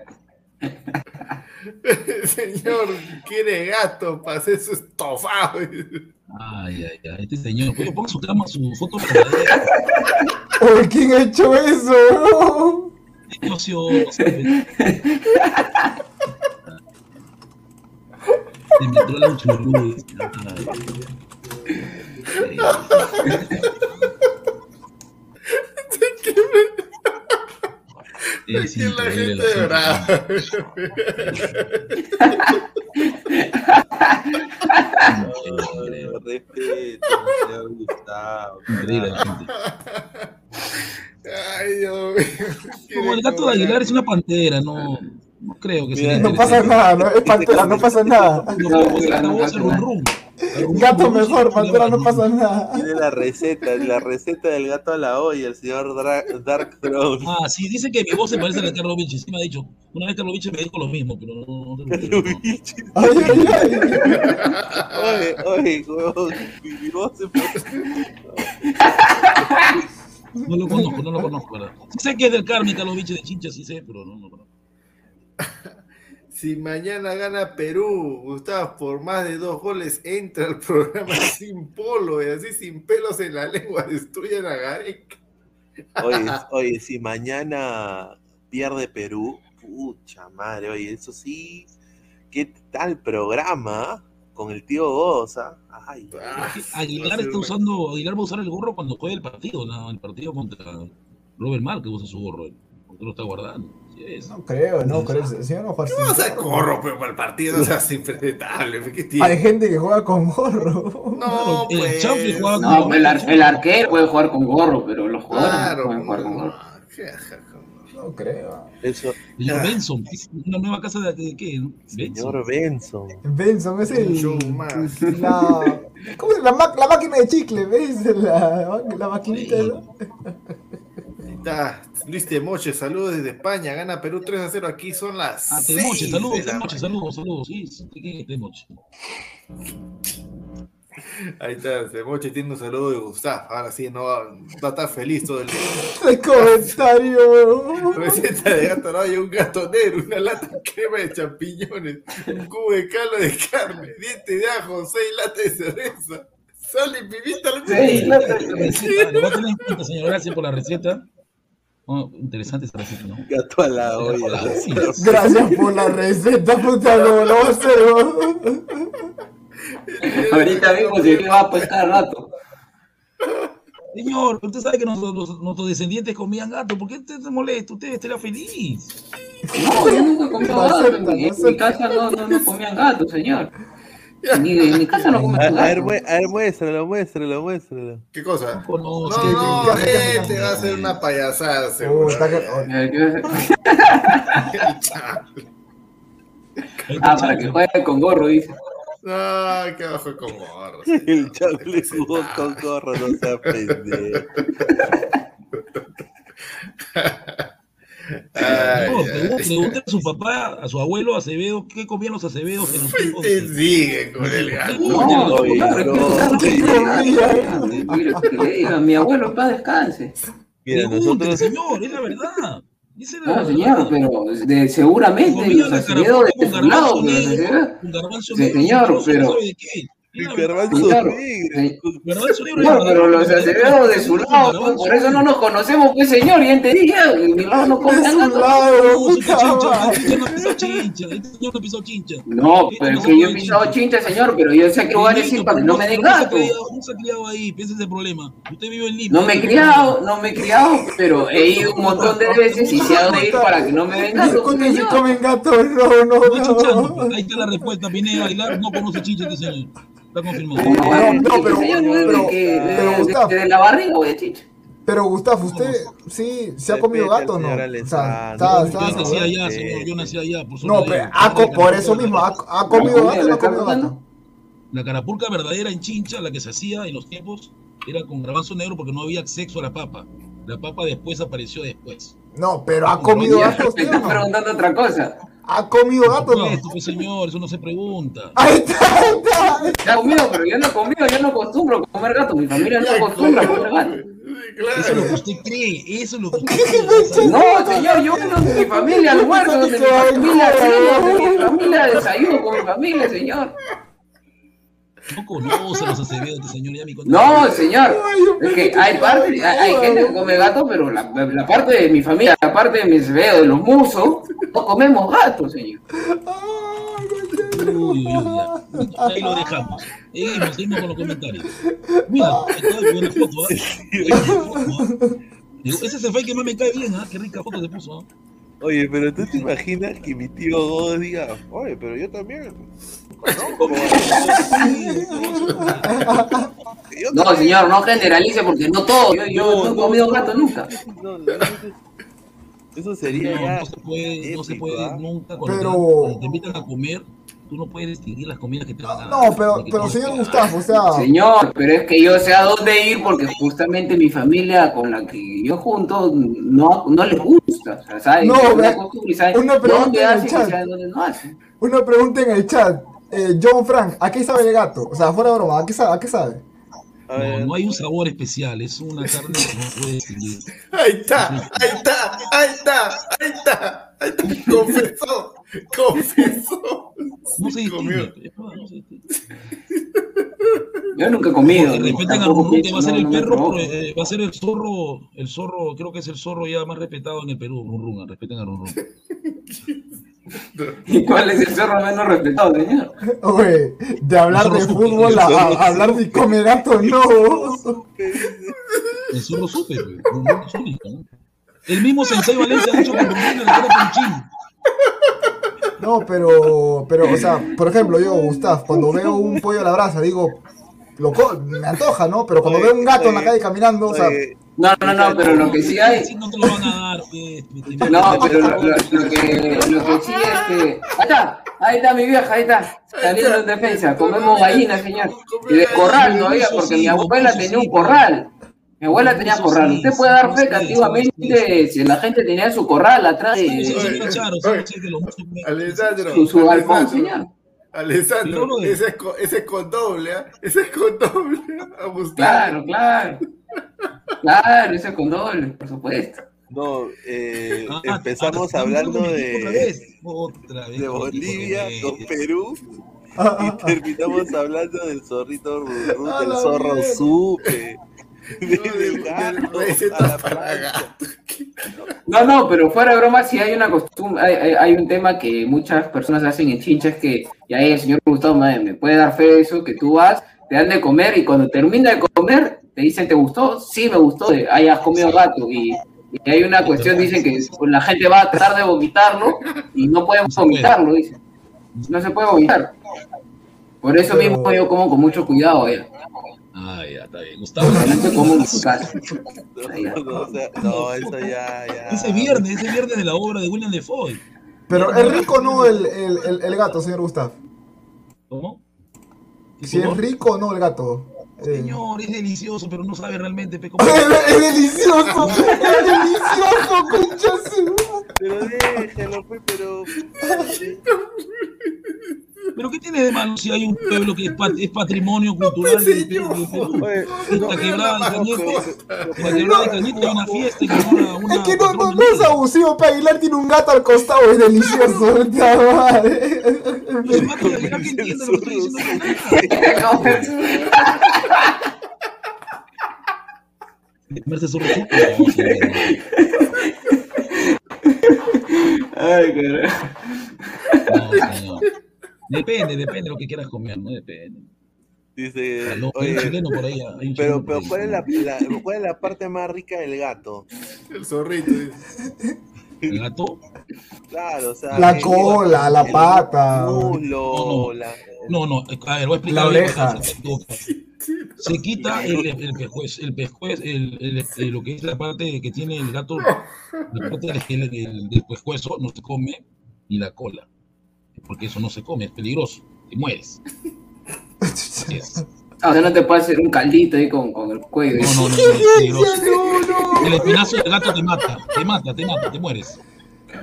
*laughs*
Señor, quiere gato para hacer su estofado.
Ay, ay, ay. Este señor. Oye, ponga su cama, su foto.
Oye, ¿Quién ha hecho eso?
Negocio. Se me entró la chulú. *laughs* Es
Que la
increíble
gente
la gente.
Respeto, señor Gustavo.
Increíble la gente.
Ay, Dios mío.
Como el gato de Aguilar es una pantera, no, no creo que sea.
No pasa nada, no, es pantera, no pasa nada.
Pues.
Gato mejor, pantera, no pasa nada.
Tiene la receta, la receta del gato a la olla, el señor Dra- Dark Throne.
Ah, sí, dice que mi voz se parece a la de Carlos Vinci. Sí me ha dicho. Una vez Carlos Vinci me dijo lo mismo, pero no, no te lo creo.
Oye, oye, huevón, mi, voz se
No lo conozco, no lo conozco, ¿verdad? Sé que es del Carmen, Carlos Vinci de Chincha, sí sé, pero no, no lo conozco.
Si mañana gana Perú, Gustavo, por más de dos goles, entra al programa *laughs* sin polo y así sin pelos en la lengua, destruyen a Gareca.
Oye, *laughs* oye, si mañana pierde Perú, pucha madre, oye, eso sí, qué tal programa con el tío Goza. Ay,
Aguilar está usando, Aguilar va a usar el gorro cuando juegue el partido, ¿no? El partido contra Robert Mark que usa su gorro. Porque lo está guardando. Sí es.
No creo, no creo. El señor no juega
No vas a
así.
corro, pero para el partido no seas impresentable. ¿qué tiene?
Hay gente que juega con gorro.
No,
el
pues.
Champions juega con
No, el, ar- el arquero puede jugar con gorro, pero los jugadores
Claro,
no pueden jugar con gorro.
No creo.
Eso,
Señor Benson, es una nueva casa de, de qué? ¿no?
señor Benson.
Benson es el. La, ¿Cómo llama? La, la máquina de chicle, ¿ves? La, la maquinita. ¿no?
Ahí está. Luis Temoche, saludos desde España. Gana Perú 3 a 0. Aquí son las.
Ah, Temoche,
seis
saludos,
de
Temoche, saludos, saludos. Sí, sí, ¿quién es Temoche?
Ahí está, Temoche tiene un saludo de Gustavo. Ahora sí, no va, va a estar feliz todo el día. *laughs*
El comentario, weón.
Receta de gato no y un gato negro, una lata de crema de champiñones, un cubo de caldo de carne, diente de ajo, seis latas de cerveza, sal y pimienta. al
Sí,
mismo
la
tiempo.
receta, lo voy a tener en cuenta, señor. Gracias por la receta. Oh, interesante esa receta, ¿no?
Gato a la olla.
Sí. *laughs*
Gracias por la receta, puta, no lo.
Ahorita mismo se va a pues cada rato.
Señor, usted sabe que nuestros, los- nuestros descendientes comían gato. ¿Por qué usted se molesta? Usted estaría feliz.
No, yo nunca
No
gato. En, mi casa no, no, no comían gato, señor. Ni, en mi casa no
A, a ver, a ver, muéstralo, muéstralo, muéstralo.
¿Qué cosa?
No,
No, no, este va a ser una payasada, seguro.
Puta, que-
Eh, ¿qué vas a- *laughs* Ah, para que juegue con gorro, dice.
No, que bajo con gorro. *laughs*
El chacle jugó con gorro, no se aprende. *laughs*
Ay,
No, Pregúntale a su papá, a su abuelo Acevedo, ¿qué comían los Acevedos en los tiempos
Te sigue con el gato.
No, mi abuelo paz descanse.
Mira, nosotros,
señor, es la verdad.
No, señor, pero de, seguramente los Acevedo de su lado,
negro,
señor, pero-
sabe de qué.
Garbanzo
Claro.
negro.
Garbanzo negro
No, pero los de su lado, pues, por eso no nos conocemos, pues señor, ya te dije, de mi lado no come
De lado,
No, este no pisó chincha, señor no pisó chincha.
No, pero
no
es
se
que yo he pisado chincha, señor, pero yo sé a qué lugares ir para que no me den
se ha
gato.
No se ha criado ahí, piensa ese problema. Usted vive en Lima.
No me he criado, no me he criado, pero he ido un montón de veces y sé a dónde ir para que no me den gato.
si
señor.
comen gato, no, no,
No. Ahí está la respuesta. Viene a bailar, no conoce chincha este señor. Está confirmado.
No,
no, pero-
señor, no es de
pero-
que
pero,
de-
Gustavo.
de, de la barriga voy a chincha.
Pero Gustavo, ¿usted sí se ha comido gato no? O sea,
Alessandro.
está,
Yo
está
nací allá, señor. Yo nací allá. Por
No, pero por eso mismo, ¿ha, comido
¿La
gato o no ha
está
comido gato?
La carapulca verdadera en Chincha, la que se hacía en los tiempos, era con garbanzo negro porque no había acceso a la papa. La papa después apareció después.
No, pero ha comido gato
Me
usted
estás preguntando otra cosa.
¿Ha comido gato no?
Esto, pues, señor, eso no se pregunta.
Ahí está, ahí está.
Ya he comido, pero yo no he comido, yo no acostumbro a comer gato. Mi familia no acostumbra a comer gato.
Eso es lo que usted cree, eso es lo que usted cree.
No, señor, yo no de mi familia almuerzo, de mi familia de mi familia desayuno con mi familia, señor.
No a los Acevedo, este señor. Ya me contó.
No, señor. Es que hay parte, hay, hay gente que come gato, pero la, la parte de mi familia, la parte de mis veos, de los musos, no comemos gato, señor.
Uy, uy, uy, ya. Ahí lo dejamos. Seguimos, seguimos con los comentarios. Mira, buena foto, ¿eh? Foto, ¿ah? Digo, Ese es el fake que más me cae bien, ¿ah? Qué rica foto se puso, ¿ah?
Oye, pero tú te imaginas que mi tío Godo diga, oye, pero yo también.
No,
también".
señor, no generalice porque no todo. Yo, yo no he comido gato nunca.
No, no, eso- Eso sería
No, se puede, no se
épico,
puede
¿ah?
nunca. Cuando,
Pero-
te, cuando te invitan a comer, tú no puedes distinguir las comidas que te van a
No, pero, pero señor Gustavo, o sea,
Señor, pero es que yo sé a dónde ir porque justamente mi familia con la que yo junto no, no les gusta. O sea, ¿saben?
No,
una
una pregunta
dónde
en el chat. una pregunta en el chat. Eh, John Frank, ¿a qué sabe el gato? O sea, fuera de broma, ¿a qué sabe? ¿A qué sabe?
A
No, hay un sabor especial, es una *laughs* carne que no puedes distinguir.
Ahí está, ahí está, ahí está, ahí está, ahí está. Confesó, confesó.
No se
comió.
distingue.
Yo nunca he comido.
Rurrún, que
pienso,
va a ser el perro,
provoca.
eh, va a ser el zorro, el zorro, creo que es el zorro ya más respetado en el Perú, Rurrún, respeten a Rurrún. *laughs*
¿Y cuál es el zorro menos respetado, señor?
Oye, de hablar de fútbol a, a hablar de come gato, no.
El zorro supe, pues, Rurrún es único, ¿no? El mismo Sensei Valencia ha dicho que Rurrún le queda con chin.
No, pero, pero, o sea, por ejemplo, yo, Gustav, cuando veo un pollo a la brasa, digo, lo co- me antoja, ¿no? Pero cuando
Oye,
veo un gato en la
oye,
calle caminando, o sea,
oye,
No, no, no, pero lo que sí hay.
No te lo van a dar, pues,
No, pero lo, lo- lo que, lo que sí es que. Ahí está, ahí está mi vieja, ahí está. Saliendo en defensa. Comemos gallinas, señor. Y de corral todavía, porque mi abuela tenía un corral. Mi abuela tenía corral. Usted puede dar fe que antiguamente si la gente tenía su corral atrás
Sí,
de
Alessandro,
su, su balcón,
Alessandro,
señor.
Alessandro, ese es, con, ese es con doble, ¿ah? ese es con doble. A Gustavo.
Claro, claro. Claro, ese con doble, por supuesto.
no, eh,
Ah,
empezamos
ah,
hablando
otra
de,
vez, otra vez,
de
con
Bolivia Perú y terminamos hablando del zorrito Rurrún,
A
del zorro supe, *laughs* *laughs*
No.
No, pero fuera de broma, sí hay una costumbre, hay, hay- hay un tema que muchas personas hacen en Chincha, es que, y ahí el señor Gustavo me, me puede dar fe de eso, que tú vas, te dan de comer y cuando termina de comer, te dicen, ¿te gustó? Sí, me gustó, eh, hayas comido gato. Y, y hay una cuestión, dicen que la gente va a tratar de vomitarlo y no pueden vomitarlo, dicen. No se puede vomitar. Por eso
Pero-
mismo yo como con mucho cuidado, ya.
Ah, ya, está bien. Gustavo.
Casa.
No, no, o sea, no, eso ya, ya.
Ese viernes, ese viernes de la obra de William Defoe.
pero es rico, ¿no? El, el, el, el gato, señor Gustav.
¿Cómo?
Si es rico o no el gato. Eh,
Señor, es delicioso, pero no sabe realmente pe, cómo- *laughs*
es, es delicioso, *laughs* es delicioso, concha su madre.
Pero déjalo, pues, pero. *laughs*
Pero ¿qué tiene de malo si hay un pueblo que es, pat- es patrimonio cultural del del Perú? Esta quebrada de Cañete, la quebrada de Cañete hay una fiesta y que una, una
Es que no, no, no es abusivo, Aguilar tiene un gato al costado, es delicioso. vete a la madre.
Comerse su receta.
Ay, carajo.
No, señor. Depende, depende de lo que quieras comer, no depende.
Dice,
Aló, hay
oye,
un chileno por ahí, hay un
pero, pero
ahí.
¿cuál es la, la- cuál es la parte más rica del gato?
El zorrito.
¿El gato?
Claro, o sea,
La
el-
cola, la
el
pata.
muslo,
No,
la-
No, no, a ver, voy a explicar.
La oreja. *laughs*
se quita el, el pescuezo, el pescuezo, el, el- el- lo que es la parte que tiene el gato, la parte del, del, del pescuezo no se come, ni la cola. Porque eso no se come, es peligroso, te mueres. Así *laughs* es.
Ah, o sea, no te puedes hacer un caldito ahí con, con el cuello.
No, no, no, no, peligroso. El espinazo del gato te mata, te mata, te mata, te mueres.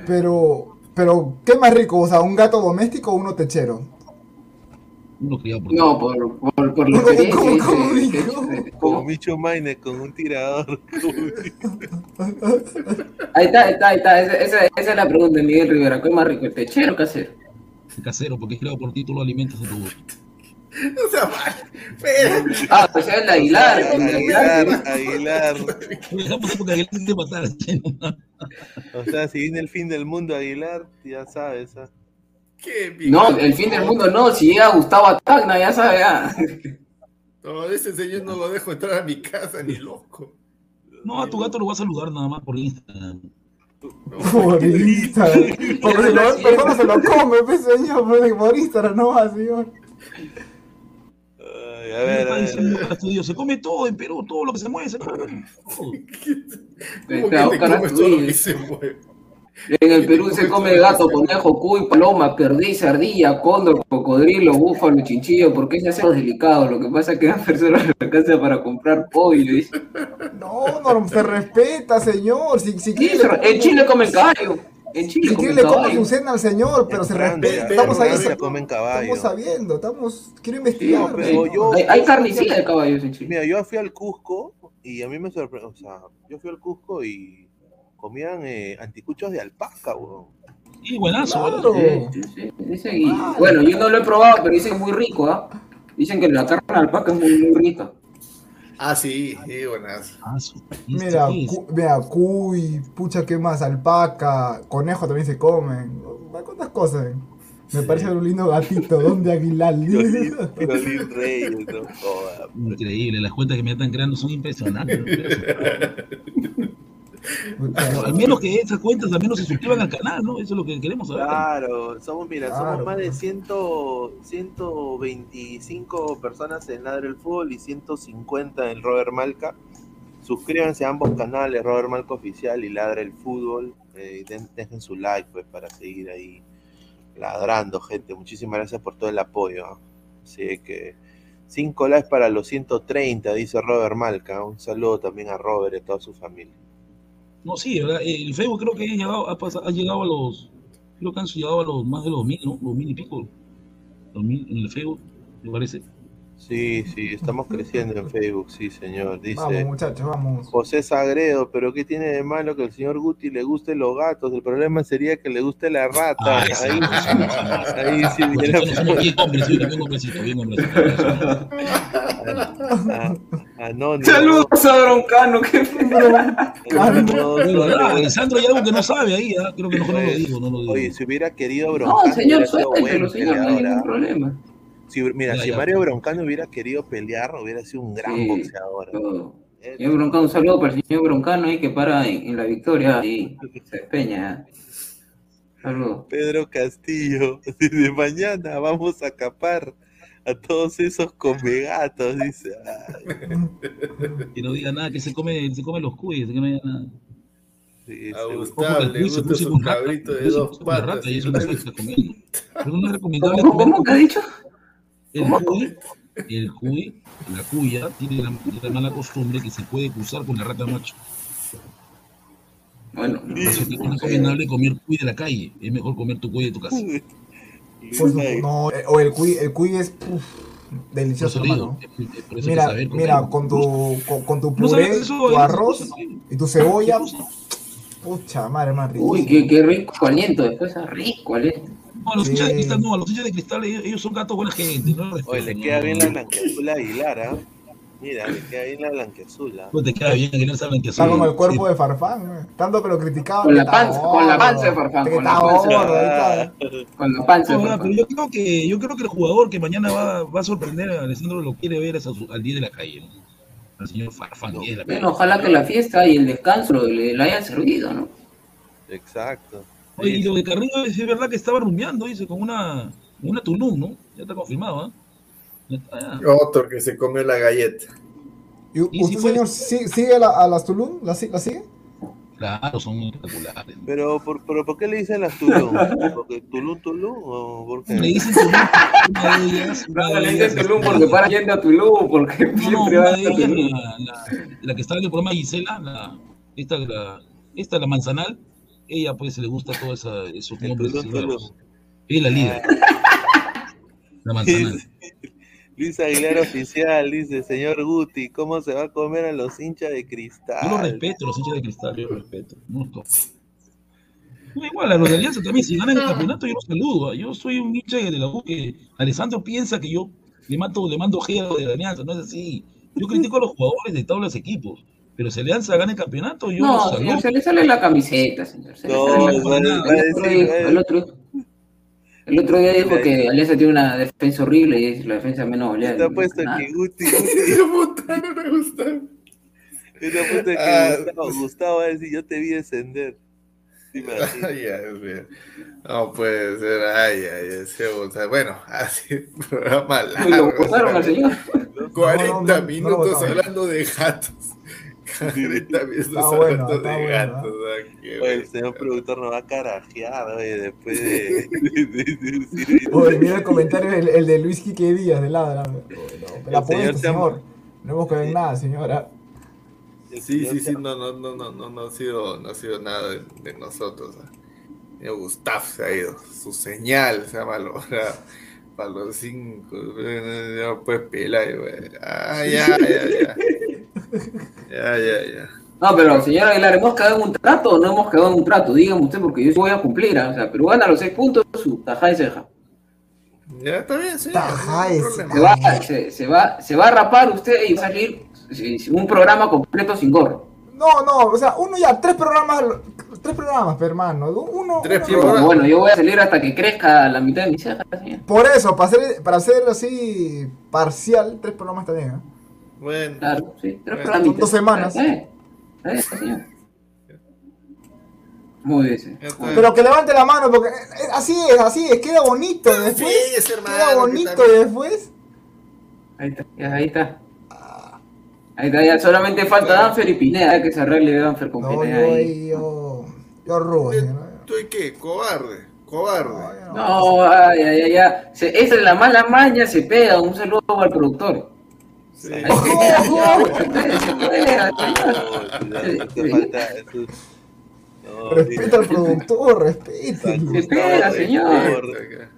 Pero, pero, ¿qué más rico? O sea, ¿un gato doméstico o uno techero?
Uno criado por
No, por, por, por
¿Cómo,
experiencia.
cómo,
dice-
cómo,
dice-
como Micho Maine con un tirador.
Ahí está, ahí está, ahí está. Esa, esa, esa es la pregunta de Miguel Rivera. ¿Qué es más rico, el techero o casero?
Casero, porque es criado por ti, tú lo alimentas a tu gusto. *laughs*
No sea mal.
Ah, pues es el de Aguilar. El de Aguilar.
Aguilar, Aguilar.
Estamos porque Aguilar tiene que matar.
O sea, si viene el fin del mundo, Aguilar, ya sabes. ¿ah?
No, el fin del mundo no. Si llega Gustavo Tacna, ya sabes. ya.
No, ese señor no lo dejo entrar a mi casa ni loco.
No, a tu gato lo vas a saludar nada más por Instagram.
Por Instagram. *laughs* Porque si persona se lo come, pues, señor. Por por Instagram no va, señor.
Ay, a ver, a ver.
Se come todo en Perú, todo lo que se mueve se come.
¿Cómo que te comes todo lo que se mueve?
En el Perú se come gato, conejo, cuy, paloma, perdiz, ardilla, cóndor, cocodrilo, búfalo, chinchillo, porque ese es delicado. Lo que pasa es que las personas le alcanza para comprar pollo.
No, no, se respeta, señor. Si, si
Sí,
quiere,
se-
le
en Chile comen caballo. En Chile
Si
comen
le come su cena al señor, pero se respeta. Estamos ahí.
Comen caballo.
Estamos sabiendo, estamos. Quiero investigar.
pero yo,
Hay, hay carnicida de caballos en Chile.
Mira, yo fui al Cusco y a mí me sorprendió. O sea, yo fui al Cusco y comían eh, anticuchos de alpaca, weón.
Sí, buenazo,
Claro.
Sí, sí, sí. Dicen, y- bueno, yo no lo he probado, pero dicen que es muy rico, ¿ah? Dicen que la carne de alpaca es muy, muy rica.
Ah, sí, sí, buenas.
Ah, su- ¿y esto
Mira, cu- mira, cuy, pucha, ¿qué más? Alpaca, conejo también se comen. ¿Cuántas cosas? eh? Me parece un lindo gatito. ¿Dónde Aguilar? *laughs* *laughs*
No.
Increíble, las cuentas que me están creando son impresionantes. *laughs* Al menos que esas cuentas al menos se suscriban al canal, ¿no? Eso es lo que queremos saber.
Claro, somos, mira,
Claro,
somos más de
pues.
100, 125 personas en Ladre el Fútbol y 150 en Robert Malca. Suscríbanse a ambos canales, Robert Malca Oficial y Ladre el Fútbol. Eh, den- dejen su like pues para seguir ahí ladrando, gente. Muchísimas gracias por todo el apoyo. ¿ah? Así que 5 likes para los 130, dice Robert Malca. Un saludo también a Robert y a toda su familia.
No, sí, ¿verdad? el Facebook creo que ha llegado, ha, pasado- ha llegado a los, creo que han llegado a los más de los mil, ¿no? Los mil y pico. Los mil en el Facebook, me parece.
Sí, sí, estamos creciendo en Facebook, sí, señor. Dice.
Vamos, muchachos, vamos.
José Sagredo, pero ¿qué tiene de malo que el señor Guti le gusten los gatos? El problema sería que le guste la rata.
Ah,
ahí,
esa.
ahí sí
bien hombres, sí, bien hombrecito, bien hombrecito.
Anónimo.
Saludos a Broncano,
solo-
Alessandro hay algo que no sabe ahí, ¿ah? creo que mejor no lo digo, no lo digo.
Oye, si hubiera querido
No,
Broncano,
señor,
hubiera sido
suéltelo, señor, no hay ningún
¿ah?
problema.
Si- mira,
Ya,
si
ya,
Mario
pues.
Broncano hubiera querido pelear, hubiera sido un gran
Sí,
boxeador.
todo. Señor Broncano, un saludo para el señor Broncano ahí que para en, en la victoria y se despeña. Saludos.
Pedro Castillo, *laughs* desde mañana vamos a capar a todos esos comegatos, dice. Ay, *laughs*
Que no diga nada, que se come, se come los cuyes, que no diga nada.
sí,
A
seguro.
Gustavo le gusta su cabrito de dos patas.
Y
y
eso
no
no
le-
se está comiendo. Pero no es recomendable
¿Cómo,
comer
cómo que ha dicho?
El cuy, el cuy, la cuya, tiene la, la mala costumbre que se puede cruzar con la rata macho.
Bueno,
eso es recomendable comer cuy de la calle. Es mejor comer tu cuy de tu casa.
Su- no, eh, o el cuy, el cuy es uf, delicioso, hermano. Mira,
saber
mira, con tu, con, con tu
No
puré,
eso,
tu
eso,
arroz
eso,
y tu cebolla. Pucha, madre más rico.
Uy, qué, qué rico aliento después, rico aliento.
No, los hinchas de cristal no, a los hinchas de cristal ellos, ellos son gatos buena gente. No
Oye, le
respetan,
queda
no.
bien la blanqueazul a Aguilar, ¿ah? Mira, le queda bien la blanqueazul. ¿ah?
Pues te queda bien que no saben que
Está como el cuerpo de Farfán, eh. tanto que lo criticaban.
Con la panza, con la panza de Farfán, con la panza. Con la panza.
No,
de. Farfán.
pero yo creo que yo creo que el jugador que mañana va, va a sorprender a Alessandro lo quiere ver es a su- al 10 de la calle, ¿no? Al señor Farfán, 10 de la calle.
Bueno, ojalá que la fiesta y el descanso le, le hayan servido, ¿no?
Exacto.
Oye, y lo de Carrillo es verdad que estaba rumbeando, dice, con una, una Tulum, ¿no? Ya está confirmado, ¿ah? Ya está, ya.
Otro que se comió la galleta.
¿Y usted, señor, sí- sigue a, la- a las Tulum? ¿La, si- la sigue?
Claro, son espectaculares.
Pero, por, pero ¿por qué le dicen las Tulum? ¿Porque Tulum, Tulum? ¿O por qué?
Le dicen Tulum, una de ellas, *laughs* una
No,
de
le dicen Tulum porque para yendo a Tulum, porque
No, no,
siempre va
una
a
de ellas,
Tulum.
la, la, la que está en el programa Gisela, la, esta, la, esta, la manzanal, ella pues le gusta todo esa, esos nombres. Ella es la líder. *laughs* La manzanal.
Luis Aguilar Oficial dice, señor Guti, ¿cómo se va a comer a los hinchas de cristal?
Yo los respeto, los hinchas de cristal, yo los respeto. Toco. *laughs* No, igual, a los de Alianza también, si ganan el campeonato, yo los saludo. ¿ah? Yo soy un hincha de la U que Alessandro piensa que yo le mando, le mando G a los de la Alianza, no es así. Yo critico a los jugadores de todos los equipos, pero si Alianza gana el campeonato, yo
No, señor, se le sale la camiseta, señor. Se le
No,
sale la
va-
camiseta.
va a
El otro el otro- el otro día dijo que Alianza tiene una defensa horrible y es la defensa menos goleada.
Está puesto
Nada.
que Guti, *laughs* Guti.
Puta, no me gusta.
Está puesto que
Ah.
Gustavo, Gustavo va a decir, yo te vi descender. *laughs*
Ay, mío. No puede ser. Ay, ay, ese, bueno, *laughs* así, programa
lo
largo.
votaron al señor.
40
No, no, no, no lo
minutos hablando de gatos. *laughs* 40 minutos
Está bueno,
de
bueno,
ah,
Oye, el señor productor nos va a carajear, oye, después de, *laughs*
Oye, mira el comentario, el, el de Luis Quique Díaz, de Ladra. No, la
El señor
señor. No hemos quedado en nada, señora.
Sí, sí, sí, no, no, no, no, no, no ha sido, no ha sido nada de, de nosotros. Señor Gustav se ha ido. Su señal se ha malogrado. Para los cinco. eh, Ya no puedes pelar, güey. Ah, ya, ya, ya. Ya, ya, ya.
No, pero señor Aguilar, ¿hemos quedado en un trato o no hemos quedado en un trato? Dígame usted, porque yo sí voy a cumplir. ¿ah? O sea, pero gana los seis puntos, su tajada y ceja.
Ya está bien, sí.
Tajá
no.
Se va, se, se va, se va a rapar usted y va a salir un programa completo sin gorro.
No, no, o sea, uno ya, tres programas, tres programas, pero, hermano. Uno,
Tres
uno-
porque, bueno, yo voy a salir hasta que crezca la mitad de mis cejas, señor.
Por eso, para hacer, para hacer así parcial, tres programas bien, ¿eh?
Bueno,
Claro, sí, tres
Bueno,
son dos semanas.
Eh, eh, señor. Muy bien,
ya.
Pero que levante la mano, porque eh, así es, así es, queda bonito después.
Sí, hermano,
Queda
que
bonito después.
Ahí está, ya, ahí está. Ahí está, ya solamente falta Danfer y Pineda, eh, que se arregle Danfer con
No, yo
Pineda ahí.
ahí, yo, yo rubo, señor.
¿Tú y qué? Cobarde. Cobarde.
No, ay, ay, ay, ya. Se- esa es la mala maña, se pega. Un saludo al productor.
Sí.
No,
Respeta al productor, respételo.
Se pega, señor.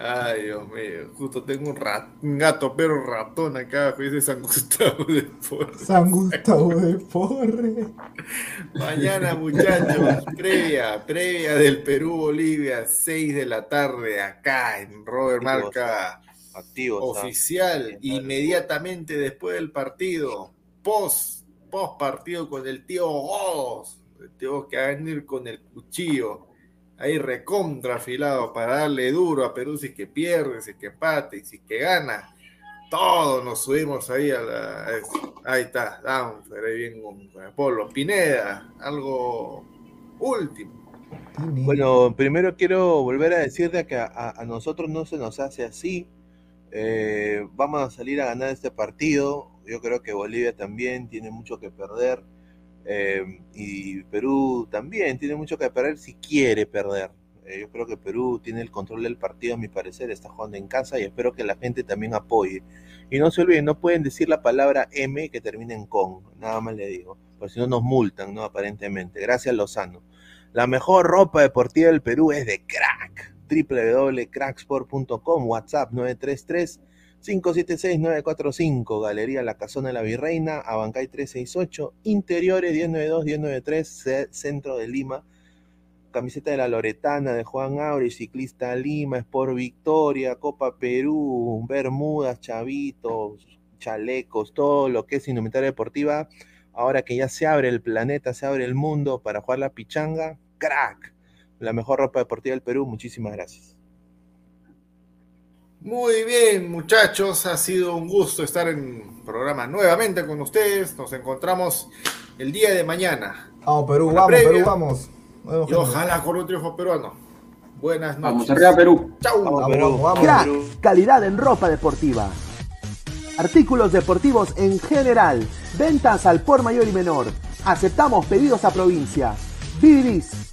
Ay, Dios mío. Justo tengo un, rat- un gato, pero ratón acá. Dice San Gustavo de Porres.
San Gustavo de Porre.
Mañana, muchachos, previa, previa del Perú-Bolivia, 6 de la tarde, acá en Robert Marca oficial, inmediatamente después del partido, post, post partido con el tío Godos, el tío que va a venir con el cuchillo, ahí recontra afilado para darle duro a Perú si es que pierde, si es que empate, y si es que gana. Todos nos subimos ahí a la. a. Ahí está, Danfer, ahí bien con, con el Polo. Pineda, algo último.
Bueno, primero quiero volver a decirte que a nosotros no se nos hace así. Eh, vamos a salir a ganar este partido. Yo creo que Bolivia también tiene mucho que perder. eh, y Perú también tiene mucho que perder si quiere perder. Eh, yo creo que Perú tiene el control del partido, a mi parecer, está jugando en casa y espero que la gente también apoye. Y no se olviden, no pueden decir la palabra M que termine en con, nada más le digo, porque si no nos multan, ¿no? Aparentemente. Gracias, Lozano. La mejor ropa deportiva del Perú es de crack. www.cracksport.com, WhatsApp 933 576-945, Galería La Casona de la Virreina, Abancay 368, Interiores 1092-1093, Centro de Lima, camiseta de la Loretana de Juan Auri, Ciclista Lima, Sport Victoria, Copa Perú, Bermudas, Chavitos, chalecos, todo lo que es indumentaria deportiva. Ahora que ya se abre el planeta, se abre el mundo para jugar la pichanga, crack. La mejor ropa deportiva del Perú, muchísimas gracias.
Muy bien, muchachos, ha sido un gusto estar en programa nuevamente con ustedes. Nos encontramos el día de mañana.
Vamos, Perú, vamos, Perú, vamos.
Y ojalá con un triunfo peruano. Buenas noches.
Vamos arriba, Perú.
Chau.
Vamos, vamos, vamos.
Crack, calidad en ropa deportiva. Artículos deportivos en general. Ventas al por mayor y menor. Aceptamos pedidos a provincia. Bibis,